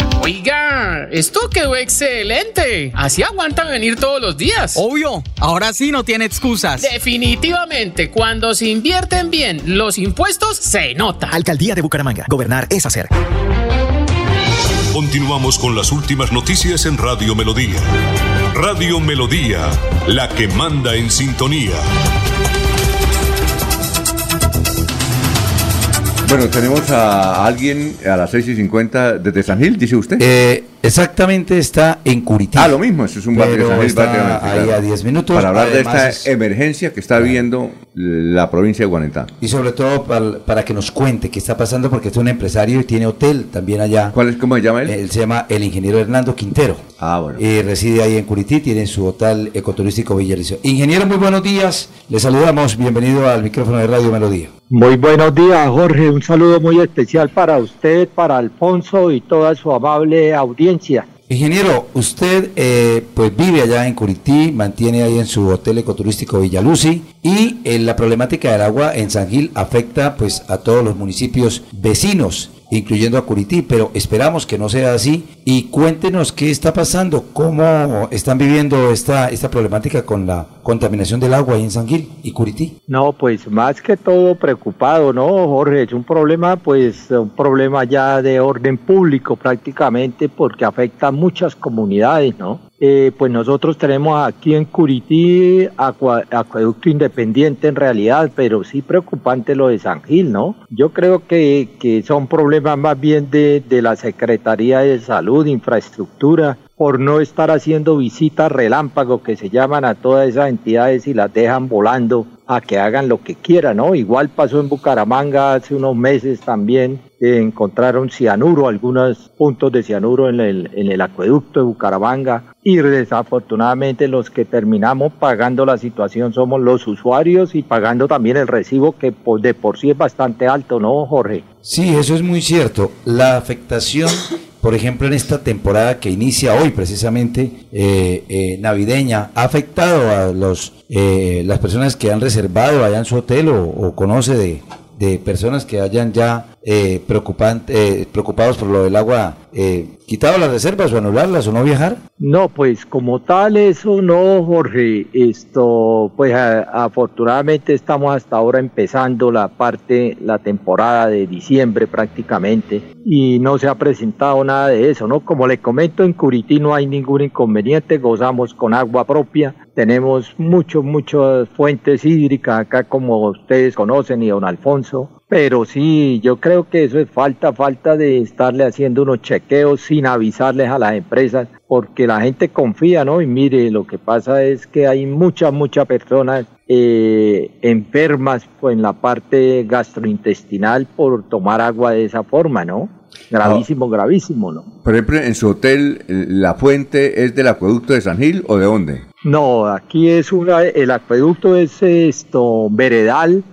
Oiga, esto quedó excelente. Así aguantan venir todos los días. Obvio, ahora sí no tiene excusas. Definitivamente, cuando se invierten bien los impuestos, se nota. Alcaldía de Bucaramanga. Gobernar es hacer. Continuamos con las últimas noticias en Radio Melodía. Radio Melodía, la que manda en sintonía. Bueno, tenemos a alguien a las 6 y 50 desde San Gil, dice usted. Eh, exactamente, está en Curití. Ah, lo mismo, eso es un barrio de San Gil. está prácticamente, ahí claro. a 10 minutos. Para hablar de Además esta es- emergencia que está viendo la provincia de Guanentá. Y sobre todo para, para que nos cuente qué está pasando, porque es un empresario y tiene hotel también allá. ¿Cuál es, cómo se llama él? Él se llama el ingeniero Hernando Quintero. Ah, bueno. Eh, reside ahí en Curití, tiene su hotel ecoturístico Villaricio. Ingeniero, muy buenos días. Le saludamos. Bienvenido al micrófono de Radio Melodía. Muy buenos días, Jorge. Un saludo muy especial para usted, para Alfonso y toda su amable audiencia. Ingeniero, usted eh, pues vive allá en Curití, mantiene ahí en su hotel ecoturístico Villaluci y eh, la problemática del agua en San Gil afecta pues a todos los municipios vecinos, incluyendo a Curití, pero esperamos que no sea así y cuéntenos qué está pasando, cómo están viviendo esta, esta problemática con la contaminación del agua en San Gil y Curití. No, pues más que todo preocupado, ¿no, Jorge? Es un problema, pues, un problema ya de orden público prácticamente porque afecta a muchas comunidades, ¿no? Eh, pues nosotros tenemos aquí en Curití acueducto independiente en realidad, pero sí preocupante lo de San Gil, ¿no? Yo creo que, que son problemas más bien de, de la Secretaría de Salud, Infraestructura, por no estar haciendo visitas relámpago que se llaman a todas esas entidades y las dejan volando a que hagan lo que quieran, ¿no? Igual pasó en Bucaramanga hace unos meses también, eh, encontraron cianuro, algunos puntos de cianuro en el, en el acueducto de Bucaramanga y desafortunadamente los que terminamos pagando la situación somos los usuarios y pagando también el recibo que de por sí es bastante alto, ¿no, Jorge? Sí, eso es muy cierto. La afectación, por ejemplo, en esta temporada que inicia hoy precisamente eh, eh, navideña, ha afectado a los eh, las personas que han reservado allá en su hotel o, o conoce de, de personas que hayan ya eh, preocupan- eh, preocupados por lo del agua, eh, quitado las reservas o anularlas o no viajar. No, pues como tal eso no, Jorge. Esto, pues afortunadamente estamos hasta ahora empezando la parte, la temporada de diciembre prácticamente y no se ha presentado nada de eso, ¿no? Como le comento, en Curití no hay ningún inconveniente, gozamos con agua propia, tenemos muchos, muchas fuentes hídricas acá como ustedes conocen y don Alfonso. Pero sí, yo creo que eso es falta, falta de estarle haciendo unos chequeos sin avisarles a las empresas, porque la gente confía, ¿no? Y mire, lo que pasa es que hay muchas, muchas personas eh, enfermas pues, en la parte gastrointestinal por tomar agua de esa forma, ¿no? Gravísimo, gravísimo, ¿no? Por ejemplo, en su hotel, ¿la fuente es del acueducto de San Gil o de dónde? No, aquí es una, el acueducto es esto, veredal.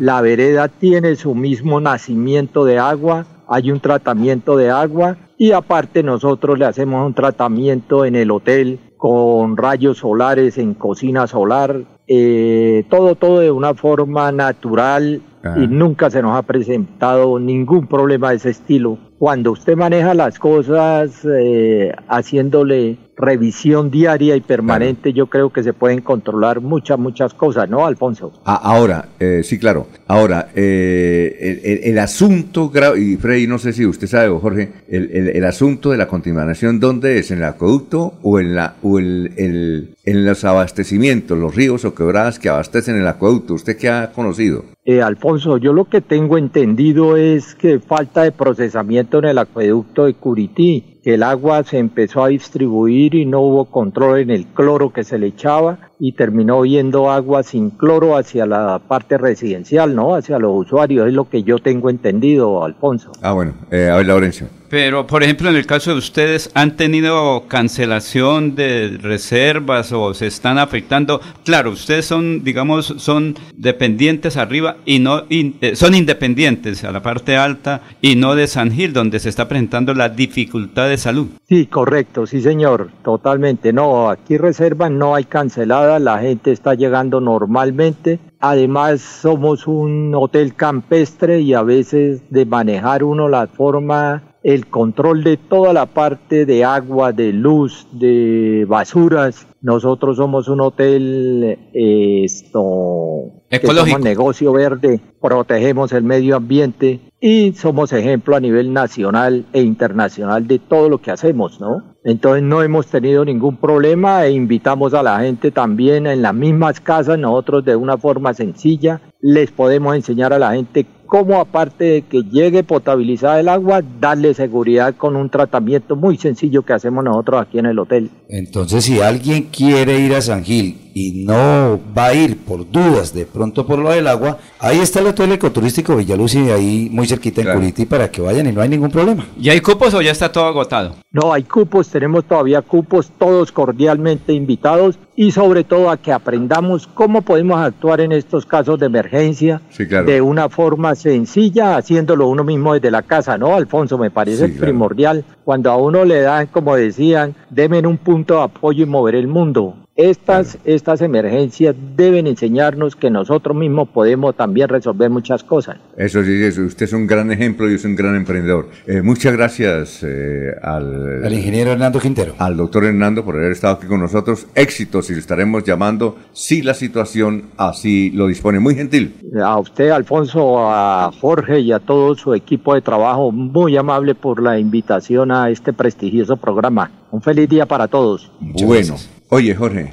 La vereda tiene su mismo nacimiento de agua, hay un tratamiento de agua y aparte nosotros le hacemos un tratamiento en el hotel con rayos solares en cocina solar, eh, todo, todo de una forma natural Ajá. y nunca se nos ha presentado ningún problema de ese estilo. Cuando usted maneja las cosas eh, haciéndole revisión diaria y permanente, yo creo que se pueden controlar muchas, muchas cosas, ¿no, Alfonso? Ah, ahora, eh, sí, claro. Ahora, eh, el, el- el asunto, y Freddy, no sé si usted sabe, o Jorge, el, el- el asunto de la contaminación, ¿dónde es? ¿En el acueducto o en, la, o el, el- en los abastecimientos, los ríos o quebradas que abastecen el acueducto? ¿Usted qué ha conocido? Eh, Alfonso, yo lo que tengo entendido es que falta de procesamiento en el acueducto de Curití, que el agua se empezó a distribuir y no hubo control en el cloro que se le echaba y terminó yendo agua sin cloro hacia la parte residencial, ¿no? Hacia los usuarios, es lo que yo tengo entendido, Alfonso. Ah, bueno, eh, a ver, Laurencio. Pero, por ejemplo, en el caso de ustedes, ¿han tenido cancelación de reservas o se están afectando? Claro, ustedes son, digamos, son dependientes arriba y no, in- eh, son independientes a la parte alta y no de San Gil, donde se está presentando la dificultad de salud. Sí, correcto, sí señor, totalmente. No, aquí reservas no hay cancelada, la gente está llegando normalmente. Además somos un hotel campestre y a veces de manejar uno la forma, el control de toda la parte de agua, de luz, de basuras. Nosotros somos un hotel eh, esto que Ecológico. somos negocio verde, protegemos el medio ambiente y somos ejemplo a nivel nacional e internacional de todo lo que hacemos, ¿no? Entonces no hemos tenido ningún problema e invitamos a la gente también en las mismas casas, nosotros de una forma sencilla les podemos enseñar a la gente cómo aparte de que llegue potabilizada el agua, darle seguridad con un tratamiento muy sencillo que hacemos nosotros aquí en el hotel. Entonces, si alguien quiere ir a San Gil y no va a ir por dudas de pronto por lo del agua, ahí está el hotel ecoturístico Villaluci, ahí muy cerquita en Curiti, para que vayan y no hay ningún problema. ¿Y hay cupos o ya está todo agotado? No, hay cupos, tenemos todavía cupos, todos cordialmente invitados y sobre todo a que aprendamos cómo podemos actuar en estos casos de emergencia Sí, claro. de una forma sencilla, haciéndolo uno mismo desde la casa, ¿no, Alfonso? Me parece Sí, claro. primordial. Cuando a uno le dan, como decían, deme un punto de apoyo y mover el mundo. Estas, estas emergencias deben enseñarnos que nosotros mismos podemos también resolver muchas cosas. Eso sí, eso. usted es un gran ejemplo y es un gran emprendedor. Eh, muchas gracias eh, al, Al ingeniero Hernando Quintero. al doctor Hernando por haber estado aquí con nosotros. Éxitos y lo estaremos llamando si la situación así lo dispone. Muy gentil. A usted, Alfonso, a Jorge y a todo su equipo de trabajo, muy amable por la invitación a este prestigioso programa. Un feliz día para todos. bueno, oye Jorge,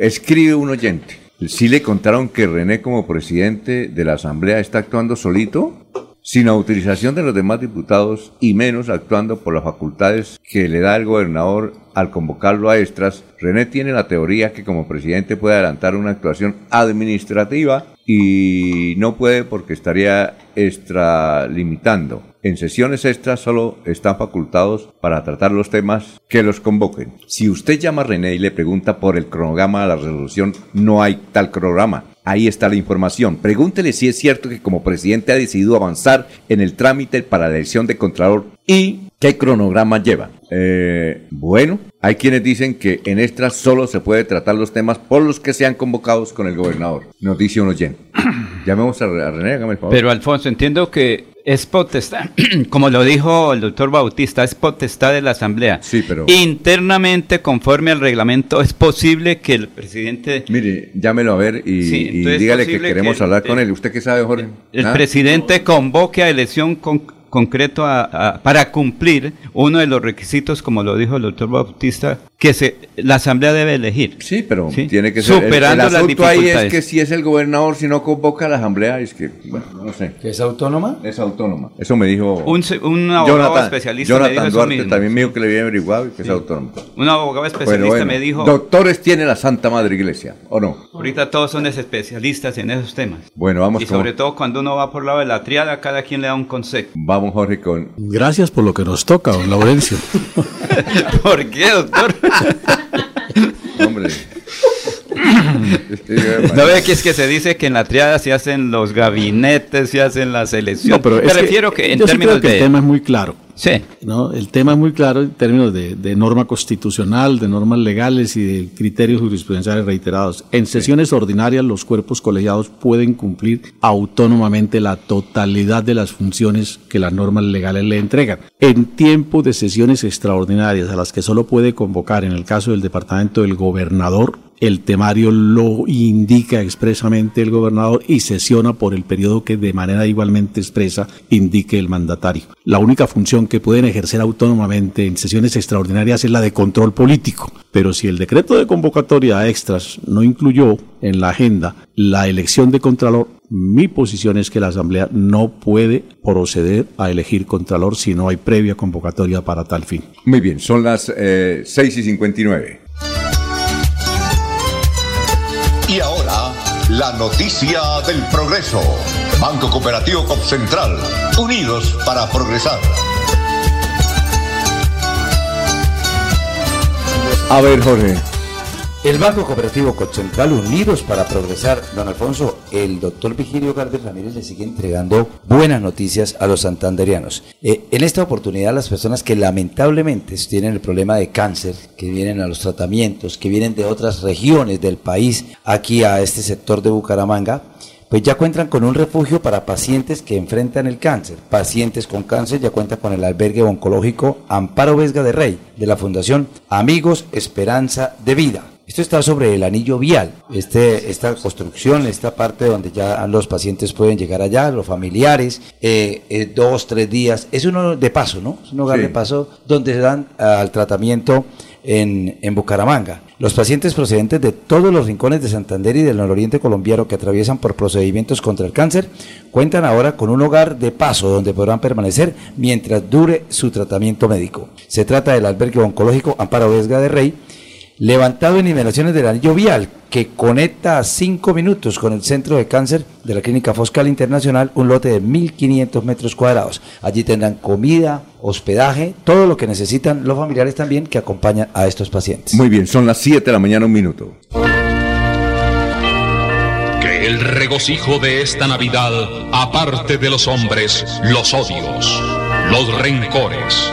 escribe un oyente. ¿Sí le contaron que René como presidente de la Asamblea está actuando solito? Sin autorización de los demás diputados y menos actuando por las facultades que le da el gobernador al convocarlo a extras, René tiene la teoría que como presidente puede adelantar una actuación administrativa y no puede porque estaría extralimitando. En sesiones extras solo están facultados para tratar los temas que los convoquen. Si usted llama a René y le pregunta por el cronograma de la resolución, no hay tal cronograma. Ahí está la información. Pregúntele si es cierto que como presidente ha decidido avanzar en el trámite para la elección de Contralor y qué cronograma lleva. Eh, bueno, hay quienes dicen que en extras solo se puede tratar los temas por los que sean convocados con el gobernador. Nos dice un oyente. [CLEARS THROAT] Llamemos a, René, hágame el favor. Pero Alfonso, entiendo que es potestad, [CLEARS THROAT] como lo dijo el doctor Bautista, es potestad de la Asamblea. Sí, pero... Internamente, conforme al reglamento, es posible que el presidente... Mire, llámelo a ver y, Sí, y entonces dígale que queremos que- hablar con él. ¿Usted qué sabe, Jorge? El ¿Ah? presidente convoque a elección con- concreto a- a- para cumplir uno de los requisitos, como lo dijo el doctor Bautista, que se, la Asamblea debe elegir. Sí, pero tiene que ser. el- Superando el, las asunto ahí es que si es el gobernador, si no convoca a la asamblea, es que, bueno, no sé. ¿Que es autónoma? Es autónoma. Eso me dijo. Un, se- un abogado especialista me Jonathan eso Duarte mismo. también me dijo que le había averiguado y que es Sí. autónomo. Un abogado especialista bueno, me dijo, Doctores tiene la Santa Madre Iglesia, ¿o no? ahorita todos son especialistas en esos temas. Bueno, vamos Y con- sobre todo cuando uno va por lado de la triada, cada quien le da un consejo. Vamos, Jorge, con. Gracias por lo que nos toca, don Laurencio. [LAUGHS] ¿Por qué, doctor? [LAUGHS] Hombre. No ve que es que se dice que en la triada se hacen los gabinetes, se hacen las elecciones. No, pero Me es que refiero que, en yo sí términos creo que de... el tema es muy claro. Sí. ¿no? El tema es muy claro en términos de, de norma constitucional, de normas legales y de criterios jurisprudenciales reiterados. En sesiones ordinarias los cuerpos colegiados pueden cumplir autónomamente la totalidad de las funciones que las normas legales le entregan. En tiempo de sesiones extraordinarias a las que solo puede convocar en el caso del departamento del gobernador, el temario lo indica expresamente el gobernador y sesiona por el periodo que de manera igualmente expresa indique el mandatario. La única función que pueden ejercer autónomamente en sesiones extraordinarias es la de control político, pero si el decreto de convocatoria a extras no incluyó en la agenda la elección de contralor, mi posición es que la Asamblea no puede proceder a elegir contralor si no hay previa convocatoria para tal fin. Muy bien, son las eh, 6 y 59. Y ahora, la noticia del progreso. Banco Cooperativo Central, unidos para progresar. A ver, Jorge. El Banco Cooperativo Central Unidos para Progresar, don Alfonso, el doctor Vigilio Gardes Ramírez le sigue entregando buenas noticias a los santanderianos. Eh, en esta oportunidad, las personas que lamentablemente tienen el problema de cáncer, que vienen a los tratamientos, que vienen de otras regiones del país, aquí a este sector de Bucaramanga, pues ya cuentan con un refugio para pacientes que enfrentan el cáncer. Pacientes con cáncer ya cuentan con el albergue oncológico Amparo Vesga de Rey, de la Fundación Amigos Esperanza de Vida. Esto está sobre el anillo vial, este, esta construcción, esta parte donde ya los pacientes pueden llegar allá, los familiares, eh, eh, dos, tres días. Es uno de paso, ¿no? Es un hogar Sí. de paso donde se dan ah, al tratamiento en, Bucaramanga. Los pacientes procedentes de todos los rincones de Santander y del nororiente colombiano que atraviesan por procedimientos contra el cáncer cuentan ahora con un hogar de paso donde podrán permanecer mientras dure su tratamiento médico. Se trata del albergue oncológico Amparo Vesga de Rey, levantado en inmediaciones del anillo vial, que conecta a cinco minutos con el centro de cáncer de la Clínica Foscal Internacional, un lote de 1.500 metros cuadrados. Allí tendrán comida, hospedaje, todo lo que necesitan los familiares también que acompañan a estos pacientes. Muy bien, son las 7 de la mañana, un minuto. Que el regocijo de esta Navidad aparte de los hombres los odios, los rencores,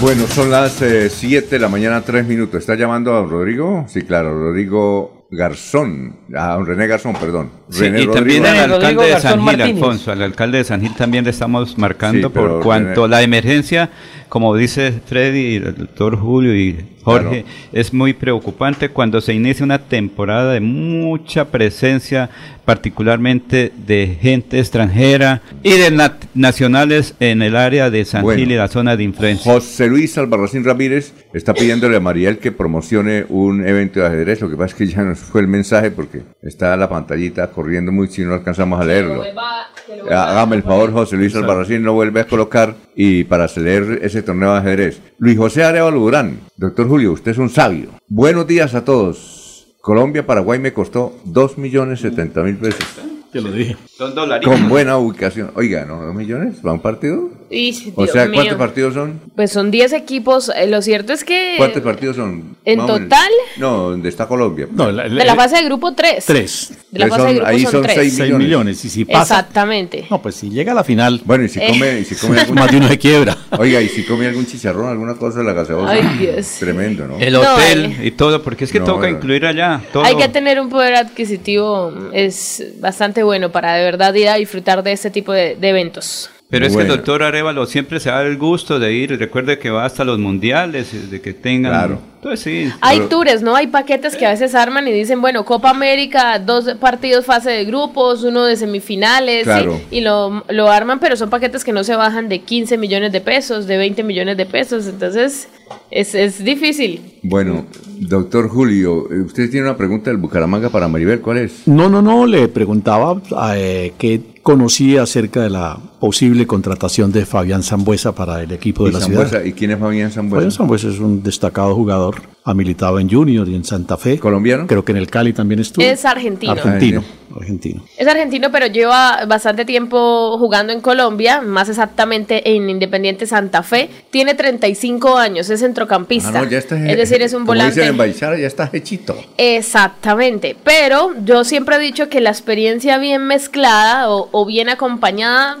Bueno, son las 7 de la mañana, 3 minutos. ¿Está llamando a Rodrigo? Sí, claro, Rodrigo Garzón, a don René Garzón, perdón. Sí, René y Rodrigo también al alcalde de San Gil, Martínez. Alfonso, al alcalde de San Gil también le estamos marcando Sí, por cuanto René- la emergencia, como dice Freddy, el doctor Julio y Jorge, es muy preocupante cuando se inicia una temporada de mucha presencia, particularmente de gente extranjera y de nacionales en el área de San Bueno. Gil y la zona de influencia. José Luis Albarracín Ramírez está pidiéndole a Mariel que promocione un evento de ajedrez. Lo que pasa es que ya nos fue el mensaje porque está la pantallita corriendo muy si no alcanzamos a leerlo. Hágame el favor, José Luis Albarracín, lo vuelve a colocar y para hacer ese torneo de ajedrez. Luis José Arevalo Durán, doctor Julio, usted es un sabio. Buenos días a todos. Colombia, Paraguay me costó 2 millones 70 mil pesos. Te lo dije. Son dolaritos. Con buena ubicación. Oiga, ¿no? ¿2 millones? ¿Va un partido? Y, O Dios sea, mío. ¿cuántos partidos son? Pues son 10 equipos. eh, Lo cierto es que ¿Cuántos partidos son? en total? No, ¿dónde está Colombia? No, la- de la fase de grupo 3. Tres. De la fase de grupo ahí son, son 3. seis 6 millones. Y si pasa, Exactamente. no, pues si llega a la final, Bueno, y si Eh. come, y si come [LAUGHS] algún... más de uno se quiebra. Oiga, y si come algún chicharrón, alguna cosa de la gaseosa. Ay, Dios. Tremendo, ¿no? El No, hotel eh. y todo, porque es que No, toca eh. incluir allá. Todo. Hay que tener un poder adquisitivo es bastante bueno para de verdad ir a disfrutar de este tipo de, de eventos. Pero es que el doctor Arevalo siempre se da el gusto de ir. Recuerde que va hasta los mundiales, de que tengan. Claro. Entonces sí. Hay Pero- tours, ¿no? Hay paquetes que a veces arman y dicen, bueno, Copa América, dos partidos fase de grupos, uno de semifinales, Claro. y, y lo, lo arman, pero son paquetes que no se bajan de 15 millones de pesos, de 20 millones de pesos, entonces es, es difícil. Bueno, doctor Julio, eh, usted tiene una pregunta del Bucaramanga para Maribel, ¿cuál es? No, no, no, le preguntaba eh, qué conocía acerca de la posible contratación de Fabián Zambuesa para el equipo de ¿Y, la Sambuesa? ciudad. ¿Y quién es Fabián Zambuesa? Fabián Zambuesa es un destacado jugador, ha militado en Junior y en Santa Fe. ¿Colombiano? Creo que en el Cali también estuvo. Es argentino. Argentino, argentino. Es argentino, pero lleva bastante tiempo jugando en Colombia, más exactamente en Independiente Santa Fe. Tiene 35 años, es centrocampista. Ah, no, ya está, es decir, es un como volante. dicen en ya está hechito. Exactamente, pero yo siempre he dicho que la experiencia bien mezclada o, o bien acompañada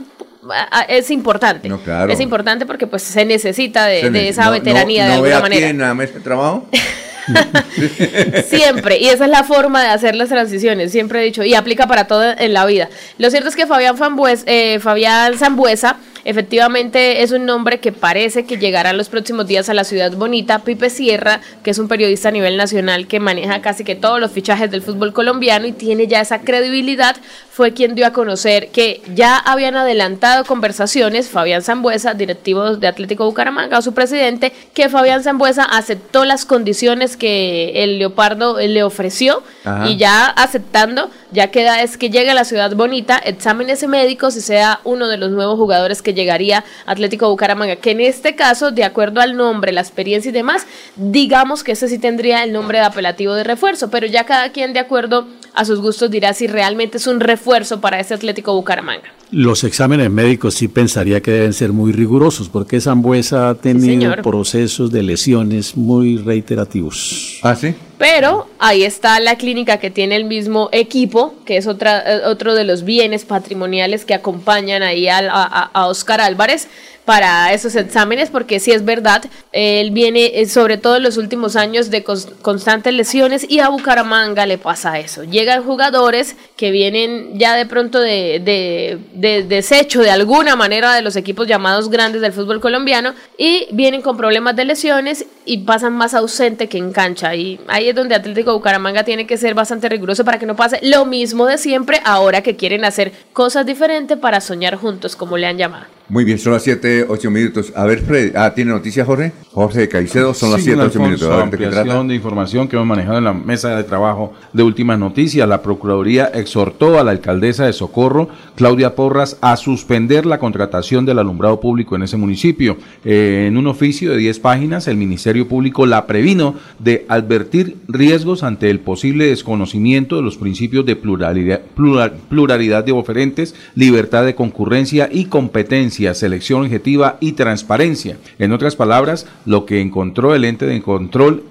es importante. No, claro. Es importante porque pues se necesita de, Se de ne- esa no- veteranía no, de ¿no ve alguna manera. mesa de trabajo? [LAUGHS] Siempre, y esa es la forma de hacer las transiciones, siempre he dicho, y aplica para todo en la vida. Lo cierto es que Fabián, Fambues- eh, Fabián Zambuesa efectivamente es un nombre que parece que llegará los próximos días a la ciudad bonita. Pipe Sierra, que es un periodista a nivel nacional que maneja casi que todos los fichajes del fútbol colombiano y tiene ya esa credibilidad, fue quien dio a conocer que ya habían adelantado conversaciones, Fabián Zambuesa, directivo de Atlético Bucaramanga, su presidente, que Fabián Zambuesa aceptó las condiciones que el Leopardo eh, le ofreció Ajá. y ya aceptando, ya queda es que llegue a la ciudad bonita, exámenes médicos y sea uno de los nuevos jugadores que llegaría a Atlético Bucaramanga, que en este caso, de acuerdo al nombre, la experiencia y demás, digamos que ese sí tendría el nombre de apelativo de refuerzo, pero ya cada quien de acuerdo a sus gustos dirá si realmente es un refuerzo para este Atlético Bucaramanga. Los exámenes médicos sí pensaría que deben ser muy rigurosos porque Zambuesa ha tenido procesos de lesiones muy reiterativos. ¿Ah, sí? Pero ahí está la clínica que tiene el mismo equipo, que es otra, eh, otro de los bienes patrimoniales que acompañan ahí a, Oscar Álvarez para esos exámenes, porque sí es verdad, él viene eh, sobre todo en los últimos años de cons- constantes lesiones y a Bucaramanga le pasa eso. Llegan jugadores que vienen ya de pronto de, de, de desecho de alguna manera de los equipos llamados grandes del fútbol colombiano y vienen con problemas de lesiones y pasan más ausente que en cancha. Y ahí donde Atlético Bucaramanga tiene que ser bastante riguroso para que no pase lo mismo de siempre ahora que quieren hacer cosas diferentes para soñar juntos, como le han llamado. Muy bien, son las 7, 8 minutos. A ver, Fred, ah, ¿tiene noticias, Jorge? Jorge Caicedo, son las Sí, 7, don 8 Alfonso, minutos. A ver, ¿de qué trata? de información que hemos manejado en la mesa de trabajo de últimas noticias. La Procuraduría exhortó a la alcaldesa de Socorro, Claudia Porras, a suspender la contratación del alumbrado público en ese municipio. Eh, en un oficio de 10 páginas, el Ministerio Público la previno de advertir riesgos ante el posible desconocimiento de los principios de pluralidad, plural- pluralidad de oferentes, libertad de concurrencia y competencia selección objetiva y transparencia. En otras palabras, lo que encontró el ente de control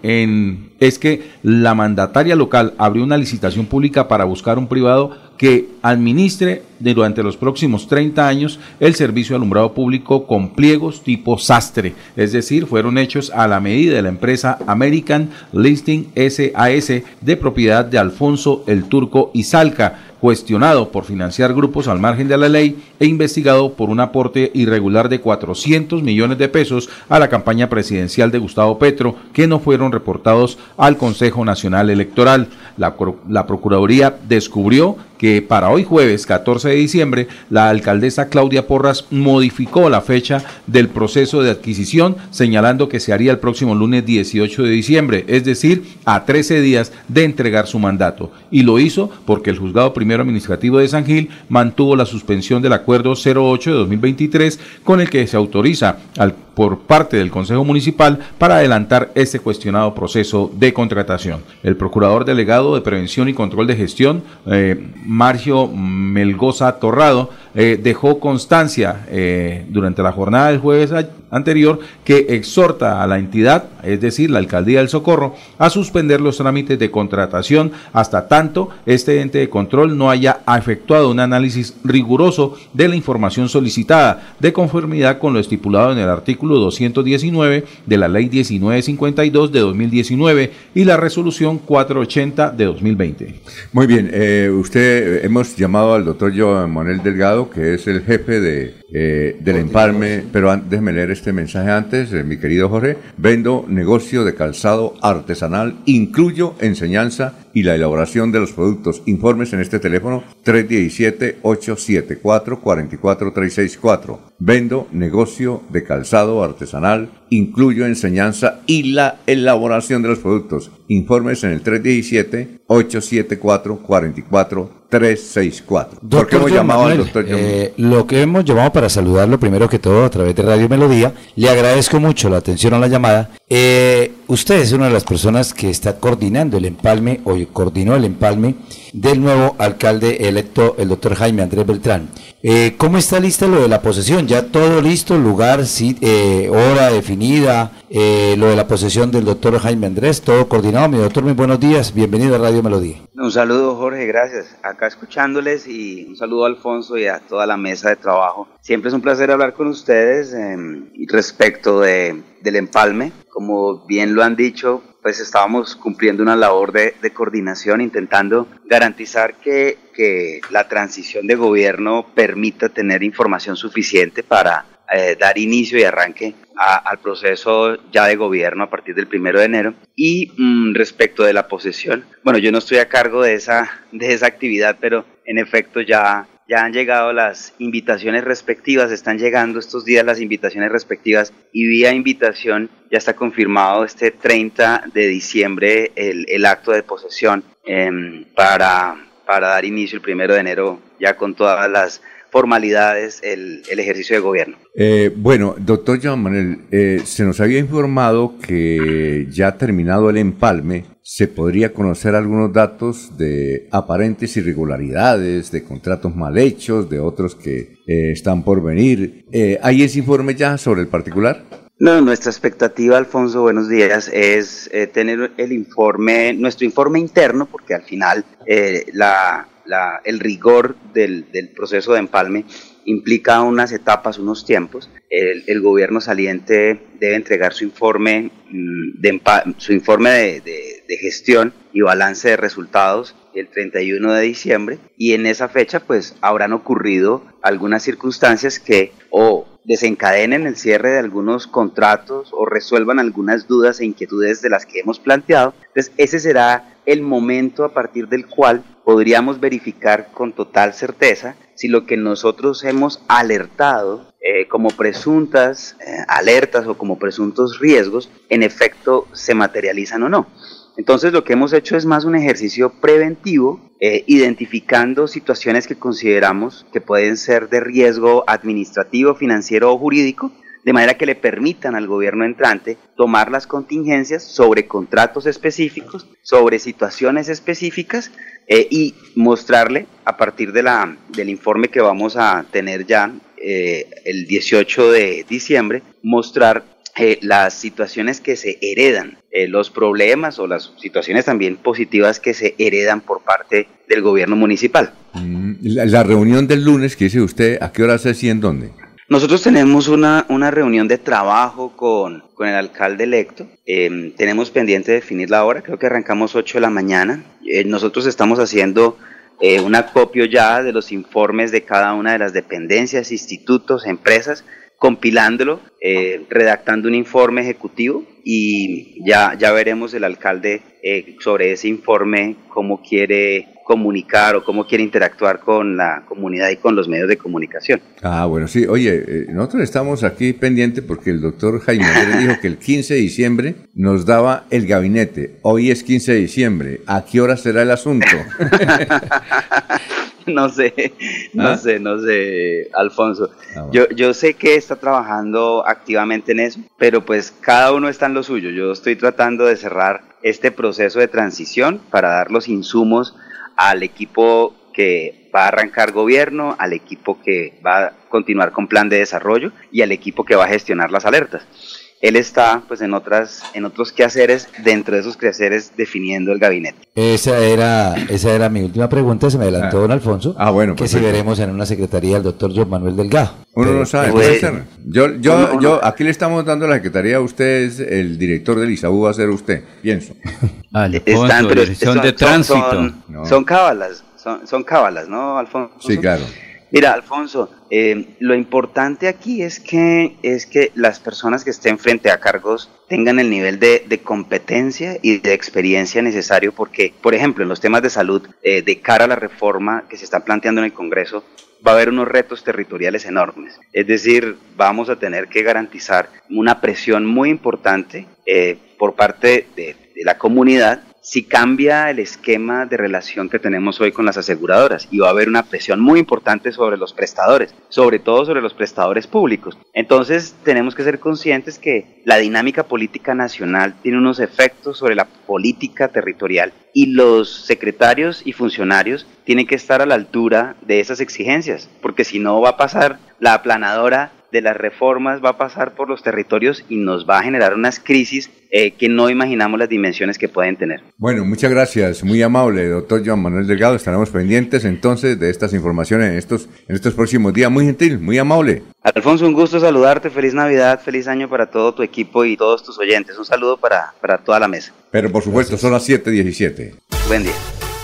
es que la mandataria local abrió una licitación pública para buscar un privado que administre durante los próximos 30 años el servicio alumbrado público con pliegos tipo sastre, es decir, fueron hechos a la medida de la empresa American Listing SAS de propiedad de Alfonso el Turco Izalca, cuestionado por financiar grupos al margen de la ley e investigado por un aporte irregular de 400 millones de pesos a la campaña presidencial de Gustavo Petro, que no fueron reportados al Consejo Nacional Electoral. La, la Procuraduría descubrió que para hoy jueves 14 de diciembre la alcaldesa Claudia Porras modificó la fecha del proceso de adquisición señalando que se haría el próximo lunes 18 de diciembre, es decir, a 13 días de entregar su mandato. Y lo hizo porque el juzgado primero administrativo de San Gil mantuvo la suspensión del acuerdo 08 de 2023 con el que se autoriza al por parte del Consejo Municipal para adelantar este cuestionado proceso de contratación. El procurador delegado de Prevención y Control de Gestión, eh, Marcio Melgoza Torrado, eh, dejó constancia eh, durante la jornada del jueves anterior que exhorta a la entidad, es decir, la Alcaldía del Socorro, a suspender los trámites de contratación hasta tanto este ente de control no haya efectuado un análisis riguroso de la información solicitada de conformidad con lo estipulado en el artículo 219 de la Ley 1952 de 2019 y la resolución 480 de 2020. Muy bien, eh, usted hemos llamado al doctor Joan Manuel Delgado, que es el jefe de eh, del empalme, pero déjeme leer este mensaje antes, eh, mi querido Jorge. Vendo negocio de calzado artesanal, incluyo enseñanza y la elaboración de los productos. Informes en este teléfono 317-874-44364. Vendo negocio de calzado artesanal, incluyo enseñanza y la elaboración de los productos. Informes en el 317-874-44 ¿Por qué hemos llamado al doctor eh, Lo que hemos llamado para saludarlo primero que todo a través de Radio Melodía. Le agradezco mucho la atención a la llamada. Eh, usted es una de las personas que está coordinando el empalme o coordinó el empalme del nuevo alcalde electo, el doctor Jaime Andrés Beltrán. Eh, ¿Cómo está lista lo de la posesión? ¿Ya todo listo? ¿Lugar, eh, hora definida? Eh, lo de la posesión del doctor Jaime Andrés, todo coordinado. Mi doctor, muy buenos días. Bienvenido a Radio Melodía. Un saludo, Jorge, gracias. Acá escuchándoles y un saludo a Alfonso y a toda la mesa de trabajo. Siempre es un placer hablar con ustedes em, respecto de, del empalme. Como bien lo han dicho, pues estábamos cumpliendo una labor de, coordinación, intentando garantizar que, que, la transición de gobierno permita tener información suficiente para eh, dar inicio y arranque al proceso ya de gobierno a partir del primero de enero. Y mm, respecto de la posesión, bueno, yo no estoy a cargo de esa, de esa actividad, pero en efecto ya ya han llegado las invitaciones respectivas, están llegando estos días las invitaciones respectivas y vía invitación ya está confirmado este 30 de diciembre el, acto de posesión em, para, para dar inicio el primero de enero ya con todas las formalidades el, el ejercicio de gobierno. Eh, bueno, doctor Jean Manuel, eh, se nos había informado que ya terminado el empalme, se podría conocer algunos datos de aparentes irregularidades, de contratos mal hechos, de otros que eh, están por venir. ¿Hay ese informe ya sobre el particular? No, nuestra expectativa, Alfonso, buenos días, es tener el informe, nuestro informe interno, porque al final la, el rigor del, proceso de empalme implica unas etapas, unos tiempos. El, gobierno saliente debe entregar su informe, mm, de, su informe de, gestión y balance de resultados el 31 de diciembre y en esa fecha pues habrán ocurrido algunas circunstancias que o desencadenen el cierre de algunos contratos o resuelvan algunas dudas e inquietudes de las que hemos planteado. Entonces ese será el momento a partir del cual podríamos verificar con total certeza si lo que nosotros hemos alertado eh, como presuntas eh, alertas o como presuntos riesgos en efecto se materializan o no. Entonces lo que hemos hecho es más un ejercicio preventivo, eh, identificando situaciones que consideramos que pueden ser de riesgo administrativo, financiero o jurídico, de manera que le permitan al gobierno entrante tomar las contingencias sobre contratos específicos, sobre situaciones específicas eh, y mostrarle a partir de la, del informe que vamos a tener ya eh, el 18 de diciembre mostrar eh, las situaciones que se heredan, eh, los problemas o las situaciones también positivas que se heredan por parte del gobierno municipal. Mm, La, la reunión del lunes que dice usted, ¿a qué hora se hacía y en dónde? Nosotros tenemos una, una reunión de trabajo con, con el alcalde electo. Eh, tenemos pendiente definir la hora, creo que arrancamos 8 de la mañana. Eh, nosotros estamos haciendo eh, un acopio ya de los informes de cada una de las dependencias, institutos, empresas, compilándolo, eh, redactando un informe ejecutivo y ya, ya veremos el alcalde eh, sobre ese informe cómo quiere comunicar o cómo quiere interactuar con la comunidad y con los medios de comunicación. Ah, bueno, sí. Oye, eh, nosotros estamos aquí pendientes porque el doctor Jaime Andrés dijo que el 15 de diciembre nos daba el gabinete. Hoy es 15 de diciembre. ¿A qué hora será el asunto? [LAUGHS] [LAUGHS] no sé, no ¿Ah? sé, no sé, Alfonso. Yo, yo sé que está trabajando activamente en eso, pero pues cada uno está en lo suyo. Yo estoy tratando de cerrar este proceso de transición para dar los insumos al equipo que va a arrancar gobierno, al equipo que va a continuar con plan de desarrollo y al equipo que va a gestionar las alertas. Él está pues en otras en otros quehaceres, dentro de esos quehaceres definiendo el gabinete. Esa era, esa era mi última pregunta, se me adelantó Ah. don Alfonso. Ah, bueno, Que si perfecto. veremos en una secretaría al doctor John Manuel Delgado. Uno no sabe. Pues, puede ser. Yo, yo, uno- uno- yo, aquí le estamos dando la secretaría. Usted es el director del ISAU, va a ser usted, pienso. [LAUGHS] Están, pero son, son- Son, No. son cábalas, son, son cábalas, ¿no, Alfonso? Sí, claro. Mira, Alfonso, eh, lo importante aquí es que, es que las personas que estén frente a cargos tengan el nivel de, de competencia y de experiencia necesario porque, por ejemplo, en los temas de salud, eh, de cara a la reforma que se está planteando en el Congreso, va a haber unos retos territoriales enormes. Es decir, vamos a tener que garantizar una presión muy importante eh, por parte de, de la comunidad si cambia el esquema de relación que tenemos hoy con las aseguradoras y va a haber una presión muy importante sobre los prestadores, sobre todo sobre los prestadores públicos. Entonces tenemos que ser conscientes que la dinámica política nacional tiene unos efectos sobre la política territorial y los secretarios y funcionarios tienen que estar a la altura de esas exigencias, porque si no va a pasar la aplanadora de las reformas va a pasar por los territorios y nos va a generar unas crisis eh, que no imaginamos las dimensiones que pueden tener. Bueno, muchas gracias, muy amable, doctor Joan Manuel Delgado. Estaremos pendientes entonces de estas informaciones en estos, en estos próximos días. Muy gentil, muy amable. Alfonso, un gusto saludarte, feliz Navidad, feliz año para todo tu equipo y todos tus oyentes. Un saludo para, para toda la mesa. Pero por supuesto, son las 7:17. Buen día.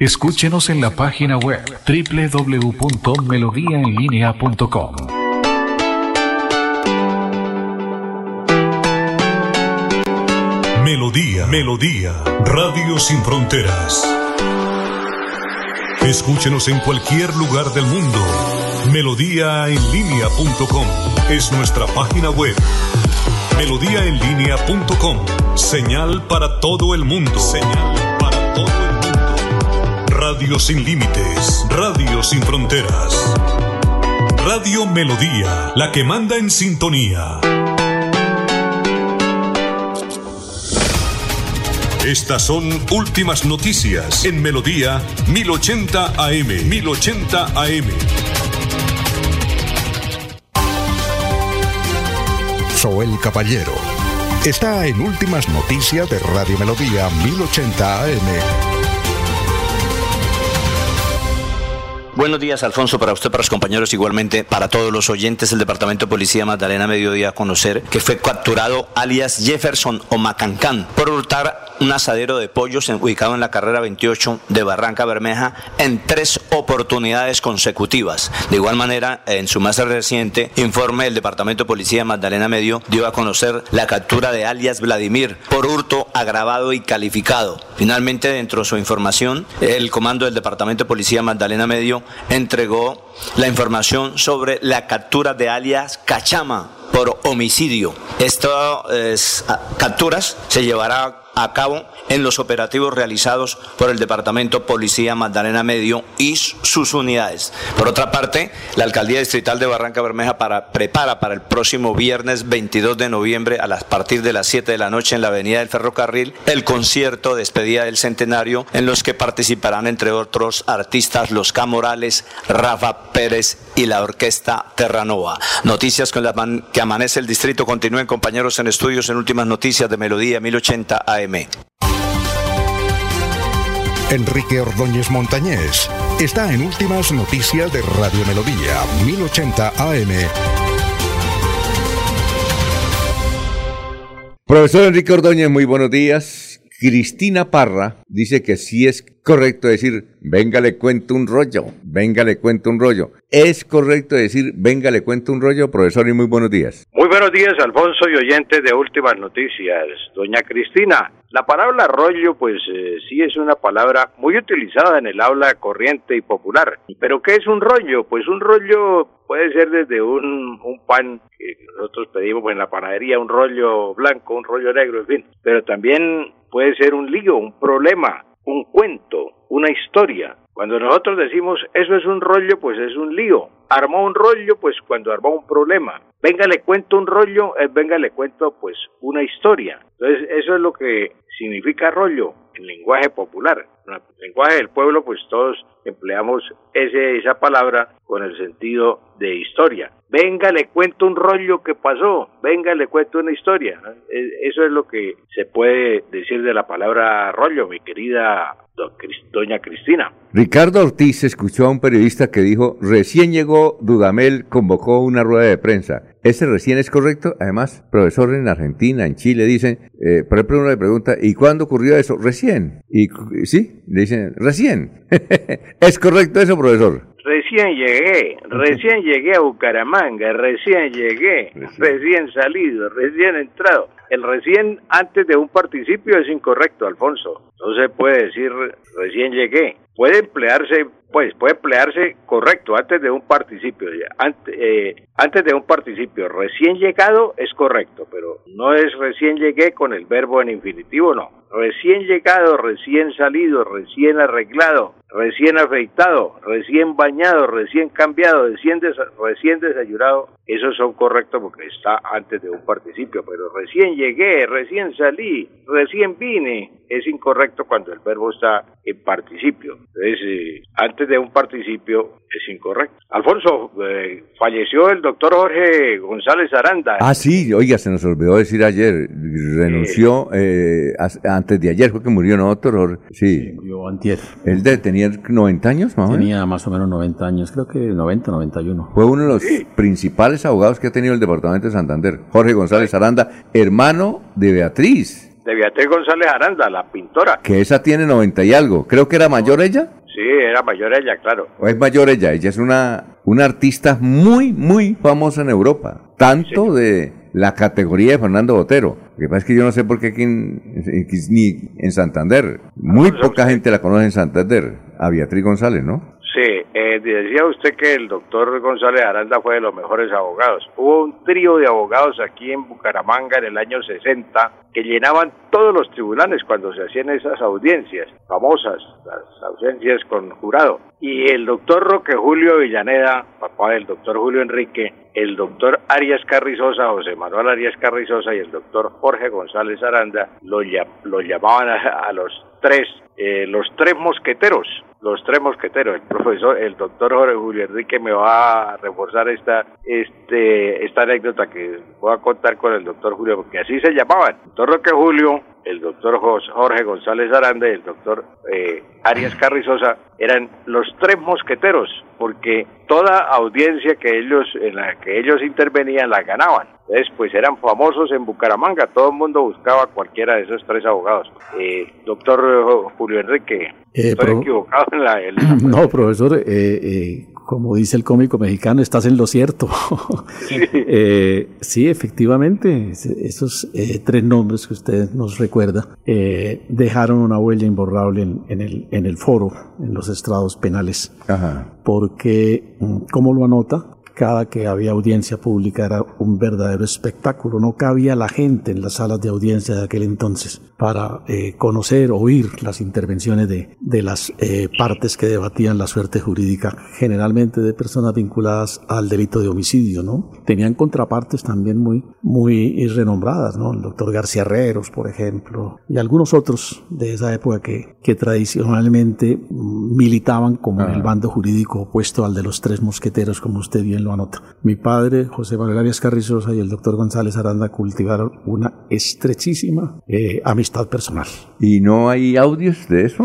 Escúchenos en la página web www.melodiaenlinea.com. Melodía, Melodía, Radio Sin Fronteras. Escúchenos en cualquier lugar del mundo. Melodíaenlínea.com es nuestra página web. Melodíaenlínea.com, señal para todo el mundo. Señal Radio sin límites, radio sin fronteras. Radio Melodía, la que manda en sintonía. Estas son últimas noticias en Melodía 1080 AM. 1080 AM. Soel Caballero. Está en Últimas Noticias de Radio Melodía 1080 AM. Buenos días, Alfonso, para usted, para los compañeros, igualmente para todos los oyentes del Departamento de Policía Magdalena Mediodía a conocer que fue capturado alias Jefferson o Macancán por hurtar un asadero de pollos ubicado en la carrera 28 de Barranca Bermeja en tres oportunidades consecutivas. De igual manera, en su más reciente informe, el Departamento de Policía Magdalena Medio dio a conocer la captura de alias Vladimir por hurto agravado y calificado. Finalmente, dentro de su información, el comando del Departamento de Policía Magdalena Medio entregó la información sobre la captura de alias Cachama por homicidio. Estas capturas se llevará a cabo en los operativos realizados por el Departamento Policía Magdalena Medio y sus unidades. Por otra parte, la Alcaldía Distrital de Barranca Bermeja para- prepara para el próximo viernes 22 de noviembre a las partir de las 7 de la noche en la Avenida del Ferrocarril el concierto de despedida del centenario en los que participarán entre otros artistas Los Camorales, Rafa Pérez y la Orquesta Terranova. Noticias con que amanece el distrito. Continúen compañeros en estudios en últimas noticias de Melodía 1080 AM. Enrique Ordóñez Montañés está en Últimas Noticias de Radio Melodía, 1080 AM. Profesor Enrique Ordóñez, muy buenos días. Cristina Parra dice que sí es correcto decir, venga le cuento un rollo, venga le cuento un rollo. ¿Es correcto decir, venga le cuento un rollo, profesor, y muy buenos días? Muy buenos días, Alfonso y oyentes de Últimas Noticias. Doña Cristina, la palabra rollo, pues eh, sí es una palabra muy utilizada en el habla corriente y popular. ¿Pero qué es un rollo? Pues un rollo puede ser desde un, un pan que nosotros pedimos en la panadería, un rollo blanco, un rollo negro, en fin. Pero también puede ser un lío, un problema, un cuento, una historia. Cuando nosotros decimos eso es un rollo, pues es un lío. Armó un rollo, pues cuando armó un problema. Venga, le cuento un rollo, es venga, le cuento pues una historia. Entonces, eso es lo que significa rollo en lenguaje popular. En lenguaje del pueblo, pues todos empleamos ese, esa palabra con el sentido de historia. Venga, le cuento un rollo que pasó. Venga, le cuento una historia. Eh, Eso es lo que se puede decir de la palabra rollo, mi querida doña Cristina. Ricardo Ortiz escuchó a un periodista que dijo, recién llegó Dudamel, convocó una rueda de prensa. ¿Ese recién es correcto? Además, profesor en Argentina, en Chile, dicen, eh, por ejemplo, uno le pregunta, ¿y cuándo ocurrió eso? Recién. ¿Y sí? Le dicen, recién. [LAUGHS] ¿Es correcto eso, profesor? Recién llegué, recién llegué a Bucaramanga, recién llegué, recién salido, recién entrado. El recién antes de un participio es incorrecto, Alfonso. No se puede decir recién llegué. Puede emplearse, pues, puede emplearse correcto antes de un participio. ya. Ante- eh, antes de un participio, recién llegado es correcto, pero no es recién llegué con el verbo en infinitivo, no. Recién llegado, recién salido, recién arreglado, recién afeitado, recién bañado, recién cambiado, recién, desa- recién desayunado, esos son correctos porque está antes de un participio, pero recién llegué, recién salí, recién vine, es incorrecto cuando el verbo está en participio. Entonces, eh, antes de un participio es incorrecto. Alfonso, eh, falleció el doctor Jorge González Aranda. Ah, sí, oiga, se nos olvidó decir ayer, renunció eh, antes de ayer, fue que murió, ¿no, doctor? Jorge? Sí. Yo antier. ¿Él de- tenía 90 años, más o menos? Tenía más o menos 90 años, creo que 90, 91. Fue uno de los principales abogados que ha tenido el departamento de Santander, Jorge González Aranda, hermano de Beatriz, De Beatriz González Aranda, la pintora. que esa tiene 90 y algo. Creo que era mayor ella. Sí, era mayor ella, claro. ¿O es mayor ella? Ella es una, una artista muy, muy famosa en Europa. Tanto de la categoría de Fernando Botero. Lo que pasa es que yo no sé por qué aquí en, en- Santander. Muy poca gente la conoce en Santander. A Beatriz González, ¿no? Sí, eh, decía usted que el doctor González Aranda fue de los mejores abogados. Hubo un trío de abogados aquí en Bucaramanga en el año 60 que llenaban todos los tribunales cuando se hacían esas audiencias famosas, las audiencias con jurado. Y el doctor Roque Julio Villaneda, papá del doctor Julio Enrique, el doctor Arias Carrizosa, José Manuel Arias Carrizosa y el doctor Jorge González Aranda lo llamaban a, a los tres, eh, los tres mosqueteros, los tres mosqueteros. El profesor, el doctor Jorge Julio Enrique me va a reforzar esta, este, esta anécdota que voy a contar con el doctor Julio, porque así se llamaban. Doctor Roque Julio el doctor Jorge González Aranda y el doctor eh, Arias Carrizosa eran los tres mosqueteros, porque toda audiencia que ellos en la que ellos intervenían la ganaban. Entonces, pues eran famosos en Bucaramanga, todo el mundo buscaba a cualquiera de esos tres abogados. Eh, doctor Julio Enrique, Eh, estoy equivocado en la... en la- [LAUGHS] No, profesor, eh, eh, como dice el cómico mexicano, estás en lo cierto. [LAUGHS] Eh, sí, efectivamente, es- esos eh, tres nombres que usted nos recuerda eh, dejaron una huella imborrable en, en el, en el foro, en los estrados penales, porque, mm, como lo anota, cada que había audiencia pública era un verdadero espectáculo. No cabía la gente en las salas de audiencia de aquel entonces para eh, conocer, oír las intervenciones de, de las eh, partes que debatían la suerte jurídica, generalmente de personas vinculadas al delito de homicidio, ¿no? Tenían contrapartes también muy, muy renombradas, ¿no? El doctor García Herreros, por ejemplo, y algunos otros de esa época que, que tradicionalmente militaban como en el bando jurídico opuesto al de los tres mosqueteros, como usted bien lo anota. Mi padre, José Manuel Arias Carrizosa, y el doctor González Aranda cultivaron una estrechísima eh, amistad personal. ¿Y no hay audios de eso,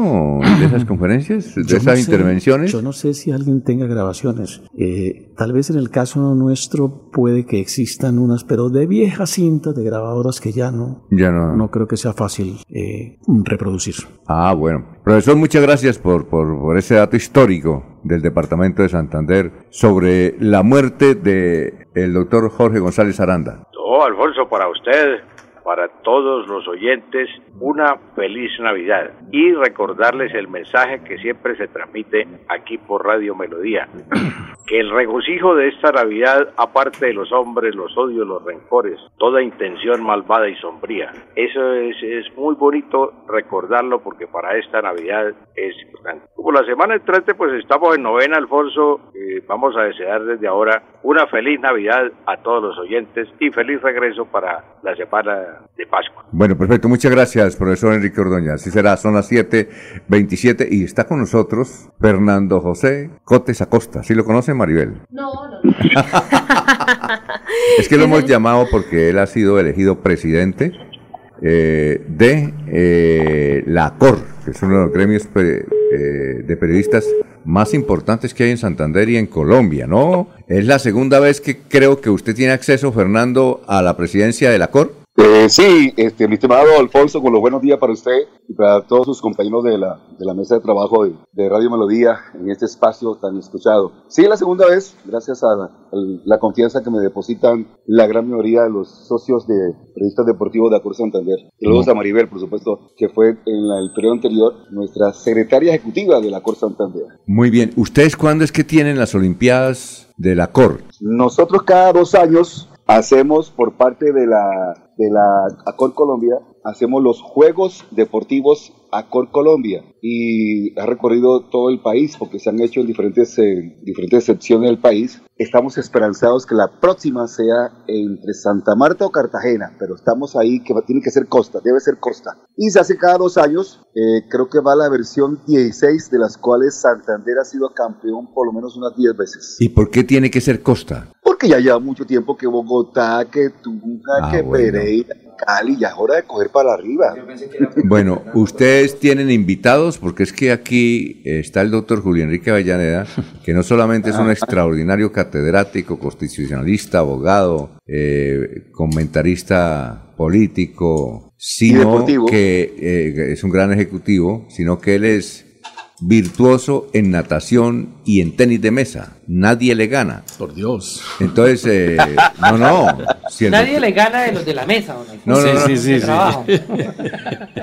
de esas [CLEARS THROAT] conferencias, de Yo no esas sé- intervenciones? Yo no sé si alguien tenga grabaciones. Eh, tal vez en el caso nuestro puede que existan unas, pero de viejas cintas de grabadoras que ya no, Ya no. no creo que sea fácil eh, reproducir. Ah, bueno. Profesor, muchas gracias por, por, por ese dato histórico del Departamento de Santander sobre la muerte de el doctor Jorge González Aranda. No, Alfonso, para usted, para todos los oyentes, una feliz Navidad y recordarles el mensaje que siempre se transmite aquí por Radio Melodía. [CLEARS THROAT] Que el regocijo de esta Navidad, aparte de los hombres, los odios, los rencores, toda intención malvada y sombría. Eso es, es muy bonito recordarlo porque para esta Navidad es importante. Como la semana entrante, pues estamos en novena, Alfonso. eh, vamos a desear desde ahora una feliz Navidad a todos los oyentes y feliz regreso para la semana de Pascua. Bueno, perfecto. Muchas gracias, profesor Enrique Ordóñez. Así será, son las 7.27 y está con nosotros Fernando José Cotes Acosta. ¿Sí lo conoce, Maribel? No, no. [LAUGHS] Es que lo hemos llamado porque él ha sido elegido presidente eh, de eh, la COR, que es uno de los gremios eh, de periodistas más importantes que hay en Santander y en Colombia, ¿no? Es la segunda vez que creo que usted tiene acceso, Fernando, a la presidencia de la COR. Eh, sí, este, mi estimado Alfonso, con los buenos días para usted y para todos sus compañeros de la, de la mesa de trabajo de, de Radio Melodía en este espacio tan escuchado. Sí, es la segunda vez, gracias a la, confianza que me depositan la gran mayoría de los socios de periodistas deportivos de Acor Santander. Y luego a Maribel, por supuesto, que fue en la- el periodo anterior nuestra secretaria ejecutiva de la Acor Santander. Muy bien. ¿Ustedes cuándo es que tienen las Olimpiadas de la COR? Nosotros cada dos años hacemos por parte de la, de la Acor Colombia, hacemos los Juegos Deportivos Acor Colombia y ha recorrido todo el país porque se han hecho en diferentes, eh, diferentes secciones del país. Estamos esperanzados que la próxima sea entre Santa Marta o Cartagena, pero estamos ahí que va- tiene que ser costa, debe ser costa. Y se hace cada dos años, eh, creo que va la versión 16 de las cuales Santander ha sido campeón por lo menos unas 10 veces. ¿Y por qué tiene que ser Costa? Porque ya lleva mucho tiempo que Bogotá, que Tunja, Ah, que bueno. Pereira, Cali, ya es hora de coger para arriba. Bueno, ustedes tienen invitados porque es que aquí está el doctor Julio Enrique Avellaneda, que no solamente es un extraordinario catedrático, constitucionalista, abogado, eh, comentarista político, sino deportivo. que eh, es un gran ejecutivo, sino que él es virtuoso en natación y en tenis de mesa. Nadie le gana. Por Dios. Entonces, eh, no, no. si Nadie le gana de los de la mesa, Alfonso. No, no, no. De Sí, sí, sí. [LAUGHS]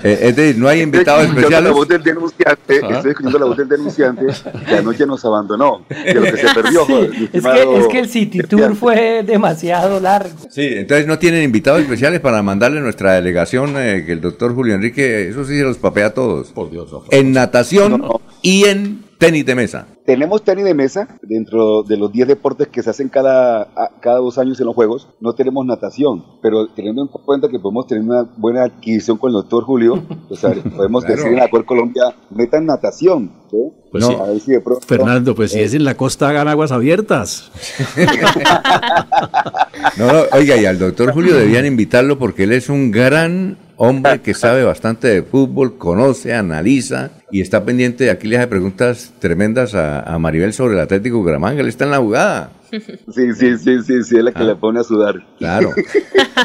Eh, es decir, no hay invitados Estoy escuchando la especiales. voz del denunciante, Ah. estoy escuchando la voz del denunciante que anoche nos abandonó, que lo que se [LAUGHS] perdió. Sí, es, que, es que el City Tour fue demasiado largo. Sí, entonces no tienen invitados especiales para mandarle nuestra delegación, eh, que el doctor Julio Enrique, eso sí se los papea a todos. Por Dios. En natación y en tenis de mesa. Tenemos tenis de mesa dentro de los 10 deportes que se hacen cada, cada dos años en los Juegos. No tenemos natación, pero teniendo en cuenta que podemos tener una buena adquisición con el doctor Julio, o sea, [LAUGHS] podemos Claro. decir en la Cor Colombia, metan natación. ¿sí? Pues sí. A ver si de pronto- Fernando, pues si Eh, es en la costa, hagan aguas abiertas. No, [LAUGHS] no, oiga, y al doctor Julio debían invitarlo porque él es un gran Hombre que sabe bastante de fútbol, conoce, analiza y está pendiente. Aquí le hace preguntas tremendas a, a Maribel sobre el Atlético Bucaramanga. Él está en la jugada. Sí, sí, sí, sí, sí, es la que le pone a sudar. Claro.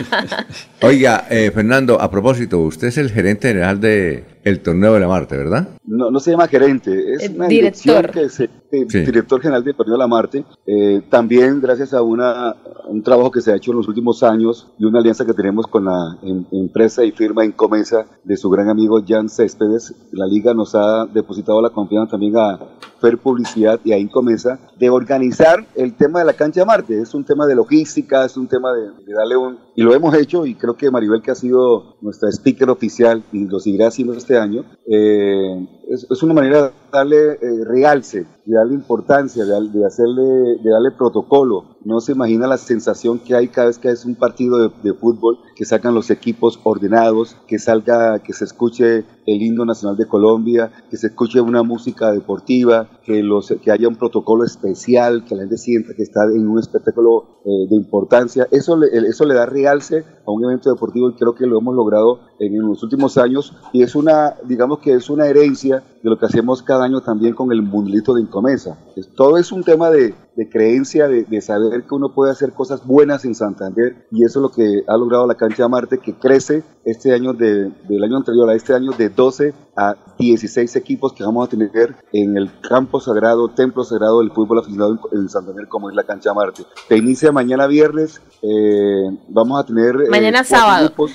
[LAUGHS] Oiga, eh, Fernando, a propósito, usted es el gerente general de el torneo de la Marte, ¿verdad? No, no se llama gerente, es El una director. dirección que se, eh, Sí. director general del torneo de la Marte. Eh, también gracias a una, un trabajo que se ha hecho en los últimos años y una alianza que tenemos con la em- empresa y firma Incomesa de su gran amigo Jan Céspedes, la liga nos ha depositado la confianza también a Fer Publicidad y a Incomesa de organizar el tema de la cancha de Marte. Es un tema de logística, es un tema de, de darle un... Y lo hemos hecho y creo que Maribel, que ha sido nuestra speaker oficial y lo seguirá haciendo este año, eh, es, es una manera de darle eh, realce, de darle importancia, de, hacerle, de darle protocolo. No se imagina la sensación que hay cada vez que es un partido de, de fútbol, que sacan los equipos ordenados, que salga, que se escuche el himno nacional de Colombia, que se escuche una música deportiva, que, los, que haya un protocolo especial, que la gente sienta que está en un espectáculo eh, de importancia. Eso le, eso le da realce a un evento deportivo y creo que lo hemos logrado en, en los últimos años y es una, digamos que es una herencia media de lo que hacemos cada año también con el Mundialito de Incomesa. Es- todo es un tema de, de creencia, de, de saber que uno puede hacer cosas buenas en Santander y eso es lo que ha logrado la cancha de Marte que crece este año de- del año anterior a este año de 12 a 16 equipos que vamos a tener en el campo sagrado, templo sagrado del fútbol aficionado en, Santander como es la cancha Marte. Se inicia mañana viernes, eh, vamos a tener... eh, Mañana sábado. grupos.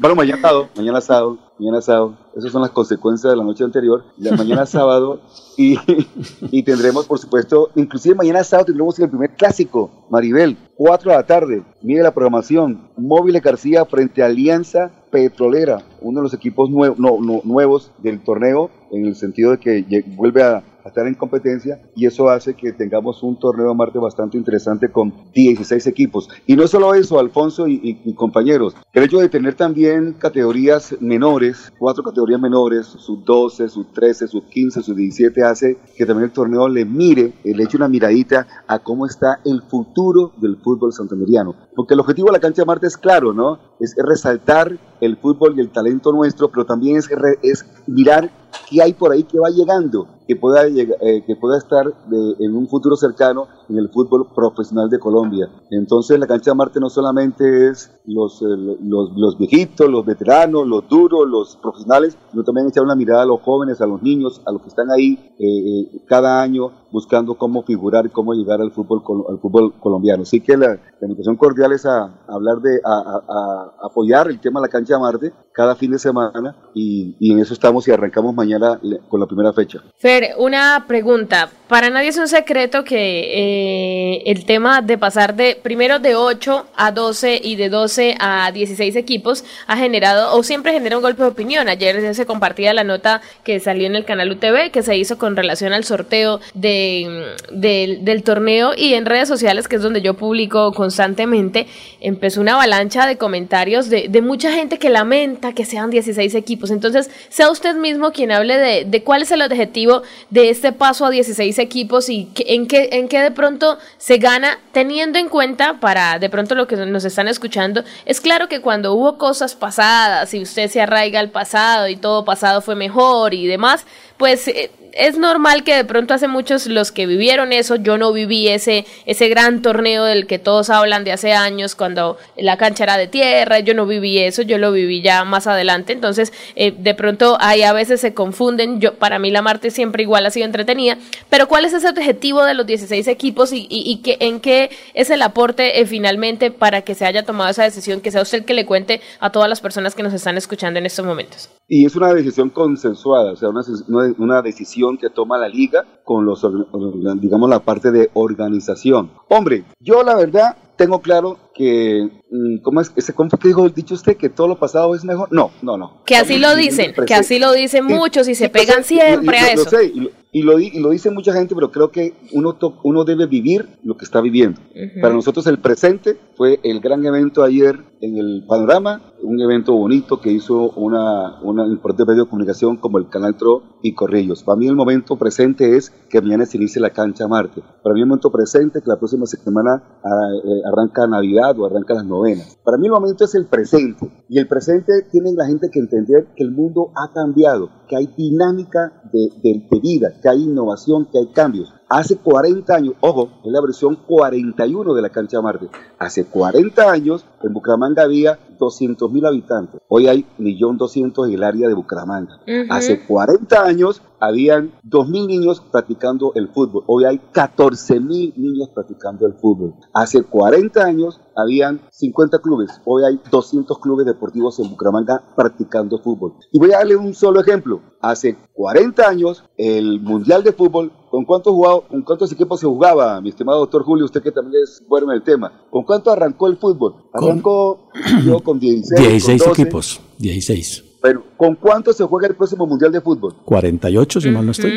Bueno, mañana sábado, mañana sábado, mañana sábado. Esas son las consecuencias de la noche anterior. La mañana sábado y, y tendremos, por supuesto, inclusive mañana sábado tendremos el primer clásico, Maribel, 4 de la tarde. Mire la programación. Móviles García frente a Alianza Petrolera, uno de los equipos no- no- nuevos del torneo, en el sentido de que vuelve a, a estar en competencia y eso hace que tengamos un torneo de Marte bastante interesante con 16 equipos. Y no solo eso, Alfonso y, y- compañeros, el hecho de tener también categorías menores, cuatro categorías menores, sub 12, sub 13, sub 15, sub 17, hace que también el torneo le mire, le eche una miradita a cómo está el futuro del fútbol santanderiano. Porque el objetivo de la cancha de Marte es claro, ¿no? Es resaltar el fútbol y el talento nuestro, pero también es, es mirar qué hay por ahí que va llegando, que pueda, llega- eh, que pueda estar de- en un futuro cercano en el fútbol profesional de Colombia. Entonces la cancha de Marte no solamente es los, eh, los, los viejitos, los veteranos, los duros, los profesionales, sino también echar una mirada a los jóvenes, a los niños, a los que están ahí eh, eh, cada año buscando cómo figurar, cómo llegar al fútbol, al fútbol colombiano. Así que la, invitación cordial es a, hablar de, a- a apoyar el tema de la cancha de Marte cada fin de semana y, en eso estamos y arrancamos mañana con la primera fecha. Fer, una pregunta. Para nadie es un secreto que eh, el tema de pasar de primero de 8 a 12 y de 12 a 16 equipos ha generado o siempre genera un golpe de opinión. Ayer se compartía la nota que salió en el canal UTV que se hizo con relación al sorteo de, del torneo y en redes sociales, que es donde yo publico constantemente, empezó una avalancha de comentarios de, de mucha gente que lamenta que sean 16 equipos. Entonces, sea usted mismo quien hable de, de cuál es el objetivo de este paso a 16 equipos y en, qué, en qué de pronto se gana, teniendo en cuenta, para de pronto lo que nos están escuchando, es claro que cuando hubo cosas pasadas y usted se arraiga al pasado y todo pasado fue mejor y demás, pues eh, es normal que de pronto hace muchos los que vivieron eso, yo no viví ese, ese gran torneo del que todos hablan de hace años cuando la cancha era de tierra, yo no viví eso, yo lo viví ya más adelante, entonces eh, de pronto ahí a veces se confunden, yo para mí la Marte siempre igual ha sido entretenida, pero ¿cuál es ese objetivo de los 16 equipos y, en qué es el aporte eh, finalmente para que se haya tomado esa decisión, que sea usted el que le cuente a todas las personas que nos están escuchando en estos momentos? Y es una decisión consensuada, o sea, una, una- decisión que toma la liga con los, digamos, la parte de organización. Hombre, yo la verdad tengo claro que, mm, ¿cómo es? Ese, ¿Cómo que dijo, dicho usted que todo lo pasado es mejor? No, no, no. Que así lo dicen, que así lo dicen muchos y se pegan siempre a eso. y, lo, y, lo, di- y lo dice mucha gente, pero creo que uno, to- uno debe vivir lo que está viviendo. Para nosotros el presente fue el gran evento ayer en el panorama, un evento bonito que hizo una, una importante medio de comunicación como el Canal TRO y Corrillos. Para mí el momento presente es que mañana se inicie la cancha Marte. Para mí el momento presente es que la próxima semana ah, eh, arranca Navidad o arranca las novenas. Para mí el momento es el presente. Y el presente tiene la gente que entender que el mundo ha cambiado, que hay dinámica de, de- de vida, que hay innovación, que hay cambios. Hace 40 años, ojo, es la versión 41 de la cancha Marte. Hace 40 años en Bucaramanga había 200 mil habitantes. Hoy hay 1.200.000 en el área de Bucaramanga. Hace 40 años habían 2.000 niños practicando el fútbol. Hoy hay 14.000 niños practicando el fútbol. Hace 40 años habían 50 clubes. Hoy hay 200 clubes deportivos en Bucaramanga practicando fútbol. Y voy a darle un solo ejemplo. Hace 40 años el Mundial de Fútbol, ¿con cuántos, jugado- con cuántos equipos se jugaba, mi estimado doctor Julio? Usted que también es bueno en el tema. ¿Con cuánto arrancó el fútbol? Arrancó yo [CLEARS THROAT] con 16. 16 con 12. equipos, 16. Pero, ¿con cuánto se juega el próximo Mundial de Fútbol? 48, si mal no estoy.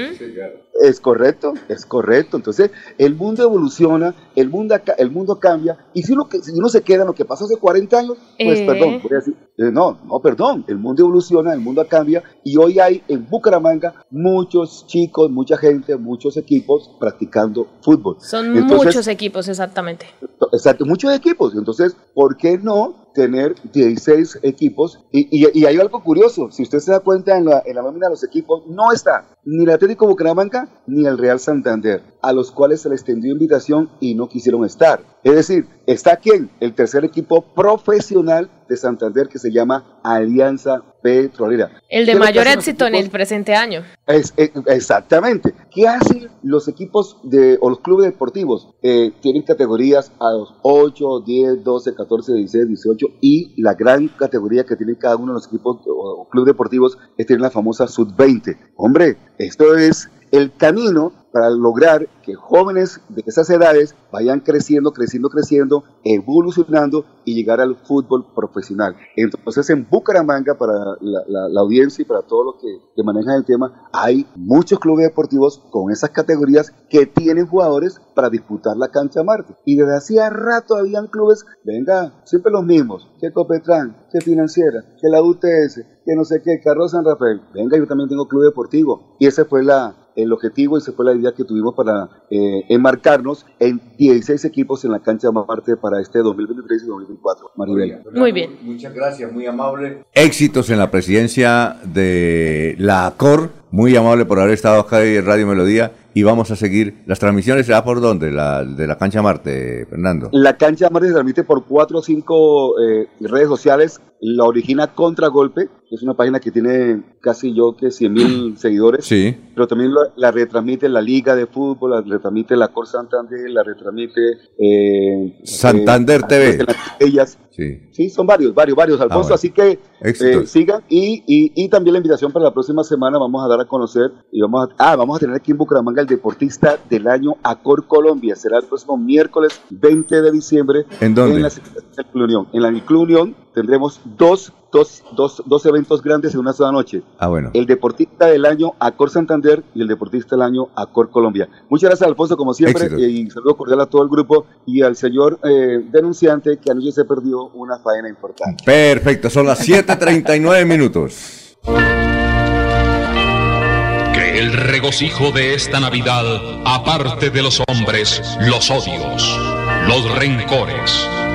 Es correcto, es correcto. Entonces, el mundo evoluciona, el mundo, el mundo cambia, y si uno, que- si uno se queda en lo que pasó hace 40 años, pues Eh. perdón, decir, eh, no, no, perdón, el mundo evoluciona, el mundo cambia, y hoy hay en Bucaramanga muchos chicos, mucha gente, muchos equipos practicando fútbol. Son Entonces, muchos equipos, exactamente. Exacto, muchos equipos. Entonces, ¿por qué no tener 16 equipos? Y, y- y hay algo curioso. Si usted se da cuenta en la, en la nómina de los equipos, no está ni el Atlético Bucaramanga ni el Real Santander, a los cuales se les extendió invitación y no quisieron estar. Es decir, está quién? El tercer equipo profesional de Santander que se llama Alianza Petrolera. El de ¿Qué es lo que mayor éxito en el presente año. Es, eh, exactamente. ¿Qué hacen los equipos de, o los clubes deportivos? Eh, tienen categorías a los 8, 10, 12, 14, 16, 18 y la gran categoría que tienen cada uno de los equipos o, o clubes deportivos es tener la famosa sub-20. Hombre, esto es el camino para lograr que jóvenes de esas edades vayan creciendo, creciendo, creciendo, evolucionando y llegar al fútbol profesional. Entonces en Bucaramanga, para la, la- audiencia y para todos los que, manejan el tema, hay muchos clubes deportivos con esas categorías que tienen jugadores para disputar la cancha Marte. Y desde hacía rato habían clubes, venga, siempre los mismos, que Copetran, que Financiera, que la UTS, que no sé qué, Carlos San Rafael, venga, yo también tengo club deportivo. Y ese fue la, el objetivo y esa fue la idea que tuvimos para eh, enmarcarnos en 16 equipos en la cancha Marte para este 2023 y 2024. Maribel. Muy bien. Muchas gracias, muy amable. Éxitos en la presidencia de la ACOR. Muy amable por haber estado acá en Radio Melodía. Y vamos a seguir. ¿Las transmisiones será por dónde? La, de la cancha Marte, Fernando. La cancha Marte se transmite por cuatro o cinco eh, redes sociales. La origina Contragolpe, es una página que tiene casi yo que 100 mil [CLEARS THROAT] seguidores. Sí. Pero también la, la retransmite la Liga de Fútbol, la retransmite la Cor Santander, la retransmite... eh, Santander eh, TV. las Ellas. Sí. Sí, son varios, varios, varios, Alfonso. bueno. Así que eh, sigan y, y, y también la invitación para la próxima semana vamos a dar a conocer y vamos a, ah, vamos a tener aquí en Bucaramanga el deportista del año Acor Colombia. Será el próximo miércoles 20 de diciembre. ¿En dónde? En la Secretaría del Club Unión. En la Club Unión tendremos dos, dos, dos, dos eventos grandes en una sola noche. Ah, bueno. El deportista del año Acor Santander y el deportista del año Acor Colombia. Muchas gracias, Alfonso, como siempre, eh, y saludo cordial a todo el grupo y al señor eh, denunciante que anoche se perdió una faena importante. Perfecto, son las 7:39 minutos. Que el regocijo de esta Navidad aparte de los hombres los odios, los rencores,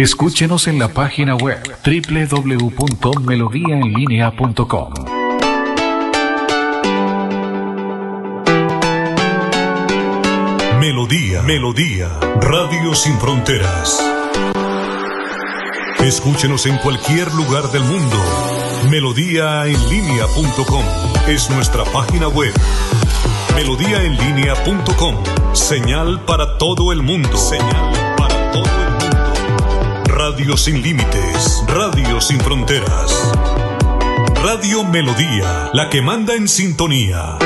Escúchenos en la página web www.melodiaenlinea.com. Melodía, Melodía, Radio Sin Fronteras. Escúchenos en cualquier lugar del mundo. Melodíaenlínea.com es nuestra página web. Melodíaenlínea.com, señal para todo el mundo. Señal Radio sin límites. Radio sin fronteras. Radio Melodía, la que manda en sintonía.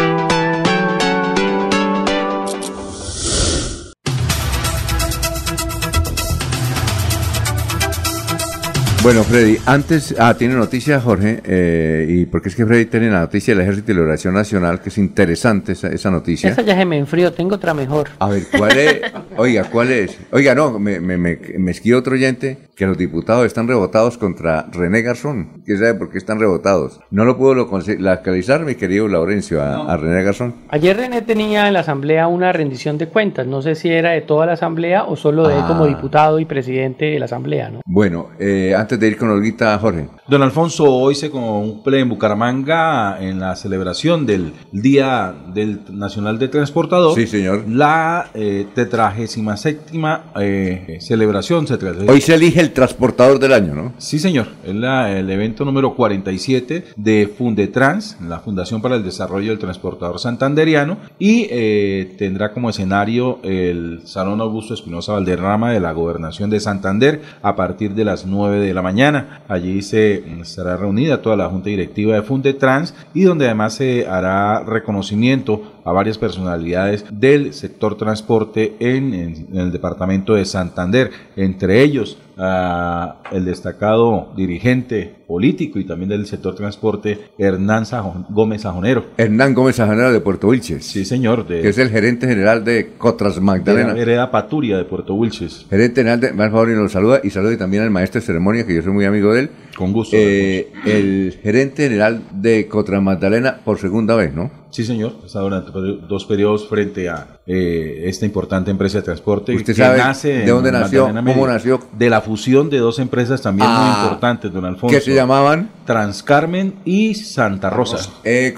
Bueno, Freddy, antes, ah, tiene noticia Jorge, eh, y porque es que Freddy tiene la noticia del Ejército y la Oración Nacional, que es interesante esa, esa noticia. Esa ya se me enfrió, tengo otra mejor. A ver, ¿cuál es? [LAUGHS] Oiga, ¿cuál es? Oiga, no, me, me, me, me escribió otro oyente que los diputados están rebotados contra René Garzón. ¿Quién sabe por qué están rebotados? No lo pudo localizar, mi querido Laurencio, a, a René Garzón. Ayer René tenía en la Asamblea una rendición de cuentas, no sé si era de toda la Asamblea o solo de él como Ah. diputado y presidente de la Asamblea, ¿no? Bueno, eh, antes de ir con Olguita, Jorge. Don Alfonso, hoy se cumple en Bucaramanga en la celebración del Día del Nacional de Transportador. Sí, señor. La eh, tetragésima séptima eh, celebración. Se Hoy se elige el transportador del año, ¿no? Sí, señor. Es la- el evento número 47 de Fundetrans, la Fundación para el Desarrollo del Transportador Santanderiano, y eh, tendrá como escenario el Salón Augusto Espinosa Valderrama de la Gobernación de Santander a partir de las 9 de la mañana. Allí se estará reunida toda la Junta Directiva de Fundetrans y donde además se hará reconocimiento a varias personalidades del sector transporte en, en- en el departamento de Santander, entre ellos a el destacado dirigente político y también del sector transporte Hernán Sajon- Gómez Sajonero. Hernán Gómez Sajonero de Puerto Wilches. Sí, señor. De, Que es el gerente general de Cotras de Magdalena. la vereda Paturia de Puerto Wilches. Gerente general de, por favor, y nos saluda y saluda también al maestro de ceremonia, que yo soy muy amigo de él. Con gusto. Eh, el gerente general de Cotras Magdalena por segunda vez, ¿no? Sí, señor. Está durante dos periodos frente a eh, esta importante empresa de transporte. ¿Usted que sabe nace de dónde nació? Magdalena ¿Cómo Medio. nació? De la fusión de dos empresas también Ah, muy importantes, don Alfonso. ¿Qué se llamaban? Transcarmen y Santa Rosa. Eh.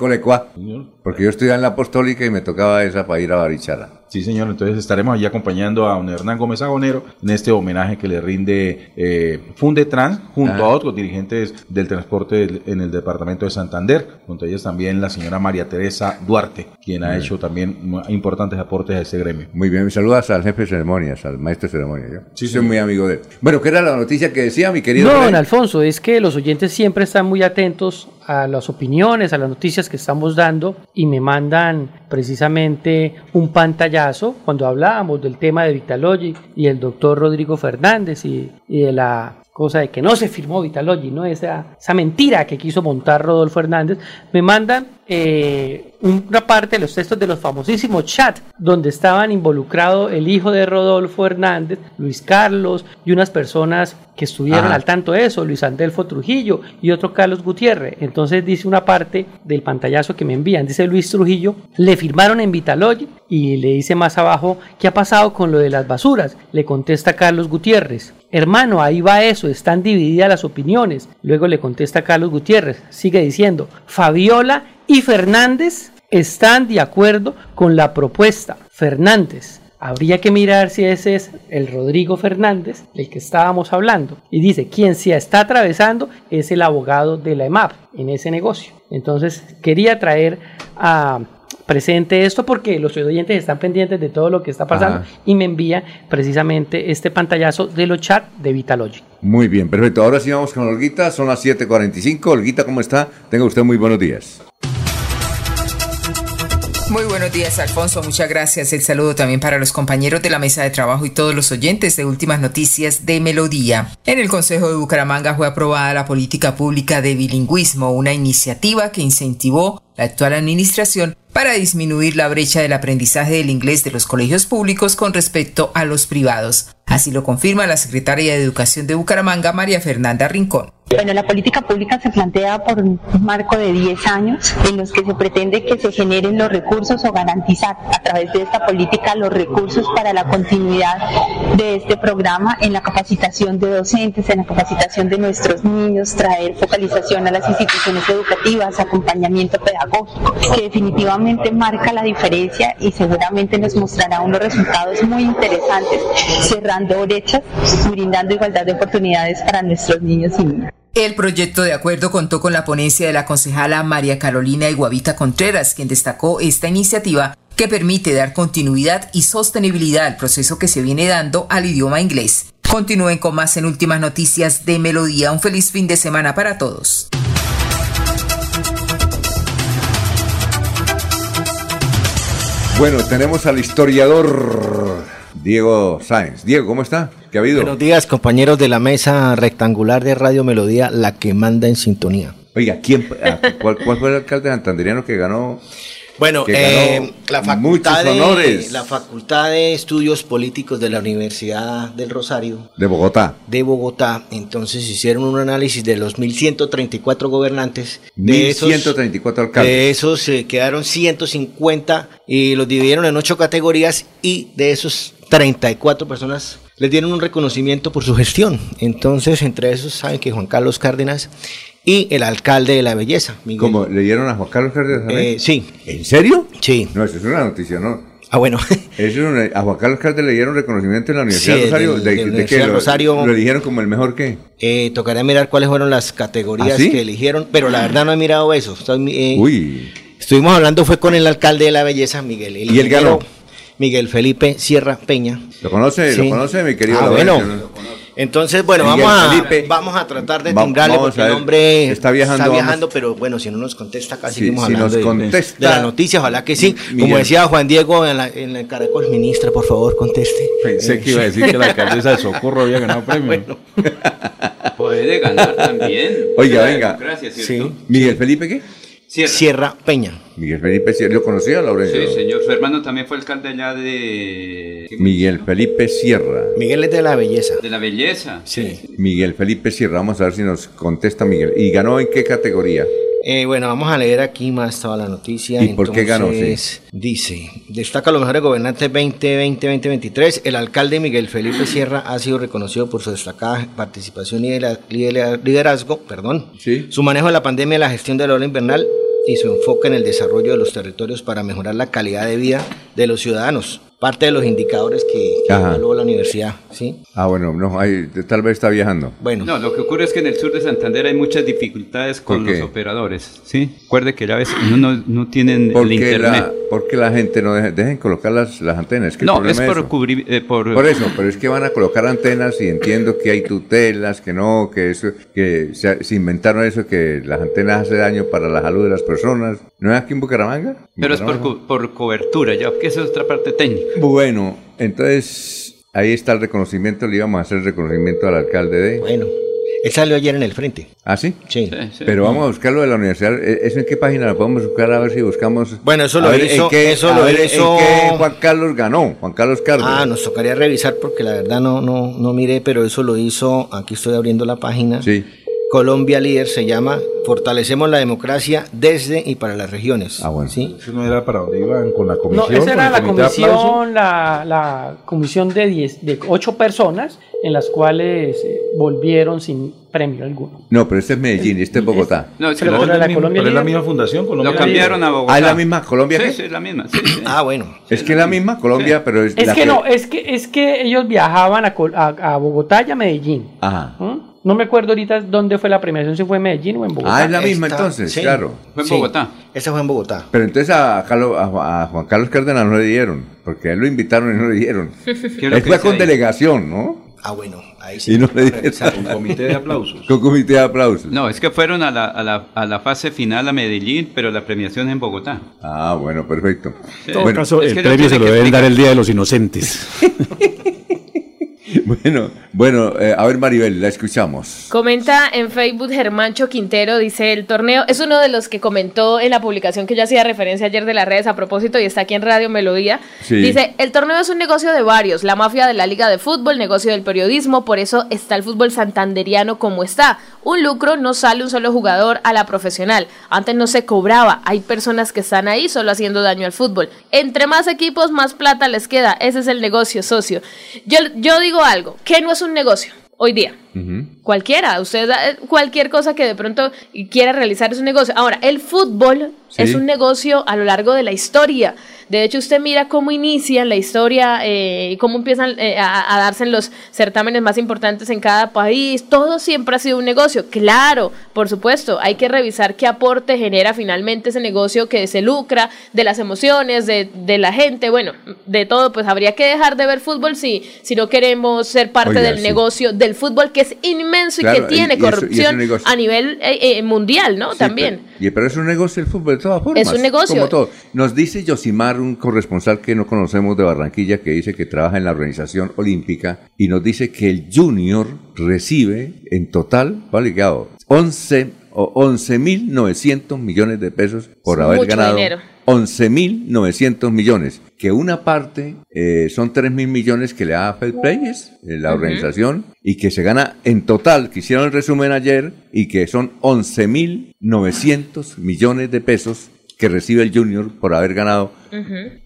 Porque yo estudiaba en la Apostólica y me tocaba esa para ir a Barichara. Sí, señor. Entonces estaremos allí acompañando a don Hernán Gómez Agonero en este homenaje que le rinde eh, Fundetrans junto Ah. a otros dirigentes del transporte en el departamento de Santander. Junto a ellas también la señora María Teresa Duarte, quien ha Bien. hecho también importantes aportes a ese gremio. Muy bien, saludas al jefe de ceremonias, al maestro de ceremonias. Yo Sí, soy muy amigo de él. Bueno, ¿qué era la noticia que decía mi querido? No, don Alfonso, es que los oyentes siempre están muy atentos a las opiniones, a las noticias que estamos dando y me mandan precisamente un pantallazo cuando hablábamos del tema de Vitalogy y el doctor Rodrigo Fernández y, de la cosa de que no se firmó Vitalogy, ¿no? Esa, esa mentira que quiso montar Rodolfo Hernández, me mandan eh, una parte de los textos de los famosísimos chats donde estaban involucrados el hijo de Rodolfo Hernández, Luis Carlos y unas personas que estuvieron Ajá. al tanto de eso, Luis Andelfo Trujillo y otro Carlos Gutiérrez. Entonces dice una parte del pantallazo que me envían, dice Luis Trujillo, le firmaron en Vitalogy y le dice más abajo, ¿qué ha pasado con lo de las basuras? Le contesta Carlos Gutiérrez. Hermano, ahí va eso, están divididas las opiniones. Luego le contesta Carlos Gutiérrez, sigue diciendo, Fabiola y Fernández están de acuerdo con la propuesta. Fernández, habría que mirar si ese es el Rodrigo Fernández del que estábamos hablando. Y dice, quien se está atravesando es el abogado de la EMAP en ese negocio. Entonces, quería traer a presente esto porque los oyentes están pendientes de todo lo que está pasando Ajá. y me envía precisamente este pantallazo de los chats de Vitalogy. Muy bien, perfecto. Ahora sí vamos con Olguita, son las 7.45. Olguita, ¿cómo está? Tenga usted muy buenos días. Muy buenos días, Alfonso. Muchas gracias. El saludo también para los compañeros de la mesa de trabajo y todos los oyentes de Últimas Noticias de Melodía. En el Consejo de Bucaramanga fue aprobada la política pública de bilingüismo, una iniciativa que incentivó la actual administración para disminuir la brecha del aprendizaje del inglés de los colegios públicos con respecto a los privados. Así lo confirma la secretaria de Educación de Bucaramanga, María Fernanda Rincón. Bueno, la política pública se plantea por un marco de 10 años en los que se pretende que se generen los recursos o garantizar a través de esta política los recursos para la continuidad de este programa en la capacitación de docentes, en la capacitación de nuestros niños, traer focalización a las instituciones educativas, acompañamiento pedagógico, que definitivamente marca la diferencia y seguramente nos mostrará unos resultados muy interesantes, cerrando brechas, brindando igualdad de oportunidades para nuestros niños y niñas. El proyecto de acuerdo contó con la ponencia de la concejala María Carolina Iguavita Contreras, quien destacó esta iniciativa que permite dar continuidad y sostenibilidad al proceso que se viene dando al idioma inglés. Continúen con más en últimas noticias de Melodía. Un feliz fin de semana para todos. Bueno, tenemos al historiador Diego Sáenz. Diego, ¿cómo está? ¿Qué ha habido? Buenos días, compañeros de la mesa rectangular de Radio Melodía, la que manda en sintonía. Oiga, ¿quién, ah, cuál, cuál fue el alcalde santanderiano que ganó? Bueno, que eh, la, muchos facultad de, la Facultad de Estudios Políticos de la Universidad del Rosario de Bogotá. de Bogotá, entonces hicieron un análisis de los 1134 gobernantes. De esos, 1134 alcaldes. de esos eh, quedaron 150 y los dividieron en ocho categorías y de esos 34 personas les dieron un reconocimiento por su gestión. Entonces, entre esos saben que Juan Carlos Cárdenas y el alcalde de la belleza, Miguel. ¿Cómo? ¿Le dieron a Juan Carlos Cárdenas? Eh, sí. ¿En serio? Sí. No, eso es una noticia, ¿no? Ah, bueno. [LAUGHS] Eso es una- a Juan Carlos Cárdenas le dieron reconocimiento en la Universidad Sí, de Rosario. ¿De, de? Universidad ¿Lo, Rosario. ¿Lo eligieron como el mejor qué? Eh, tocará mirar cuáles fueron las categorías ¿Ah, sí? que eligieron, pero la verdad no he mirado eso. Estoy, eh, Uy. Estuvimos hablando, fue con el alcalde de la belleza, Miguel. el ¿Y él ganó? Miguel Felipe Sierra Peña. ¿Lo conoce? Sí. ¿Lo conoce, mi querido Ah, bueno. no? Entonces, bueno, Miguel vamos a, Felipe. vamos a tratar de timbrarle porque el hombre Está viajando, vamos. pero bueno, si no nos contesta, acá Sí, seguimos si hablando nos de- de, contesta- de la noticia, ojalá que sí. Como decía Juan Diego en, la, en el Caracol, ministra, por favor, conteste. Pensé que iba a decir que la alcaldesa de Socorro había ganado [LAUGHS] premio. Puede ganar también. Oiga, venga. democracia, ¿cierto? ¿Miguel Felipe qué? Sierra. Sierra Peña. Miguel Felipe Sierra. ¿Lo conocía, Laurencio? Sí, señor. Su hermano también fue alcalde allá de... Miguel Felipe Sierra. Miguel es de la belleza. De la belleza. Sí. Miguel Felipe Sierra. Vamos a ver si nos contesta Miguel. ¿Y ganó en qué categoría? Eh, bueno, vamos a leer aquí más toda la noticia. ¿Y por qué ganó, Dice, destaca los mejores gobernantes 2020-2023. El alcalde Miguel Felipe Sierra ha sido reconocido por su destacada participación y lidera- lidera- liderazgo, perdón, su manejo de la pandemia la gestión de la ola invernal y su enfoque en el desarrollo de los territorios para mejorar la calidad de vida de los ciudadanos. Parte de los indicadores que, que evaluó la universidad, ¿sí? Ah, bueno, no, ahí, tal vez está viajando. Bueno. No, lo que ocurre es que en el sur de Santander hay muchas dificultades con los operadores, ¿sí? Recuerde que ya ves, no, no, no tienen el ¿Por qué, internet. la, por qué la gente no deja, dejen colocar las, las antenas? No, problema es por eso. cubrir, eh, por... Por eso, pero es que van a colocar antenas y entiendo que hay tutelas, que no, que eso, que se, se inventaron eso, que las antenas hace daño para la salud de las personas. ¿No es aquí en Bucaramanga? Pero es por, por cobertura, ya, que esa es otra parte técnica. Bueno, entonces ahí está el reconocimiento, le íbamos a hacer el reconocimiento al alcalde de... Bueno, él salió ayer en el frente. ¿Ah, sí? Sí. Pero vamos a buscarlo de la universidad. ¿E- ¿Eso en qué página lo podemos buscar? A ver si buscamos... Bueno, eso a lo ver en hizo- qué- eso a lo ver en hizo- qué Juan Carlos ganó, Juan Carlos Cárdenas. Ah, nos tocaría revisar porque la verdad no, no, no miré, pero eso lo hizo, aquí estoy abriendo la página. Sí. Colombia Líder se llama Fortalecemos la democracia desde y para las regiones. Ah, bueno. ¿Sí? Eso no era para donde iban con la No, comisión. esa con era la comisión, la, la comisión de, 10, de 8 personas en las cuales eh, volvieron sin premio alguno. No, pero este es Medellín, este es Bogotá. No, es Pero lo- para la Colombia pero es la misma fundación, Colombia Lo cambiaron a Bogotá. Ah, ¿es la misma Colombia Sí, que? sí, es la misma. sí, sí. Ah, bueno. Es que es la misma Colombia, pero es, Es la que no, es que, es que ellos viajaban a, Col- a, a Bogotá y a Medellín. Ajá. ¿Mm? No me acuerdo ahorita dónde fue la premiación, si fue en Medellín o en Bogotá. Ah, es la misma Esta- entonces, sí. claro. Fue en Sí. Bogotá. Esa fue en Bogotá. Pero entonces a, Carlos- a Ju- a Juan Carlos Cárdenas no le dieron, porque a él lo invitaron y no le dieron. [LAUGHS] ¿Qué es Él que fue con ahí? delegación, ¿no? Ah, bueno, ahí sí. Y no le dieron. Con comité de aplausos. [LAUGHS] Con comité de aplausos. No, es que fueron a la, a, la, a la fase final a Medellín, pero la premiación en Bogotá. Ah, bueno, perfecto. Sí. En todo Bueno, caso, es el premio se lo deben explicar. dar el Día de los Inocentes. [LAUGHS] [LAUGHS] Bueno, bueno, eh, a ver Maribel, la escuchamos. Comenta en Facebook Germancho Quintero, dice el torneo, es uno de los que comentó en la publicación que yo hacía referencia ayer de las redes a propósito y está aquí en Radio Melodía. Sí. Dice, el torneo es un negocio de varios, la mafia de la liga de fútbol, negocio del periodismo, por eso está el fútbol santanderiano como está. Un lucro no sale un solo jugador a la profesional. Antes no se cobraba, hay personas que están ahí solo haciendo daño al fútbol. Entre más equipos, más plata les queda, ese es el negocio, socio. Yo, yo digo algo, que no es un negocio hoy día. Cualquiera, usted eh, cualquier cosa que de pronto quiera realizar es un negocio. Ahora, el fútbol Sí. es un negocio a lo largo de la historia. De hecho, usted mira cómo inician la historia eh, y cómo empiezan eh, a, a darse los certámenes más importantes en cada país. Todo siempre ha sido un negocio. Claro, por supuesto, hay que revisar qué aporte genera finalmente ese negocio que se lucra de las emociones, de, de la gente, bueno, de todo. Pues habría que dejar de ver fútbol si, si no queremos ser parte Oiga, del sí. negocio del fútbol que es inmenso Claro, y que tiene y- es corrupción a nivel eh, eh, mundial, ¿no? Sí, También. Pero, y- pero es un negocio el fútbol de todas formas. Es un negocio. Como todo. Nos dice Yosimar, un corresponsal que no conocemos de Barranquilla, que dice que trabaja en la organización olímpica, y nos dice que el Junior recibe en total, vale, ligado, 11 o 11.900 millones de pesos por Es haber ganado. dinero. 11.900 millones, que una parte eh, son 3.000 millones que le da Fair Players, eh, la organización, y que se gana en total, que hicieron el resumen ayer, y que son 11.900 millones de pesos que recibe el Junior por haber ganado.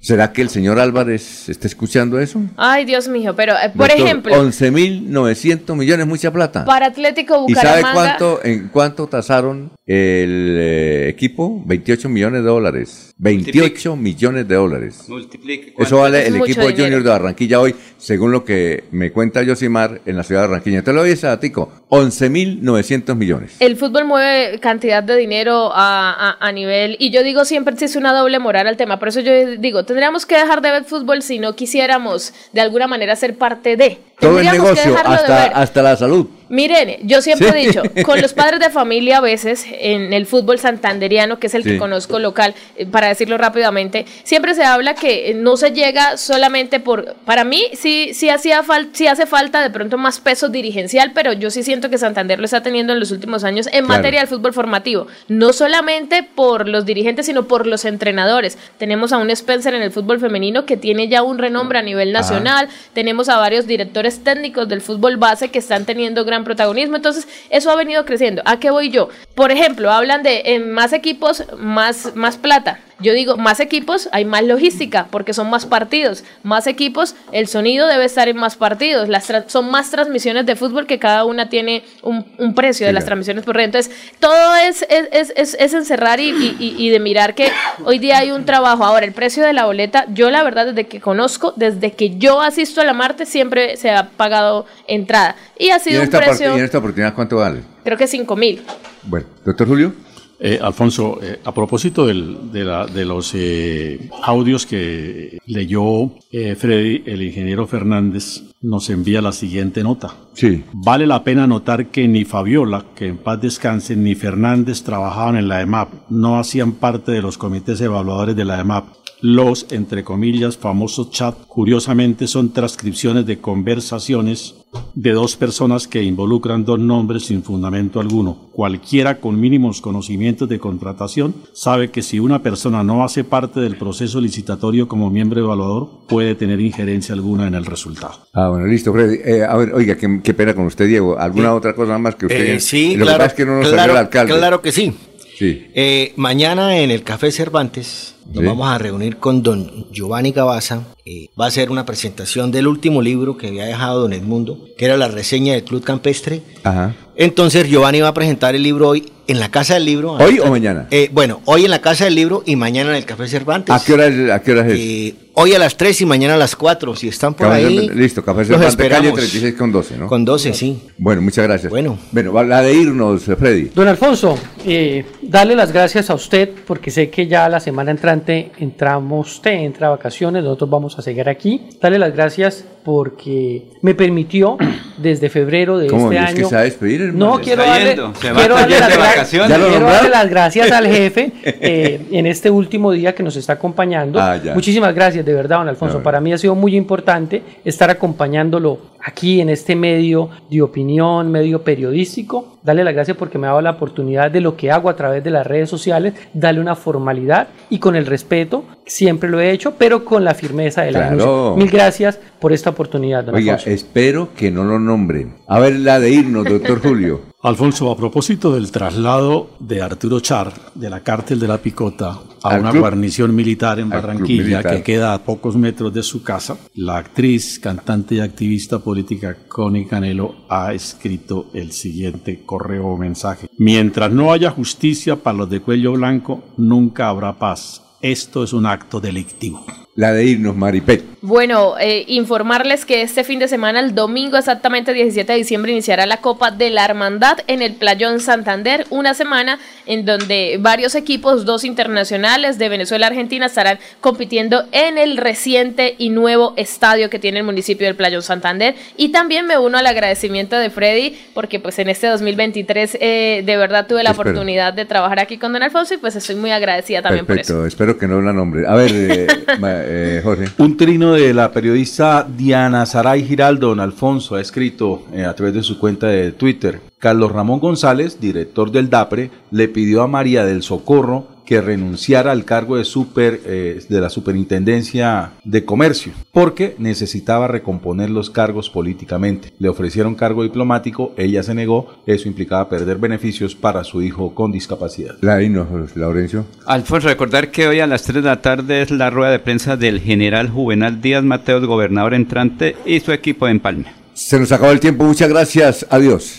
¿Será que el señor Álvarez está escuchando eso? Ay, Dios mío, pero eh, por Doctor, ejemplo, 11.900 millones, mucha plata. para Atlético ¿Y sabe Bucaramanga, cuánto, en cuánto tasaron el eh, equipo? 28 millones de dólares. 28 millones de dólares. Multiplique. Eso vale Es el equipo dinero. Junior de Barranquilla hoy, según lo que me cuenta Yosimar en la ciudad de Barranquilla. Te lo doy ese datico, 11.900 millones. el fútbol mueve cantidad de dinero a, a- a nivel, y yo digo siempre existe una doble moral al tema, por eso yo digo, tendríamos que dejar de ver fútbol si no quisiéramos de alguna manera ser parte de. Todo el negocio, hasta, hasta la salud. Miren, yo siempre Sí. he dicho, con los [LAUGHS] padres de familia a veces, en el fútbol santanderiano, que es el Sí. que conozco local, eh, para decirlo rápidamente, siempre se habla que eh, no se llega solamente por, para mí sí, sí, hacía fal- sí hace falta de pronto más peso dirigencial, pero yo sí siento que Santander lo está teniendo en los últimos años en Claro. materia del fútbol formativo, no solamente por los dirigentes, sino por los entrenadores. Tenemos a un Spencer en el fútbol femenino que tiene ya un renombre a nivel Ajá. nacional, tenemos a varios directores técnicos del fútbol base que están teniendo gran protagonismo, entonces eso ha venido creciendo. ¿A qué voy yo? Por ejemplo, hablan de en más equipos, más, más plata. Yo digo, más equipos, hay más logística, porque son más partidos. Más equipos, el sonido debe estar en más partidos. Las son más transmisiones de fútbol que cada una tiene un, un precio de Sí, las claro. transmisiones por red. Entonces, todo es, es, es, es- encerrar y, y- y- de mirar que hoy día hay un trabajo. Ahora, el precio de la boleta, yo la verdad, desde que conozco, desde que yo asisto a la Marte, siempre se ha pagado entrada. Y ha ¿Y en, sido un precio, y en esta oportunidad cuánto vale? creo que 5 mil. Bueno, doctor Julio. Eh, Alfonso, eh, a propósito del- de, la- de los eh, audios que leyó eh, Freddy, el ingeniero Fernández nos envía la siguiente nota. Sí. Vale la pena notar que ni Fabiola, que en paz descanse, ni Fernández trabajaban en la EMAP, no hacían parte de los comités evaluadores de la EMAP. Los, entre comillas, famosos chat, curiosamente son transcripciones de conversaciones de dos personas que involucran dos nombres sin fundamento alguno. Cualquiera con mínimos conocimientos de contratación sabe que si una persona no hace parte del proceso licitatorio como miembro evaluador, puede tener injerencia alguna en el resultado. Ah, bueno, listo, Freddy. Eh, a ver, oiga, qué, qué pena con usted, Diego. ¿Alguna otra cosa más que usted? Eh, sí, Lo que claro, pasa es que no nos claro, salió el alcalde. claro que sí. Sí. Eh, mañana en el Café Cervantes nos Sí. vamos a reunir con don Giovanni Gabaza. Eh, va a ser una presentación del último libro que había dejado don Edmundo, que era la reseña del Club Campestre. Ajá. Entonces Giovanni va a presentar el libro hoy en la Casa del Libro. ¿Hoy o mañana? Eh, bueno, hoy en la Casa del Libro y mañana en el Café Cervantes. ¿A qué hora es? ¿A qué hora es? Eh, hoy a las 3 y mañana a las 4. Si están por ahí. Listo, Café los Cervantes, calle esperamos. 36 con 12, ¿no? Con 12, sí. Bueno, muchas gracias. Bueno. Bueno, la de irnos, Freddy. Don Alfonso, eh, darle las gracias a usted porque sé que ya la semana entrante entramos, usted entra a vacaciones, nosotros vamos a seguir aquí. Darle las gracias porque me permitió desde febrero de ¿Cómo? este ¿Es que año. se va a despedir, hermano? No, Se quiero darle, yendo. Se va quiero darle las vacaciones. ¿Ya lo quiero darle las gracias al [LAUGHS] jefe eh, en este último día que nos está acompañando. Ah, ya. Muchísimas gracias, de verdad, don Alfonso. Para mí ha sido muy importante estar acompañándolo aquí en este medio de opinión, medio periodístico. Darle las gracias porque me ha dado la oportunidad de lo que hago a través de las redes sociales, darle una formalidad y con el respeto, siempre lo he hecho, pero con la firmeza de la Claro. Mil gracias por esta oportunidad, don Oiga, Alfonso. espero que no lo nombren. A ver, la de irnos, doctor [LAUGHS] Julio. Alfonso, a propósito del traslado de Arturo Char de la cárcel de la Picota a Al una club- guarnición militar en Barranquilla militar. que queda a pocos metros de su casa, la actriz, cantante y activista política Connie Canelo ha escrito el siguiente correo o mensaje. Mientras no haya justicia para los de cuello blanco, nunca habrá paz. Esto es un acto delictivo. La de irnos, Maripet. Bueno, eh, informarles que este fin de semana, el domingo exactamente 17 de diciembre, iniciará la Copa de la Hermandad en el Playón Santander, una semana en donde varios equipos, dos internacionales de Venezuela y Argentina, estarán compitiendo en el reciente y nuevo estadio que tiene el municipio del Playón Santander. Y también me uno al agradecimiento de Freddy, porque pues en este 2023 eh, de verdad tuve la Espero. oportunidad de trabajar aquí con Don Alfonso y pues estoy muy agradecida también por eso. Perfecto, espero que no la nombre. A ver, eh, [LAUGHS] eh. Un trino de la periodista Diana Saray Giraldo, don Alfonso, ha escrito eh, a través de su cuenta de Twitter. Carlos Ramón González, director del DAPRE, le pidió a María del Socorro que renunciara al cargo de, super, eh, de la Superintendencia de Comercio, porque necesitaba recomponer los cargos políticamente. Le ofrecieron cargo diplomático, ella se negó, eso implicaba perder beneficios para su hijo con discapacidad. La irnos, Laurencio. Alfonso, recordar que hoy a las 3 de la tarde es la rueda de prensa del general Juvenal Díaz Mateos, gobernador entrante, y su equipo de Empalme. Se nos acabó el tiempo, muchas gracias. Adiós.